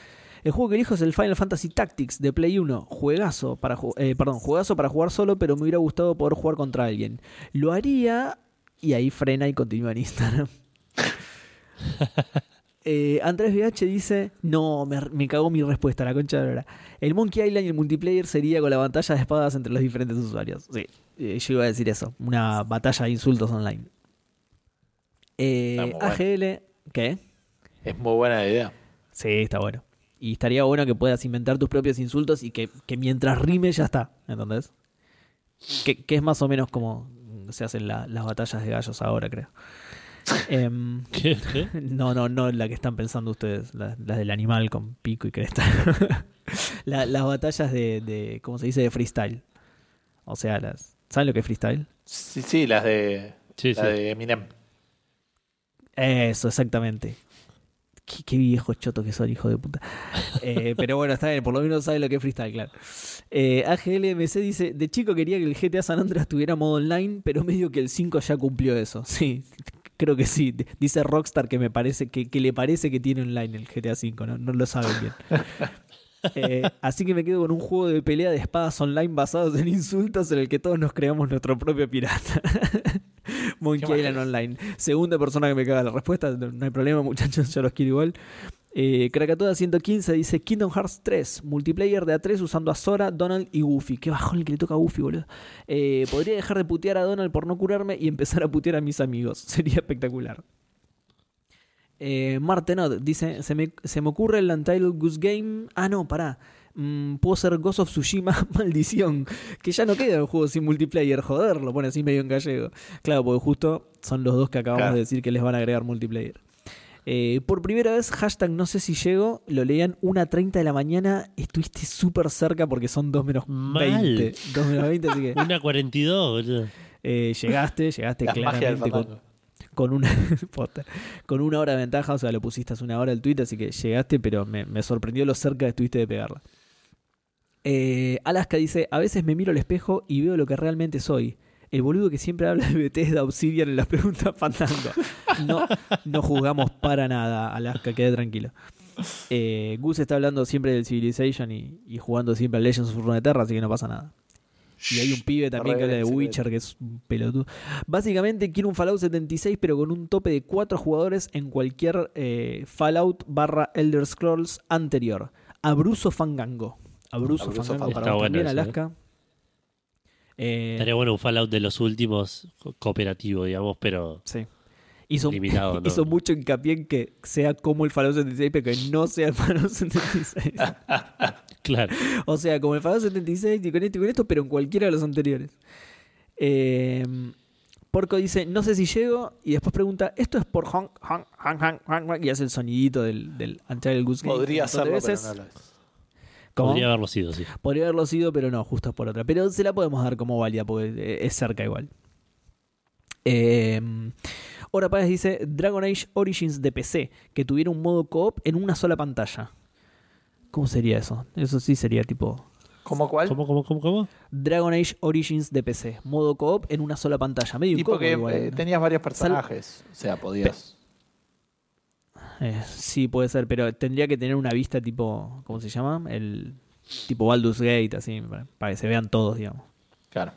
El juego que elijo es el Final Fantasy Tactics de Play 1. Juegazo para, ju- eh, perdón, juegazo para jugar solo, pero me hubiera gustado poder jugar contra alguien. Lo haría y ahí frena y continúa en Instagram. Eh, Andrés VH dice: No, me, me cagó mi respuesta, la concha de la. El Monkey Island y el multiplayer sería con la batalla de espadas entre los diferentes usuarios. Sí, eh, yo iba a decir eso: una batalla de insultos online. Eh, bueno. AGL, ¿qué? Es muy buena la idea. Sí, está bueno. Y estaría bueno que puedas inventar tus propios insultos y que, que mientras rime ya está, ¿entendés? Que, que es más o menos como se hacen la- las batallas de gallos ahora, creo. Em, ¿Qué? ¿Qué? no, no, no la que están pensando ustedes, las, del animal con pico y cresta. La- las batallas de, de, ¿cómo se dice? De freestyle. O sea, las... ¿Saben lo que es freestyle? Sí, sí, las de, Sí, las sí. de Eminem. Eso, exactamente. Qué, qué viejo choto que son, hijo de puta. Eh, pero bueno, está bien, por lo menos sabe lo que es freestyle, claro. Eh, AGLMC dice: De chico quería que el GTA San Andreas tuviera modo online, pero medio que el 5 ya cumplió eso. Sí, creo que sí. Dice Rockstar que me parece que, que le parece que tiene online el GTA 5, no, no lo saben bien. Eh, así que me quedo con un juego de pelea de espadas online basados en insultos en el que todos nos creamos nuestro propio pirata. Monkey Island. Online. Segunda persona que me caga la respuesta, no no hay problema, muchachos, yo los quiero igual. Eh, Krakatoa 115 dice Kingdom Hearts 3, multiplayer de A3 usando a Sora, Donald y Goofy. Qué bajón el que le toca a Goofy, boludo. Eh, podría dejar de putear a Donald por no curarme y empezar a putear a mis amigos. Sería espectacular. Eh, Martenot dice: se me, se me ocurre el Untitled Goose Game. Ah, no, pará. Mm, puedo ser Ghost of Tsushima, maldición. Que ya no queda el juego sin multiplayer, joder, lo pone así medio en gallego. Claro, porque justo son los dos que acabamos Claro. de decir que les van a agregar multiplayer. Eh, por primera vez, hashtag no sé si llego, lo leían 1.30 de la mañana, estuviste súper cerca porque son 2 menos Mal. 20. 2 menos 20, así que Una 42, boludo. eh, llegaste, llegaste La claramente con, una con una hora de ventaja, o sea, lo pusiste hace una hora el tweet, así que llegaste, pero me, me sorprendió lo cerca que estuviste de pegarla. Eh, Alaska dice, a veces me miro al espejo y veo lo que realmente soy. El boludo que siempre habla de Bethesda Obsidian en las preguntas Fandango. No, no juzgamos para nada, Alaska, quede tranquilo. Eh, Gus está hablando siempre del Civilization y, y jugando siempre a Legends of Runeterra, así que no pasa nada. Y hay un pibe también que habla de Witcher, que es un pelotudo. Básicamente quiero un Fallout 76, pero con un tope de cuatro jugadores en cualquier eh, Fallout barra Elder Scrolls anterior. Abruso Fangango. Abruso, Abruzzo Fangango Fangango. para Está vos bueno también, ¿eh? Eh, Estaría bueno un Fallout de los últimos co- cooperativo, digamos, pero sí. Hizo, limitado, ¿no? hizo mucho hincapié en que sea como el Fallout 76, pero que no sea el Fallout 76. claro. O sea, como el Fallout 76 y con esto y con esto, pero en cualquiera de los anteriores. Eh, Porco dice, no sé si llego, y después pregunta, ¿esto es por Hong, Hong, Hong, Hong, Hong, Hong? Y hace el sonidito del, del Untitled Goose Game. Podría un montón de hacerlo, pero veces. no lo es. ¿Cómo? Podría haberlo sido, sí. Podría haberlo sido, pero no, justo es por otra. Pero se la podemos dar como válida, porque eh, es cerca igual. Eh, Ora Páez dice Dragon Age Origins de PC, que tuviera un modo co-op en una sola pantalla. ¿Cómo sería eso? Eso sí sería tipo ¿Cómo cuál? ¿Cómo, cómo, cómo, cómo? Dragon Age Origins de PC, modo co-op en una sola pantalla. Medio Tipo que igual, eh, ¿no? tenías varios personajes. O sea, podías. Eh, sí, puede ser, pero tendría que tener una vista tipo, ¿cómo se llama? El tipo Baldur's Gate, así, para, que se vean todos, digamos. Claro.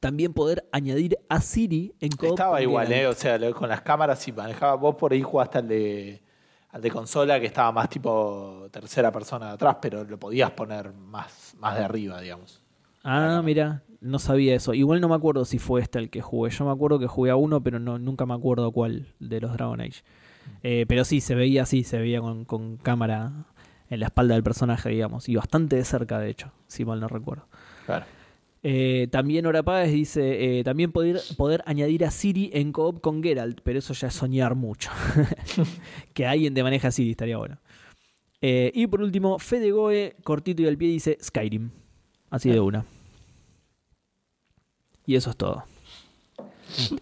También poder añadir a Siri en. Estaba igual. ¿eh? O sea, con las cámaras sí manejaba. Vos por ahí jugaste al de, al de consola que estaba más tipo tercera persona de atrás, pero lo podías poner más, más de arriba, digamos. Ah, mira, no sabía eso. Igual no me acuerdo si fue este el que jugué. Yo me acuerdo que jugué a uno, pero no, nunca me acuerdo cuál de los Dragon Age. Eh, pero sí, se veía así, se veía con, con cámara en la espalda del personaje, digamos. Y bastante de cerca, de hecho, si mal no recuerdo. Claro. Eh, también Ora Páez dice, eh, también poder, poder añadir a Siri en co-op con Geralt, pero eso ya es soñar mucho. que alguien te maneja a Siri, estaría bueno. Eh, y por último, Fede Goe, cortito y al pie, dice Skyrim. Así de una. Y eso es todo.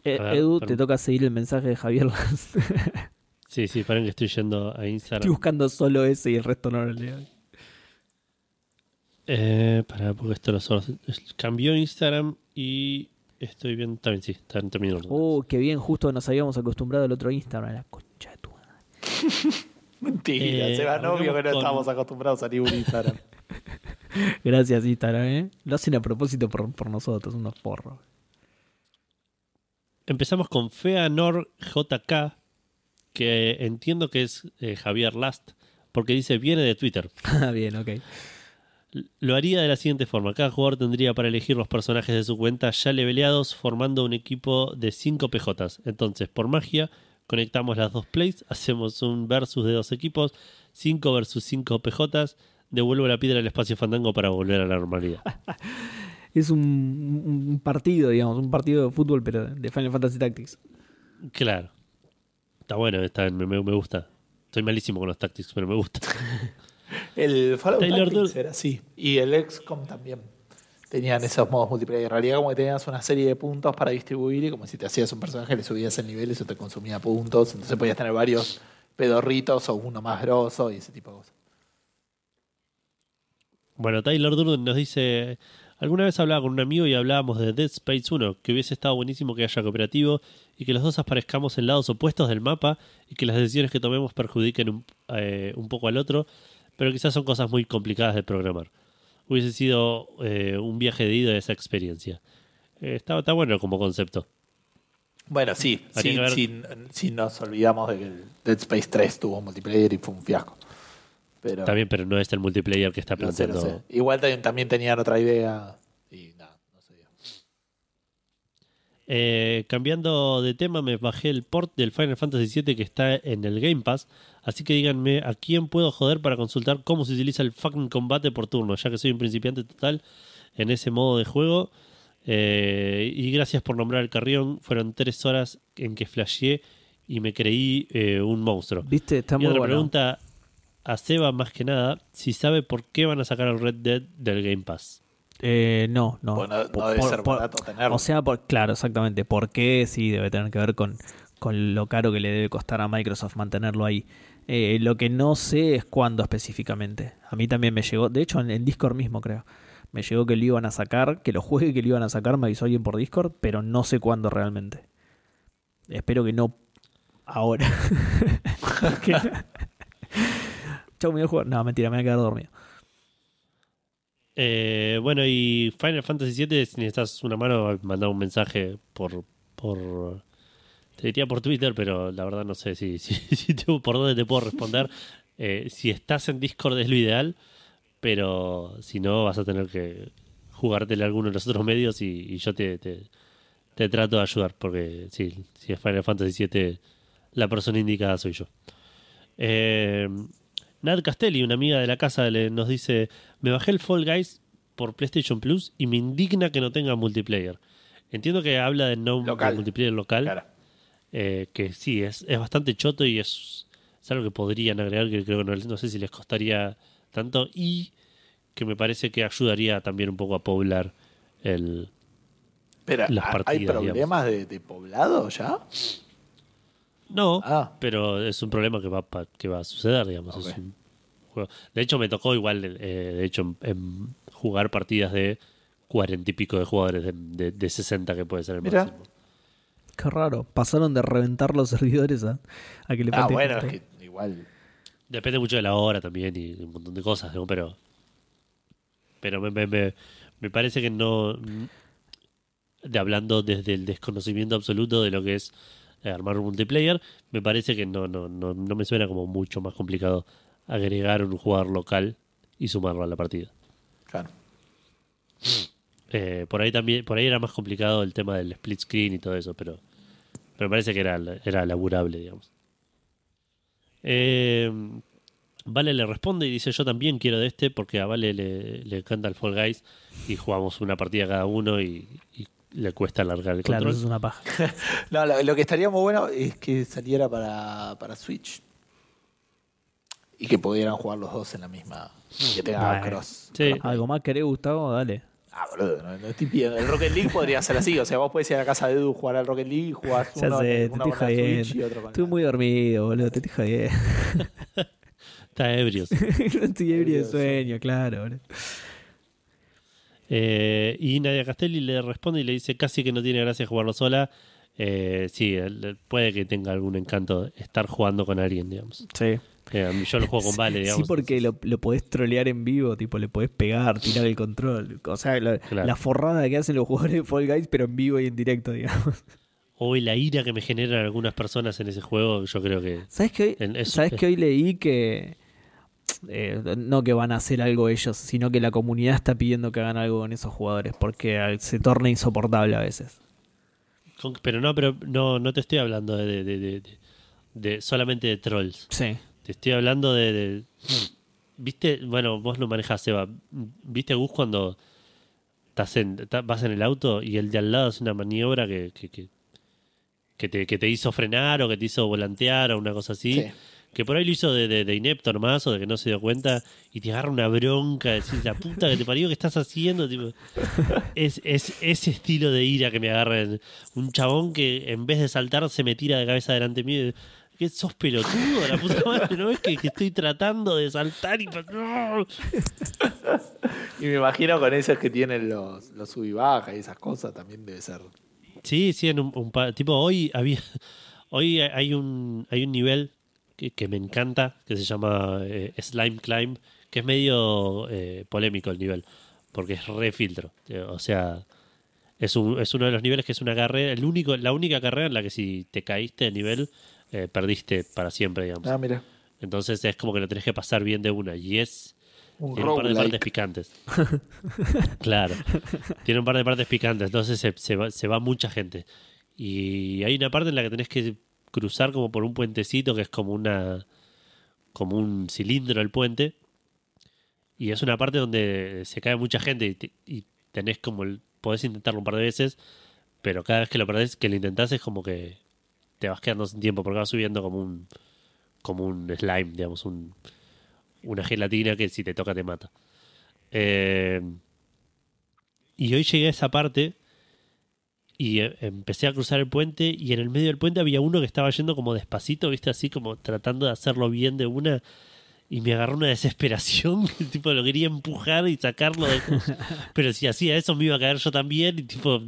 Edu, te toca seguir el mensaje de Javier Lanz. Sí, sí, paren que estoy yendo a Estoy Instagram. buscando solo ese y el resto no lo leo. Eh, para, porque esto lo solo- cambió Instagram y estoy viendo. También sí, están terminando. Oh, qué bien, justo nos habíamos acostumbrado al otro Instagram, la concha de tu madre. Mentira, Eh, se va novio que no con- estábamos acostumbrados a ningún Instagram. Gracias, Instagram, ¿eh? Lo hacen a propósito por, por nosotros, unos porros. Empezamos con Feanor JK, que entiendo que es eh, Javier Last, porque dice viene de Twitter. Ah, bien, ok. Lo haría de la siguiente forma. Cada jugador tendría para elegir los personajes de su cuenta ya leveleados formando un equipo de 5 PJs. Entonces, por magia, conectamos las dos plays, hacemos un versus de dos equipos, 5 versus 5 PJs, devuelvo la piedra al espacio fandango para volver a la normalidad. Es un, partido, digamos, un partido de fútbol, pero de Final Fantasy Tactics. Claro. Está bueno, está, me, me- gusta. Estoy malísimo con los tactics, pero me gusta. El Fallout Taylor Tactics era así. Y el XCOM también. tenían esos modos multiplayer. En realidad como que tenías una serie de puntos para distribuir y como si te hacías un personaje le subías el nivel y eso te consumía puntos. Entonces podías tener varios pedorritos o uno más grosso y ese tipo de cosas. Bueno, Tyler Durden nos dice, alguna vez hablaba con un amigo y hablábamos de Dead Space 1, que hubiese estado buenísimo que haya cooperativo y que los dos aparezcamos en lados opuestos del mapa y que las decisiones que tomemos perjudiquen un, eh, un poco al otro, pero quizás son cosas muy complicadas de programar. Hubiese sido eh, un viaje de ida de esa experiencia. Eh, está, está bueno como concepto. Bueno, sí, sí, sí, sí nos olvidamos de que Dead Space 3 tuvo multiplayer y fue un fiasco. Pero, Está bien, pero no es el multiplayer que está lo sé, lo planteando. sé. Igual también, también tenían otra idea y nada, no se dio. Eh, cambiando de tema, me bajé el port del Final Fantasy VII que está en el Game Pass. Así que díganme a quién puedo joder para consultar cómo se utiliza el fucking combate por turno, ya que soy un principiante total en ese modo de juego. Eh, y gracias por nombrar el carrión. Fueron tres horas en que flasheé y me creí eh, un monstruo. ¿Viste? Está y muy otra bueno. pregunta a Seba más que nada, si sabe por qué van a sacar el Red Dead del Game Pass. Eh, no, no. Bueno, no Por- debe por- ser por- barato tenerlo. O sea, por, claro, exactamente. ¿Por qué? Sí, debe tener que ver con, con lo caro que le debe costar a Microsoft mantenerlo ahí. Eh, lo que no sé es cuándo específicamente. A mí también me llegó, de hecho en el Discord mismo creo. Me llegó que lo iban a sacar, que lo juegue que lo iban a sacar, me avisó alguien por Discord, pero no sé cuándo realmente. Espero que no ahora. Que- Chau, me voy a jugar. No, mentira, me voy a quedar dormido. Eh, bueno, y Final Fantasy VII, si necesitas una mano, mandar un mensaje por, por. Te diría por Twitter, pero la verdad no sé si, si, por dónde te puedo responder. Eh, si estás en Discord es lo ideal, pero si no, vas a tener que jugártele a alguno de los otros medios y, yo te, te, te trato de ayudar, porque sí, si es Final Fantasy VII, la persona indicada soy yo. Eh, Nad Castelli, una amiga de la casa, le, nos dice: Me bajé el Fall Guys por PlayStation Plus y me indigna que no tenga multiplayer. Entiendo que habla de no Local. multiplayer local, Claro. eh, que sí, es, es bastante choto y es, es algo que podrían agregar, que creo que no, no sé si les costaría tanto y que me parece que ayudaría también un poco a poblar el. Pero, Las ¿ha- partidas, ¿hay problemas de, de poblado ya? No, Ah. pero es un problema que va, pa- que va a suceder, digamos. Ok. Es un juego. De hecho, me tocó igual, eh, de hecho, en, en jugar partidas de cuarenta y pico de jugadores de, de, de 60 que puede ser el Mira. máximo. Qué raro. Pasaron de reventar los servidores a, a que le Ah, bueno, es que igual. Depende mucho de la hora también y un montón de cosas, ¿no? Pero, pero me, me, me, me parece que no. De hablando desde el desconocimiento absoluto de lo que es armar un multiplayer, me parece que no, no, no, no me suena como mucho más complicado agregar un jugador local y sumarlo a la partida. Claro. Eh, por ahí también, por ahí era más complicado el tema del split screen y todo eso, pero, pero me parece que era, era laburable, digamos. Eh, vale le responde y dice yo también quiero de este porque a Vale le, le encanta el Fall Guys y jugamos una partida cada uno y, y le cuesta alargar el Claro, control. eso es una paja. No, lo, lo que estaría muy bueno es que saliera para, para Switch. Y que pudieran jugar los dos en la misma. Que tenga cross. Sí. ¿Algo más querés, Gustavo? Dale. Ah, boludo, no, no estoy pidiendo. El Rocket League podría ser así. O sea, vos podés ir a la casa de Edu, jugar al Rocket League, jugás Ya uno, sé, estoy con la Switch y otro con Estoy muy dormido, boludo. Te estoy jodiendo. Está ebrios. estoy ebrio de sueño, claro, boludo. Eh, y Nadia Castelli le responde y le dice casi que no tiene gracia jugarlo sola. Eh, sí, puede que tenga algún encanto estar jugando con alguien, digamos. Sí. Eh, yo lo juego con Vale, digamos. Sí, porque lo, lo podés trolear en vivo, tipo, le podés pegar, tirar el control. O sea, la, Claro. la forrada que hacen los jugadores de Fall Guys, pero en vivo y en directo, digamos. O la ira que me generan algunas personas en ese juego, yo creo que... ¿Sabes que hoy, En- ¿sabes que hoy leí que... eh, no que van a hacer algo ellos, sino que la comunidad está pidiendo que hagan algo con esos jugadores, porque eh, se torna insoportable a veces. pero no, pero no, no te estoy hablando de, de, de- de- de- solamente de trolls. Sí. Te estoy hablando de, de- ¿Viste? Bueno, vos lo manejás, Seba. ¿Viste, Gus, cuando estás en, vas en el auto y el de al lado hace una maniobra que, que, que, que te, que te hizo frenar o que te hizo volantear o una cosa así? Sí. Que por ahí lo hizo de, de, de inepto nomás o de que no se dio cuenta y te agarra una bronca, decís, la puta que te parió, ¿qué estás haciendo? Tipo, es, es ese estilo de ira que me agarra un chabón que en vez de saltar se me tira de cabeza delante mío. y, ¿Qué sos pelotudo? La puta madre, ¿no ves que, que estoy tratando de saltar y... ¡No! Y me imagino con esos que tienen los, los sub y baja y esas cosas también debe ser. Sí, sí, en un, un tipo hoy había hoy hay un hay un nivel que, que me encanta que se llama eh, Slime Climb, que es medio eh, polémico el nivel, porque es re filtro, eh, o sea, es un, es uno de los niveles que es una carrera, el único la única carrera en la que si te caíste de nivel eh, perdiste para siempre, digamos. Ah, mira. Entonces es como que lo tenés que pasar bien de una y es Un tiene un par de partes picantes. claro. Tiene un par de partes picantes. Entonces se, se va, se va mucha gente. Y hay una parte en la que tenés que cruzar como por un puentecito que es como una. como un cilindro el puente. Y es una parte donde se cae mucha gente y, te- y tenés como el. podés intentarlo un par de veces. Pero cada vez que lo perdés, que lo intentás es como que te vas quedando sin tiempo porque vas subiendo como un. como un slime, digamos, un, una gelatina que si te toca te mata. Eh, y hoy llegué a esa parte y eh, empecé a cruzar el puente y en el medio del puente había uno que estaba yendo como despacito, viste, así como tratando de hacerlo bien de una y me agarró una desesperación, que tipo lo quería empujar y sacarlo de... Pero si hacía eso me iba a caer yo también y tipo...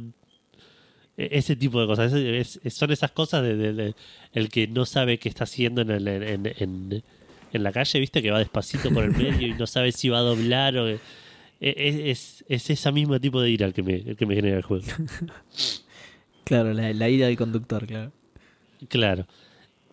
e- Ese tipo de cosas, Es- es- son esas cosas de, de- de el que no sabe qué está haciendo en, el- en, en- en la calle, viste, que va despacito por el medio y no sabe si va a doblar o... e- Es, es, es ese mismo tipo de ira el que me, el que me genera el juego. Claro, la, la ira del conductor, claro. Claro.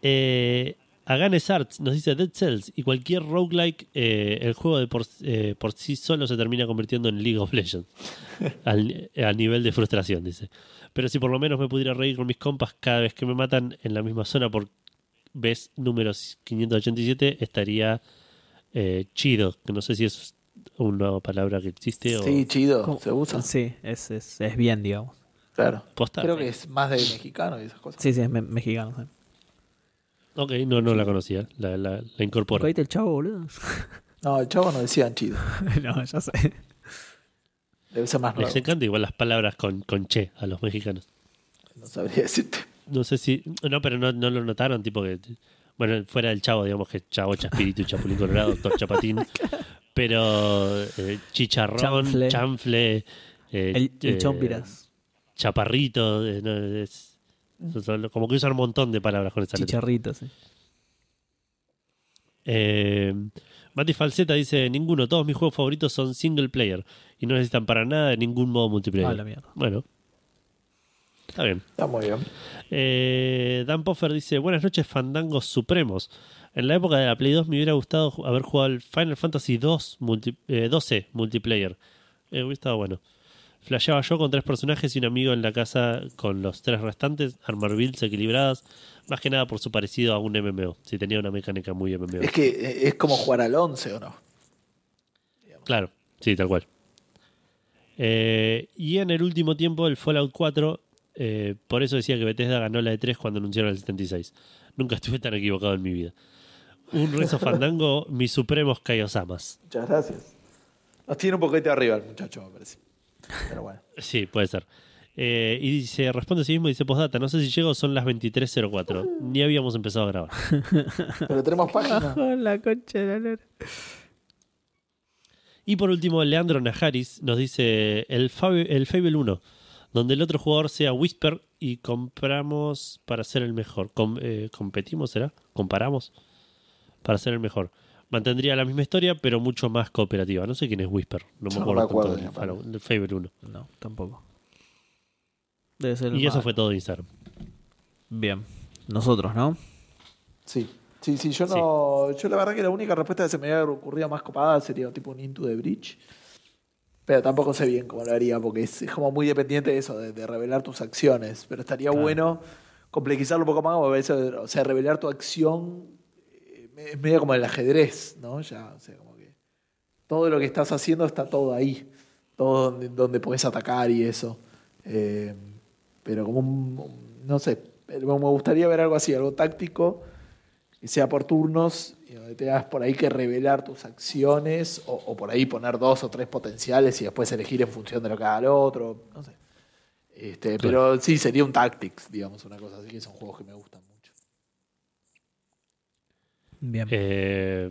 Eh, Aganes Arts nos dice Dead Cells y cualquier roguelike, eh, el juego de por, eh, por sí solo se termina convirtiendo en League of Legends. al, al nivel de frustración, dice. Pero si por lo menos me pudiera reír con mis compas cada vez que me matan en la misma zona por vez número 587, estaría eh, chido. Que no sé si es una palabra que existe o Sí, chido. ¿Cómo? Se usa. Sí, es, es, es bien, digamos. Claro. posta. Creo que es más de mexicano y esas cosas. Sí, sí, es me- mexicano. sí. Ok, no, no la conocía. La, la, la incorporo. ¿Oíste el chavo, boludo? No, el chavo no decían chido. no, ya sé. Debe ser más nuevo. Les encanta igual las palabras con, con che a los mexicanos. No sabría decirte. No sé si. No, pero no, no lo notaron, tipo que. Bueno, fuera del chavo, digamos que Chavo, Chaspirito, Chapulín Colorado, Doctor Chapatín. Pero eh, chicharrón, Chanfle. chanfle, eh, El, el eh, chompiras. chaparrito, eh, no, es- son- como que usan un montón de palabras con esa letra. Chicharritos, sí. Eh, Mati Falseta dice: Ninguno, todos mis juegos favoritos son single player y no necesitan para nada de ningún modo multiplayer. Ah, la mierda. Bueno, está bien. Está muy bien. Eh, Dan Poffer dice: Buenas noches, fandangos supremos. En la época de la Play 2 me hubiera gustado haber jugado el Final Fantasy 2 multi- eh, 12 multiplayer. Eh, hubiera estado bueno. Flasheaba yo con tres personajes y un amigo en la casa con los tres restantes, armar builds equilibradas, más que nada por su parecido a un MMO, si tenía una mecánica muy MMO. Es que eh, es como jugar al 11 o no. Claro, sí, tal cual. Eh, y en el último tiempo, el Fallout 4, eh, por eso decía que Bethesda ganó la de 3 cuando anunciaron el 76. Nunca estuve tan equivocado en mi vida. Un rezo fandango, mis supremos Kaiosamas. Muchas gracias. Nos tiene un poquito arriba el muchacho, me parece. Pero bueno. Sí, puede ser. Eh, y dice, responde a sí mismo y dice, postdata, no sé si llego, son las 23.04. Ni habíamos empezado a grabar. Pero tenemos página. la concha de la lora. Y por último, Leandro Najaris nos dice el, Fab- el Fable 1, donde el otro jugador sea Whisper y compramos para ser el mejor. Com- eh, ¿Competimos, será? ¿Comparamos? Para ser el mejor. Mantendría la misma historia, pero mucho más cooperativa. No sé quién es Whisper. No me Yo no acuerdo, me acuerdo tanto del Fable 1. No, tampoco. Debe ser el Y eso fue todo de Instagram. Bien. Nosotros, ¿no? Sí. Sí, sí, yo no. Yo la verdad que la única respuesta que se me había ocurrido más copada sería tipo un Into the Bridge. Pero tampoco sé bien cómo lo haría, porque es, es como muy dependiente de eso, de, de revelar tus acciones. Pero estaría Claro. bueno complejizarlo un poco más, o sea, revelar tu acción es medio como el ajedrez, ¿no? Ya, o sea, como que todo lo que estás haciendo está todo ahí, todo donde, donde podés atacar y eso. Eh, pero como un, no sé, me gustaría ver algo así, algo táctico que sea por turnos y donde tengas por ahí que revelar tus acciones o, o por ahí poner dos o tres potenciales y después elegir en función de lo que haga el otro. No sé. Este, Pero sí, sería un Tactics, digamos, una cosa así, que son juegos que me gustan mucho. Bien. Eh,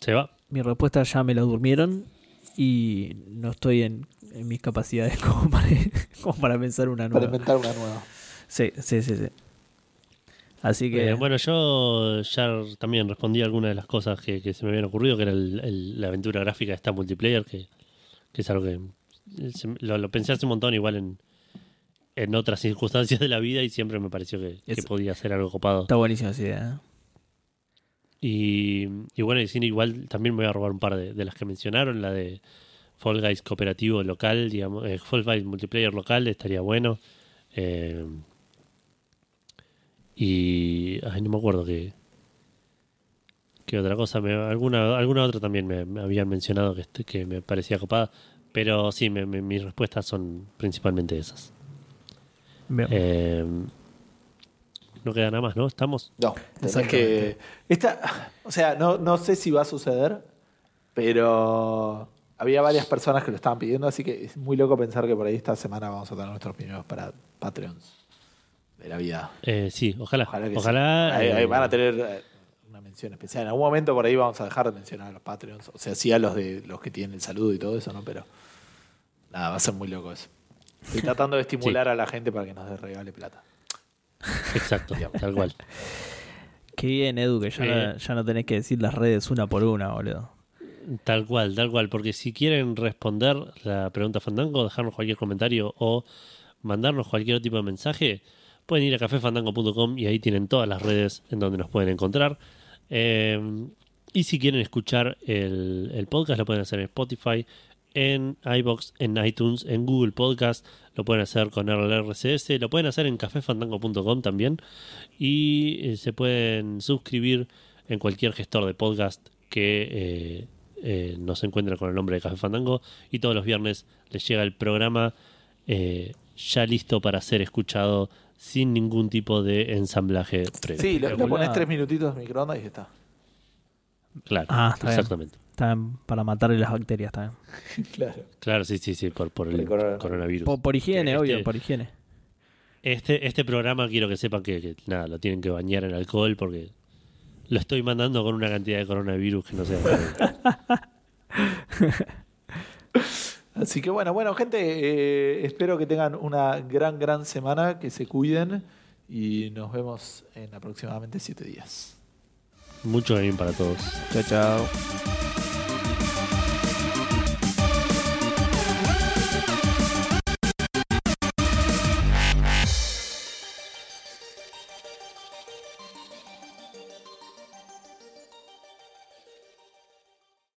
se va. Mi respuesta ya me la durmieron y no estoy en, en mis capacidades como para, como para pensar una Para nueva. inventar una nueva. Sí, sí, sí, sí. Así que Eh, bueno, yo ya también respondí algunas de las cosas que, que se me habían ocurrido, que era el- el- la aventura gráfica de esta multiplayer, que, que es algo que eh, se- lo, lo pensé hace un montón igual en, en otras circunstancias de la vida y siempre me pareció que, podía ser algo copado. está buenísima esa idea. ¿eh? Y, y bueno, y sí, igual también me voy a robar un par de, de las que mencionaron, la de Fall Guys cooperativo local, digamos, eh, Fall Guys multiplayer local estaría bueno. Eh, y ay, no me acuerdo qué, qué otra cosa, me- alguna, alguna otra también me, me habían mencionado que, este- que me parecía copada, pero sí, me- me- mis respuestas son principalmente esas. Bien. Eh, no queda nada más, ¿no? ¿Estamos? No, que. Esta, o sea, no, no sé si va a suceder, pero había varias personas que lo estaban pidiendo, así que es muy loco pensar que por ahí esta semana vamos a tener nuestros primeros para Patreons de la vida. Eh, sí, ojalá. Ojalá que Ojalá. sí. Ahí- ahí eh, van a tener eh, una mención especial. En algún momento por ahí vamos a dejar de mencionar a los Patreons, o sea, sí a los de los que tienen el saludo y todo eso, ¿no? Pero nada, va a ser muy loco eso. Estoy tratando de estimular a la gente para que nos dé regale plata. Exacto, tal cual. Qué bien, Edu, que ya, Eh. no, ya no tenés que decir las redes una por una, boludo. Tal cual, tal cual. Porque si quieren responder la pregunta Fandango, dejarnos cualquier comentario o mandarnos cualquier tipo de mensaje, pueden ir a cafefandango.com y ahí tienen todas las redes en donde nos pueden encontrar. Eh, y si quieren escuchar el, el podcast, lo pueden hacer en Spotify, en iBox, en iTunes, en Google Podcast, lo pueden hacer con RLRCS, lo pueden hacer en cafefandango.com también y eh, se pueden suscribir en cualquier gestor de podcast que eh, eh, nos encuentra con el nombre de Café Fandango y todos los viernes les llega el programa eh, ya listo para ser escuchado sin ningún tipo de ensamblaje previo. Sí, le, le Espectacular. pones tres minutitos de microondas y ya está. claro, Ah, está exactamente. Bien, para matarle las bacterias también. claro. Claro, sí, sí, sí, por, por el El corona- coronavirus. Por, por higiene, Este- obvio, por higiene. Este, este programa quiero que sepan que, que, nada, lo tienen que bañar en alcohol porque lo estoy mandando con una cantidad de coronavirus que no sé. Así que bueno, bueno, gente, eh, espero que tengan una gran, gran semana, que se cuiden y nos vemos en aproximadamente siete días. Mucho bien para todos. Chao, chao.